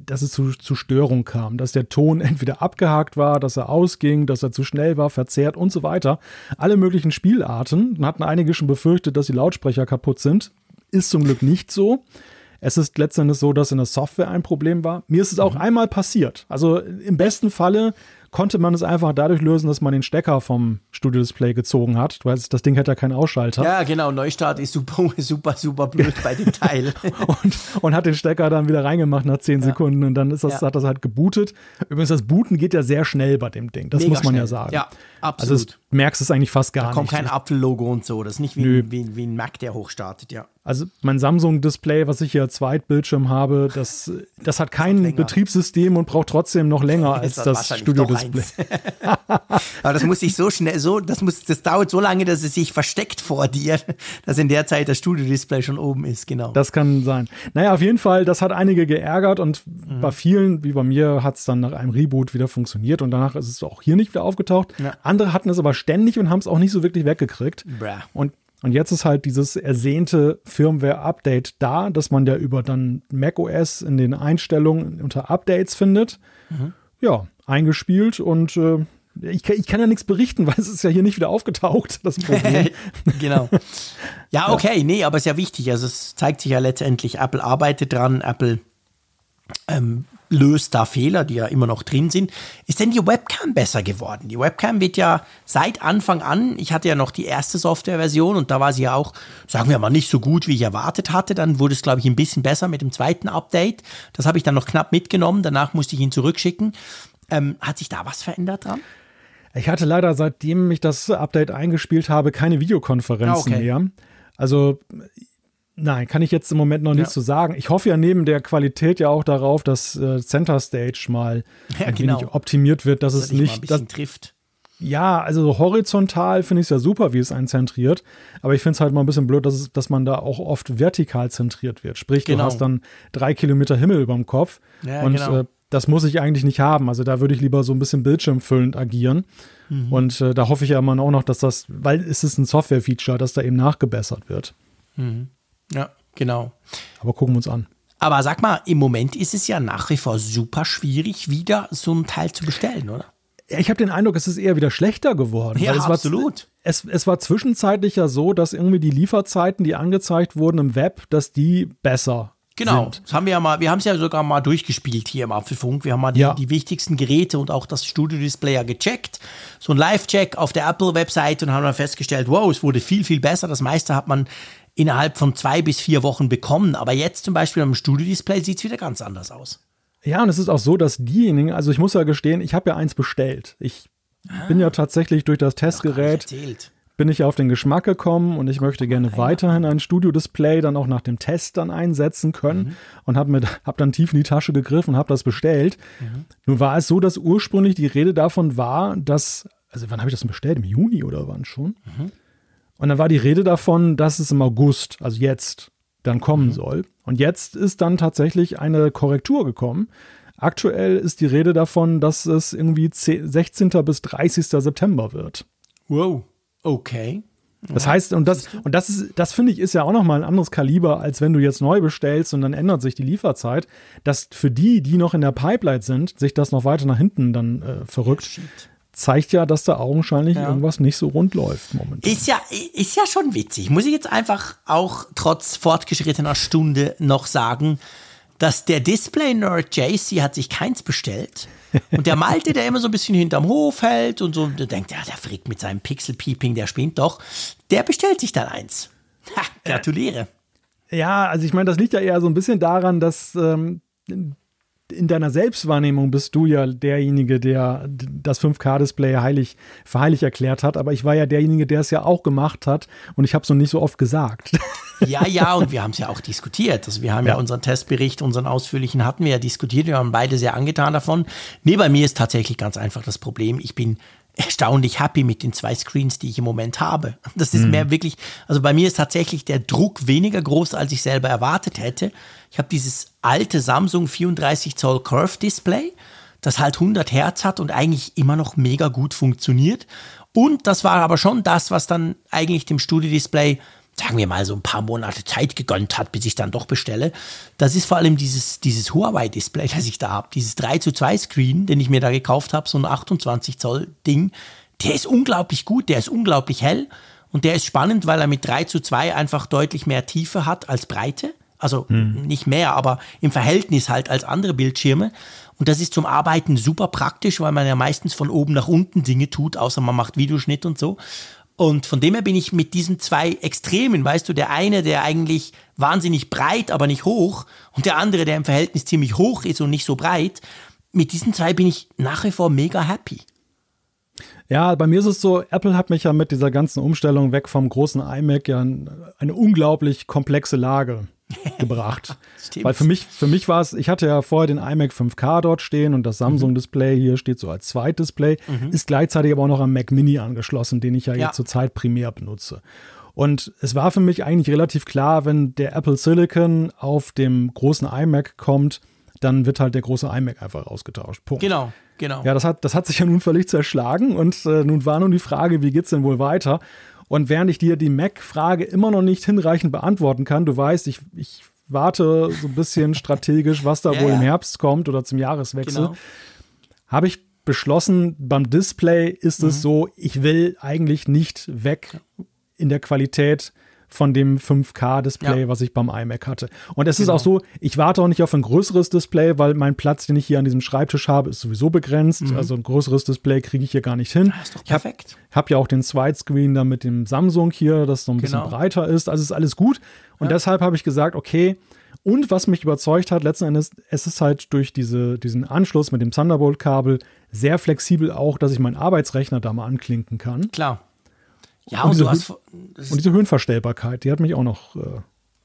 dass es zu, zu Störung kam, dass der Ton entweder abgehakt war, dass er ausging, dass er zu schnell war, verzerrt und so weiter. Alle möglichen Spielarten. Dann hatten einige schon befürchtet, dass die Lautsprecher kaputt sind. Ist zum Glück nicht so. Es ist letztendlich so, dass in der Software ein Problem war. Mir ist es auch mhm. einmal passiert. Also im besten Falle konnte man es einfach dadurch lösen, dass man den Stecker vom Studio-Display gezogen hat. Du weißt, das Ding hat ja keinen Ausschalter. Ja, genau. Neustart ist super, super, super blöd bei dem Teil. und, und hat den Stecker dann wieder reingemacht nach 10 ja. Sekunden und dann ist das, ja. hat das halt gebootet. Übrigens, das Booten geht ja sehr schnell bei dem Ding. Das Mega muss man schnell. ja sagen. Ja, absolut. Also es merkst es eigentlich fast gar da kommt nicht. kein Apfellogo und so. Das ist nicht wie, wie, wie ein Mac, der hochstartet, ja. Also mein Samsung-Display, was ich hier als Zweitbildschirm habe, das, das hat kein Betriebssystem und braucht trotzdem noch länger als das, das Studio-Display. Aber das muss sich so schnell, so, das muss, das dauert so lange, dass es sich versteckt vor dir, dass in der Zeit das Studio-Display schon oben ist, genau. Das kann sein. Naja, auf jeden Fall, das hat einige geärgert und mhm. bei vielen, wie bei mir, hat es dann nach einem Reboot wieder funktioniert und danach ist es auch hier nicht wieder aufgetaucht. Ja. Andere hatten es aber ständig und haben es auch nicht so wirklich weggekriegt. Bra. Und und jetzt ist halt dieses ersehnte Firmware-Update da, dass man ja über dann macOS in den Einstellungen unter Updates findet. Mhm. Ja, eingespielt und äh, ich, ich, kann ja nichts berichten, weil es ist ja hier nicht wieder aufgetaucht, das Problem. genau. Ja, okay, nee, aber es ist ja wichtig. Also es zeigt sich ja letztendlich, Apple arbeitet dran, Apple ähm, löst da Fehler, die ja immer noch drin sind. Ist denn die Webcam besser geworden? Die Webcam wird ja seit Anfang an, ich hatte ja noch die erste Softwareversion und da war sie ja auch, sagen wir mal, nicht so gut, wie ich erwartet hatte. Dann wurde es, glaube ich, ein bisschen besser mit dem zweiten Update. Das habe ich dann noch knapp mitgenommen. Danach musste ich ihn zurückschicken. Ähm, hat sich da was verändert dran? Ich hatte leider, seitdem ich das Update eingespielt habe, keine Videokonferenzen ah, okay. mehr. Also Nein, kann ich jetzt im Moment noch ja. nichts zu sagen. Ich hoffe ja neben der Qualität ja auch darauf, dass äh, Center Stage mal ja, ein genau. wenig optimiert wird, dass, dass es nicht das, trifft. Ja, also horizontal finde ich es ja super, wie es einen zentriert. Aber ich finde es halt mal ein bisschen blöd, dass, es, dass man da auch oft vertikal zentriert wird. Sprich, genau. du hast dann drei Kilometer Himmel über dem Kopf. Ja, und genau. äh, das muss ich eigentlich nicht haben. Also da würde ich lieber so ein bisschen bildschirmfüllend agieren. Mhm. Und äh, da hoffe ich ja immer auch noch, dass das, weil es ist ein Software-Feature, dass da eben nachgebessert wird. Mhm. Ja, genau. Aber gucken wir uns an. Aber sag mal, im Moment ist es ja nach wie vor super schwierig, wieder so ein Teil zu bestellen, oder? Ich habe den Eindruck, es ist eher wieder schlechter geworden. Ja, es absolut. War, es, es war zwischenzeitlich ja so, dass irgendwie die Lieferzeiten, die angezeigt wurden im Web, dass die besser Genau, sind. das haben wir ja mal, wir haben es ja sogar mal durchgespielt hier im Apfelfunk. Wir haben mal die, ja. die wichtigsten Geräte und auch das Studio-Display ja gecheckt. So ein Live-Check auf der Apple-Website und haben dann festgestellt, wow, es wurde viel, viel besser. Das meiste hat man innerhalb von zwei bis vier Wochen bekommen. Aber jetzt zum Beispiel am Studio-Display sieht es wieder ganz anders aus. Ja, und es ist auch so, dass diejenigen, also ich muss ja gestehen, ich habe ja eins bestellt. Ich ah, bin ja tatsächlich durch das Testgerät bin ich auf den Geschmack gekommen und ich möchte gerne ah, weiterhin ein Studio-Display dann auch nach dem Test dann einsetzen können mhm. und habe hab dann tief in die Tasche gegriffen und habe das bestellt. Mhm. Nun war es so, dass ursprünglich die Rede davon war, dass, also wann habe ich das denn bestellt? Im Juni oder wann schon? Mhm. Und dann war die Rede davon, dass es im August, also jetzt, dann kommen mhm. soll. Und jetzt ist dann tatsächlich eine Korrektur gekommen. Aktuell ist die Rede davon, dass es irgendwie 16. bis 30. September wird. Wow, okay. Das heißt, und das, und das ist, das finde ich, ist ja auch nochmal ein anderes Kaliber, als wenn du jetzt neu bestellst und dann ändert sich die Lieferzeit. Dass für die, die noch in der Pipeline sind, sich das noch weiter nach hinten dann äh, verrückt. Zeigt ja, dass da augenscheinlich ja. irgendwas nicht so rund läuft momentan. Ist ja, ist ja schon witzig. Muss ich jetzt einfach auch trotz fortgeschrittener Stunde noch sagen, dass der Display-Nerd JC hat sich keins bestellt. Und der Malte, der immer so ein bisschen hinterm Hof hält und so, der denkt, ja, der Frick mit seinem Pixel-Peeping, der spinnt doch. Der bestellt sich dann eins. Ha, gratuliere. Ja, also ich meine, das liegt ja eher so ein bisschen daran, dass ähm, in deiner Selbstwahrnehmung bist du ja derjenige, der das 5K-Display heilig, für heilig erklärt hat, aber ich war ja derjenige, der es ja auch gemacht hat und ich habe es noch nicht so oft gesagt. Ja, ja, und wir haben es ja auch diskutiert. Also wir haben ja. ja. unseren Testbericht, unseren ausführlichen hatten wir ja diskutiert. Wir haben beide sehr angetan davon. Nee, bei mir ist tatsächlich ganz einfach das Problem. Ich bin erstaunlich happy mit den zwei Screens, die ich im Moment habe. Das ist mhm. mehr wirklich, also bei mir ist tatsächlich der Druck weniger groß, als ich selber erwartet hätte. Ich habe dieses alte Samsung 34 Zoll Curve Display, das halt 100 Hertz hat und eigentlich immer noch mega gut funktioniert. Und das war aber schon das, was dann eigentlich dem Studio Display sagen wir mal, so ein paar Monate Zeit gegönnt hat, bis ich dann doch bestelle. Das ist vor allem dieses, dieses Huawei-Display, das ich da habe. Dieses 3 zu 2 Screen, den ich mir da gekauft habe, so ein 28 Zoll Ding. Der ist unglaublich gut, der ist unglaublich hell und der ist spannend, weil er mit 3 zu 2 einfach deutlich mehr Tiefe hat als Breite. Also hm. nicht mehr, aber im Verhältnis halt als andere Bildschirme. Und das ist zum Arbeiten super praktisch, weil man ja meistens von oben nach unten Dinge tut, außer man macht Videoschnitt und so. Und von dem her bin ich mit diesen zwei Extremen, weißt du, der eine, der eigentlich wahnsinnig breit, aber nicht hoch, und der andere, der im Verhältnis ziemlich hoch ist und nicht so breit, mit diesen zwei bin ich nach wie vor mega happy. Ja, bei mir ist es so, Apple hat mich ja mit dieser ganzen Umstellung weg vom großen iMac ja eine unglaublich komplexe Lage gebracht. Weil für mich, für mich war es, ich hatte ja vorher den iMac 5K dort stehen und das Samsung-Display hier steht so als Zweitdisplay, mhm. ist gleichzeitig aber auch noch am Mac Mini angeschlossen, den ich ja, ja. jetzt zurzeit primär benutze. Und es war für mich eigentlich relativ klar, wenn der Apple Silicon auf dem großen iMac kommt, dann wird halt der große iMac einfach ausgetauscht. Punkt. Genau, genau. Ja, das hat, das hat sich ja nun völlig zerschlagen und äh, nun war nun die Frage, wie geht es denn wohl weiter? Und während ich dir die Mac-Frage immer noch nicht hinreichend beantworten kann, du weißt, ich, ich warte so ein bisschen strategisch, was da ja, wohl ja. im Herbst kommt oder zum Jahreswechsel, genau. habe ich beschlossen, beim Display ist mhm. es so, ich will eigentlich nicht weg in der Qualität von dem 5K-Display, ja. was ich beim iMac hatte. Und es genau. ist auch so, ich warte auch nicht auf ein größeres Display, weil mein Platz, den ich hier an diesem Schreibtisch habe, ist sowieso begrenzt. Mhm. Also ein größeres Display kriege ich hier gar nicht hin. Das ah, ist doch perfekt. Ich habe hab ja auch den Zweitscreen da mit dem Samsung hier, das so ein bisschen genau. breiter ist. Also ist alles gut. Und ja. deshalb habe ich gesagt, okay, und was mich überzeugt hat, letzten Endes, es ist halt durch diese, diesen Anschluss mit dem Thunderbolt-Kabel sehr flexibel auch, dass ich meinen Arbeitsrechner da mal anklinken kann. Klar. Ja, und, und, diese, hast, und diese, Höhenverstellbarkeit, die hat mich auch noch. Äh,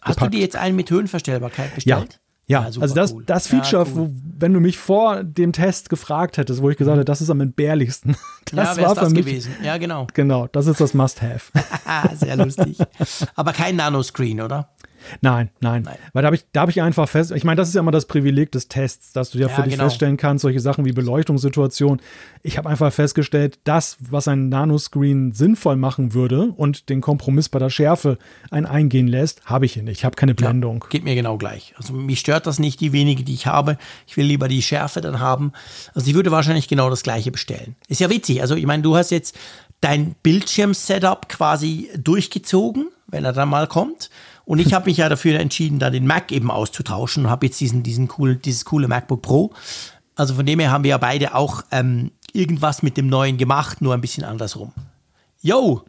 hast gepackt. du dir jetzt einen mit Höhenverstellbarkeit bestellt? Ja. Ja, ja also das, cool. das Feature, ja, cool. wo, wenn du mich vor dem Test gefragt hättest, wo ich gesagt mhm. hätte, das ist am entbehrlichsten. Das ja, war für das mich, gewesen. Ja, genau. Genau, das ist das Must-Have. Sehr lustig. Aber kein Nanoscreen, oder? Nein, nein, nein. Weil da habe ich, hab ich einfach fest, ich meine, das ist ja immer das Privileg des Tests, dass du ja, ja für dich genau. feststellen kannst, solche Sachen wie Beleuchtungssituation. Ich habe einfach festgestellt, das, was ein Nanoscreen sinnvoll machen würde und den Kompromiss bei der Schärfe ein eingehen lässt, habe ich hier nicht. Ich habe keine Blendung. Ja, geht mir genau gleich. Also mich stört das nicht, die wenige, die ich habe. Ich will lieber die Schärfe dann haben. Also ich würde wahrscheinlich genau das gleiche bestellen. Ist ja witzig. Also ich meine, du hast jetzt dein Bildschirm-Setup quasi durchgezogen, wenn er dann mal kommt. Und ich habe mich ja dafür entschieden, da den Mac eben auszutauschen und habe jetzt diesen, diesen cool, dieses coole MacBook Pro. Also von dem her haben wir ja beide auch ähm, irgendwas mit dem neuen gemacht, nur ein bisschen andersrum. Yo,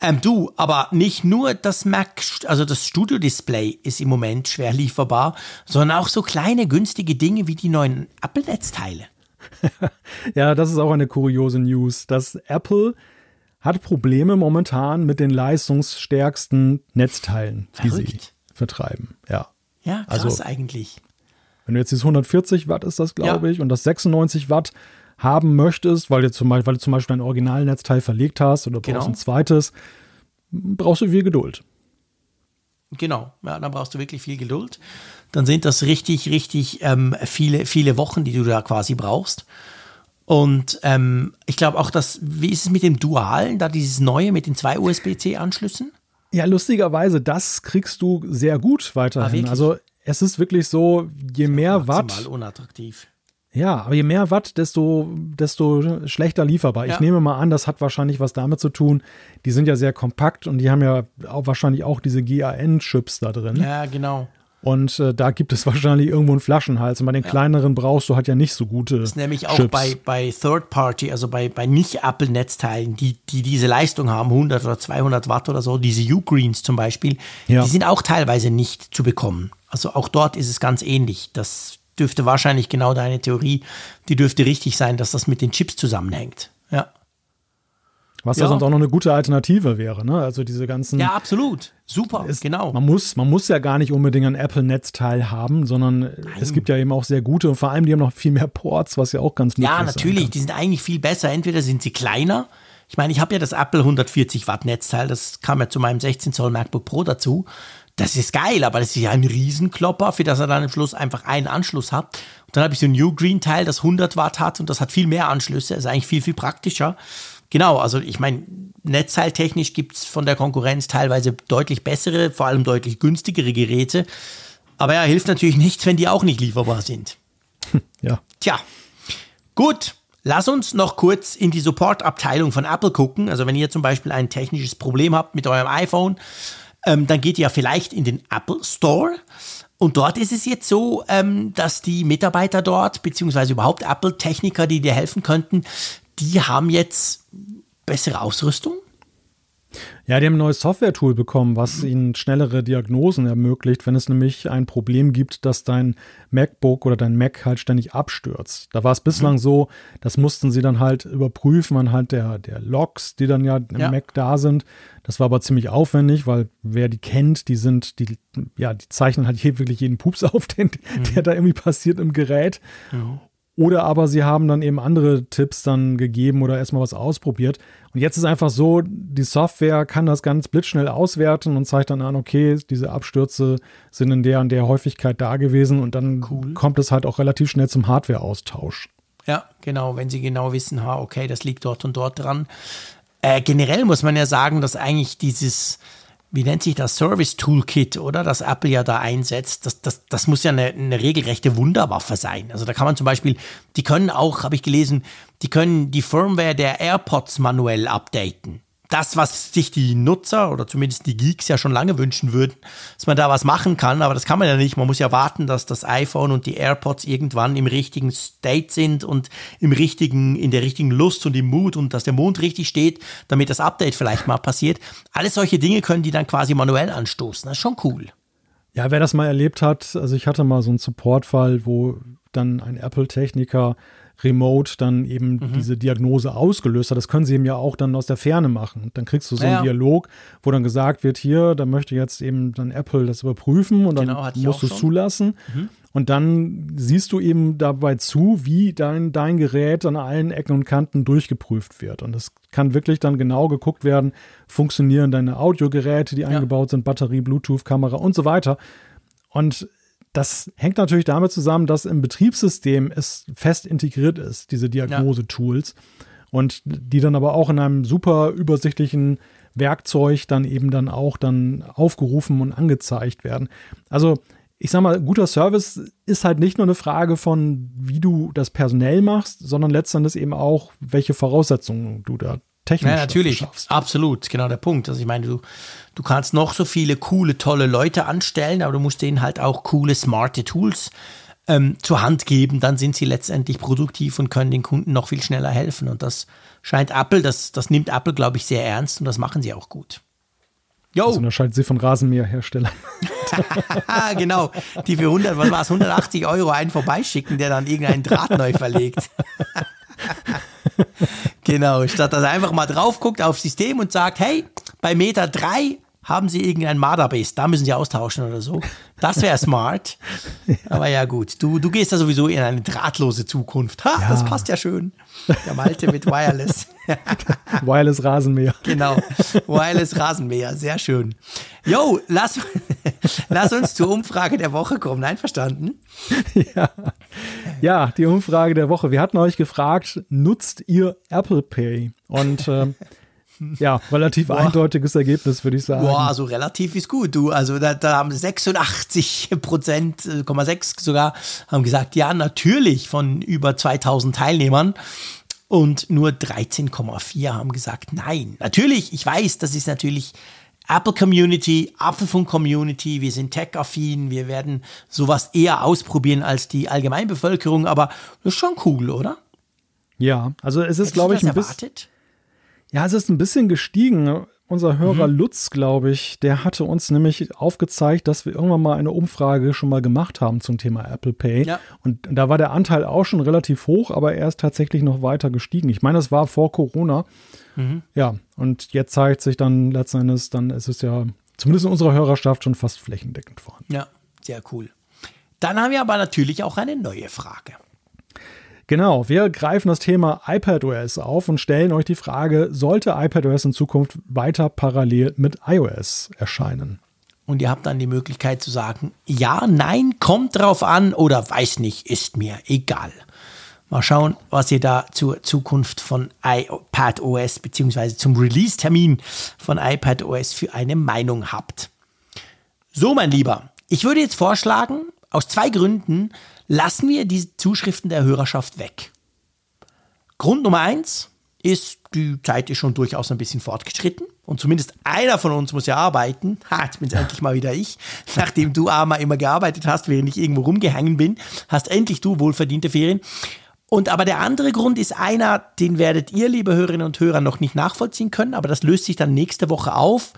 ähm, du, aber nicht nur das Mac, also das Studio-Display ist im Moment schwer lieferbar, sondern auch so kleine günstige Dinge wie die neuen Apple-Netzteile. ja, das ist auch eine kuriose News, dass Apple hat Probleme momentan mit den leistungsstärksten Netzteilen, Verrückt. die sie vertreiben. Ja, ja krass also, eigentlich. Wenn du jetzt dieses 140 Watt ist das, glaube ja. ich, und das 96 Watt haben möchtest, weil du zum Beispiel, weil du zum Beispiel ein Originalnetzteil verlegt hast oder genau. brauchst ein zweites, brauchst du viel Geduld. Genau, ja, dann brauchst du wirklich viel Geduld. Dann sind das richtig, richtig ähm, viele, viele Wochen, die du da quasi brauchst. Und ähm, ich glaube auch, dass, wie ist es mit dem Dualen, da dieses neue mit den zwei USB-C-Anschlüssen? Ja, lustigerweise, das kriegst du sehr gut weiterhin. Ah, also es ist wirklich so, je mehr Watt. Unattraktiv. Ja, aber je mehr Watt, desto, desto schlechter lieferbar. Ja. Ich nehme mal an, das hat wahrscheinlich was damit zu tun. Die sind ja sehr kompakt und die haben ja auch wahrscheinlich auch diese GAN-Chips da drin. Ja, genau. Und äh, da gibt es wahrscheinlich irgendwo einen Flaschenhals. Und bei den ja. kleineren brauchst du halt ja nicht so gute. Das ist nämlich auch Chips. bei, bei Third Party, also bei, bei Nicht-Apple-Netzteilen, die, die diese Leistung haben, 100 oder 200 Watt oder so, diese U-Greens zum Beispiel, ja. die sind auch teilweise nicht zu bekommen. Also auch dort ist es ganz ähnlich. Das dürfte wahrscheinlich genau deine Theorie, die dürfte richtig sein, dass das mit den Chips zusammenhängt. Was ja. ja sonst auch noch eine gute Alternative wäre, ne? Also diese ganzen. Ja, absolut. Super, es, genau. Man muss, man muss ja gar nicht unbedingt ein Apple-Netzteil haben, sondern Nein. es gibt ja eben auch sehr gute und vor allem die haben noch viel mehr Ports, was ja auch ganz Ja, natürlich, die sind eigentlich viel besser. Entweder sind sie kleiner. Ich meine, ich habe ja das Apple 140 Watt Netzteil, das kam ja zu meinem 16 Zoll MacBook Pro dazu. Das ist geil, aber das ist ja ein Riesenklopper, für das er dann am Schluss einfach einen Anschluss hat. Und dann habe ich so ein New Green Teil, das 100 Watt hat und das hat viel mehr Anschlüsse, ist eigentlich viel, viel praktischer. Genau, also ich meine, netzteiltechnisch gibt es von der Konkurrenz teilweise deutlich bessere, vor allem deutlich günstigere Geräte. Aber ja, hilft natürlich nichts, wenn die auch nicht lieferbar sind. Ja. Tja, gut. Lass uns noch kurz in die Support-Abteilung von Apple gucken. Also wenn ihr zum Beispiel ein technisches Problem habt mit eurem iPhone, ähm, dann geht ihr vielleicht in den Apple Store. Und dort ist es jetzt so, ähm, dass die Mitarbeiter dort, beziehungsweise überhaupt Apple-Techniker, die dir helfen könnten, die haben jetzt bessere Ausrüstung. Ja, die haben ein neues Software-Tool bekommen, was ihnen schnellere Diagnosen ermöglicht, wenn es nämlich ein Problem gibt, dass dein MacBook oder dein Mac halt ständig abstürzt. Da war es bislang mhm. so, das mussten sie dann halt überprüfen anhand der, der Logs, die dann ja im ja. Mac da sind. Das war aber ziemlich aufwendig, weil wer die kennt, die sind, die, ja, die zeichnen halt hier wirklich jeden Pups auf, den, mhm. der da irgendwie passiert im Gerät. Ja. Oder aber sie haben dann eben andere Tipps dann gegeben oder erstmal was ausprobiert. Und jetzt ist einfach so, die Software kann das ganz blitzschnell auswerten und zeigt dann an, okay, diese Abstürze sind in der und der Häufigkeit da gewesen und dann cool. kommt es halt auch relativ schnell zum Hardware-Austausch. Ja, genau, wenn sie genau wissen, ha, okay, das liegt dort und dort dran. Äh, generell muss man ja sagen, dass eigentlich dieses, wie nennt sich das Service Toolkit, oder? Das Apple ja da einsetzt. Das, das, das muss ja eine, eine regelrechte Wunderwaffe sein. Also da kann man zum Beispiel, die können auch, habe ich gelesen, die können die Firmware der AirPods manuell updaten das, was sich die Nutzer oder zumindest die Geeks ja schon lange wünschen würden, dass man da was machen kann, aber das kann man ja nicht. Man muss ja warten, dass das iPhone und die AirPods irgendwann im richtigen State sind und im richtigen, in der richtigen Lust und im Mut und dass der Mond richtig steht, damit das Update vielleicht mal passiert. Alles solche Dinge können die dann quasi manuell anstoßen. Das ist schon cool. Ja, wer das mal erlebt hat, also ich hatte mal so einen Supportfall, wo dann ein Apple-Techniker remote dann eben mhm. diese Diagnose ausgelöst hat. Das können sie eben ja auch dann aus der Ferne machen. Dann kriegst du so ja. einen Dialog, wo dann gesagt wird, hier, da möchte jetzt eben dann Apple das überprüfen und dann genau, musst du es zulassen. Mhm. Und dann siehst du eben dabei zu, wie dein, dein Gerät an allen Ecken und Kanten durchgeprüft wird. Und es kann wirklich dann genau geguckt werden, funktionieren deine Audiogeräte, die ja. eingebaut sind, Batterie, Bluetooth, Kamera und so weiter. Und das hängt natürlich damit zusammen, dass im Betriebssystem es fest integriert ist, diese Diagnose-Tools. Und die dann aber auch in einem super übersichtlichen Werkzeug dann eben dann auch dann aufgerufen und angezeigt werden. Also ich sag mal, guter Service ist halt nicht nur eine Frage von, wie du das personell machst, sondern letztendlich eben auch, welche Voraussetzungen du da technisch Ja, natürlich, absolut, genau der Punkt. Also ich meine, du, du kannst noch so viele coole, tolle Leute anstellen, aber du musst denen halt auch coole, smarte Tools ähm, zur Hand geben. Dann sind sie letztendlich produktiv und können den Kunden noch viel schneller helfen. Und das scheint Apple, das, das nimmt Apple, glaube ich, sehr ernst und das machen sie auch gut. Jo. Das unterscheidet sie von Rasenmäherherstellern. genau, die für 100, was war es, 180 Euro einen vorbeischicken, der dann irgendeinen Draht neu verlegt. genau, statt dass er einfach mal drauf guckt aufs System und sagt, hey, bei Meter 3 haben Sie irgendein Mother-Base, da müssen Sie austauschen oder so. Das wäre smart. ja. Aber ja gut, du, du gehst da sowieso in eine drahtlose Zukunft. Ha, ja. das passt ja schön. Der Malte mit Wireless. Wireless Rasenmäher. Genau, Wireless Rasenmäher, sehr schön. Yo, lass, lass uns zur Umfrage der Woche kommen. Einverstanden? Ja. ja, die Umfrage der Woche. Wir hatten euch gefragt, nutzt ihr Apple Pay? Und äh, ja, relativ Boah. eindeutiges Ergebnis, würde ich sagen. Boah, also relativ ist gut, du. Also da, da haben 86 Prozent, 6 sogar, haben gesagt, ja, natürlich von über 2000 Teilnehmern. Und nur 13,4 haben gesagt, nein. Natürlich, ich weiß, das ist natürlich Apple Community, Apfelfunk Community, wir sind tech-affin, wir werden sowas eher ausprobieren als die Allgemeinbevölkerung, aber das ist schon cool, oder? Ja, also es ist, glaube ich, ein bisschen. Ja, es ist ein bisschen gestiegen. Unser Hörer mhm. Lutz, glaube ich, der hatte uns nämlich aufgezeigt, dass wir irgendwann mal eine Umfrage schon mal gemacht haben zum Thema Apple Pay. Ja. Und da war der Anteil auch schon relativ hoch, aber er ist tatsächlich noch weiter gestiegen. Ich meine, es war vor Corona. Mhm. Ja, und jetzt zeigt sich dann letzten Endes, dann ist es ja zumindest in unserer Hörerschaft schon fast flächendeckend vorhanden. Ja, sehr cool. Dann haben wir aber natürlich auch eine neue Frage. Genau, wir greifen das Thema iPadOS auf und stellen euch die Frage, sollte iPadOS in Zukunft weiter parallel mit iOS erscheinen? Und ihr habt dann die Möglichkeit zu sagen, ja, nein, kommt drauf an oder weiß nicht, ist mir egal. Mal schauen, was ihr da zur Zukunft von iPadOS bzw. zum Release-Termin von iPadOS für eine Meinung habt. So, mein Lieber, ich würde jetzt vorschlagen, aus zwei Gründen, lassen wir die Zuschriften der Hörerschaft weg. Grund Nummer eins ist, die Zeit ist schon durchaus ein bisschen fortgeschritten. Und zumindest einer von uns muss ja arbeiten. Ha, jetzt bin es endlich mal wieder ich. Nachdem du Armer immer gearbeitet hast, während ich irgendwo rumgehangen bin, hast endlich du wohlverdiente Ferien. Und aber der andere Grund ist einer, den werdet ihr, liebe Hörerinnen und Hörer, noch nicht nachvollziehen können, aber das löst sich dann nächste Woche auf.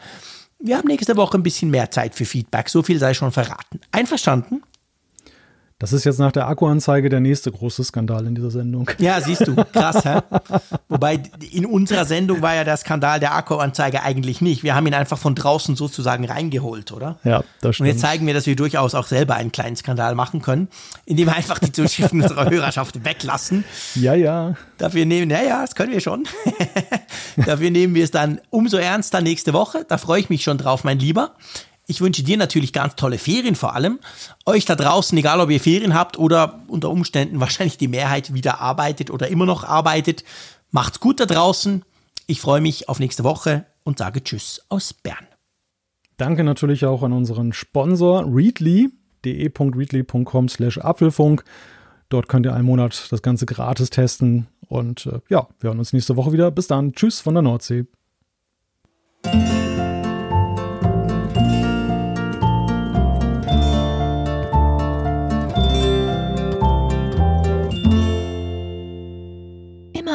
Wir haben nächste Woche ein bisschen mehr Zeit für Feedback, so viel sei schon verraten. Einverstanden? Das ist jetzt nach der Akkuanzeige der nächste große Skandal in dieser Sendung. Ja, siehst du, krass, hä? Wobei in unserer Sendung war ja der Skandal der Akkuanzeige eigentlich nicht. Wir haben ihn einfach von draußen sozusagen reingeholt, oder? Ja, das stimmt. Und jetzt zeigen wir, dass wir durchaus auch selber einen kleinen Skandal machen können, indem wir einfach die Zuschriften unserer Hörerschaft weglassen. Ja, ja. Dafür nehmen, ja, ja, das können wir schon. Dafür nehmen wir es dann umso ernster nächste Woche. Da freue ich mich schon drauf, mein Lieber. Ich wünsche dir natürlich ganz tolle Ferien vor allem. Euch da draußen, egal ob ihr Ferien habt oder unter Umständen wahrscheinlich die Mehrheit wieder arbeitet oder immer noch arbeitet. Macht's gut da draußen. Ich freue mich auf nächste Woche und sage Tschüss aus Bern. Danke natürlich auch an unseren Sponsor Readly, de.readly.com slash Apfelfunk. Dort könnt ihr einen Monat das Ganze gratis testen. Und äh, ja, wir hören uns nächste Woche wieder. Bis dann. Tschüss von der Nordsee.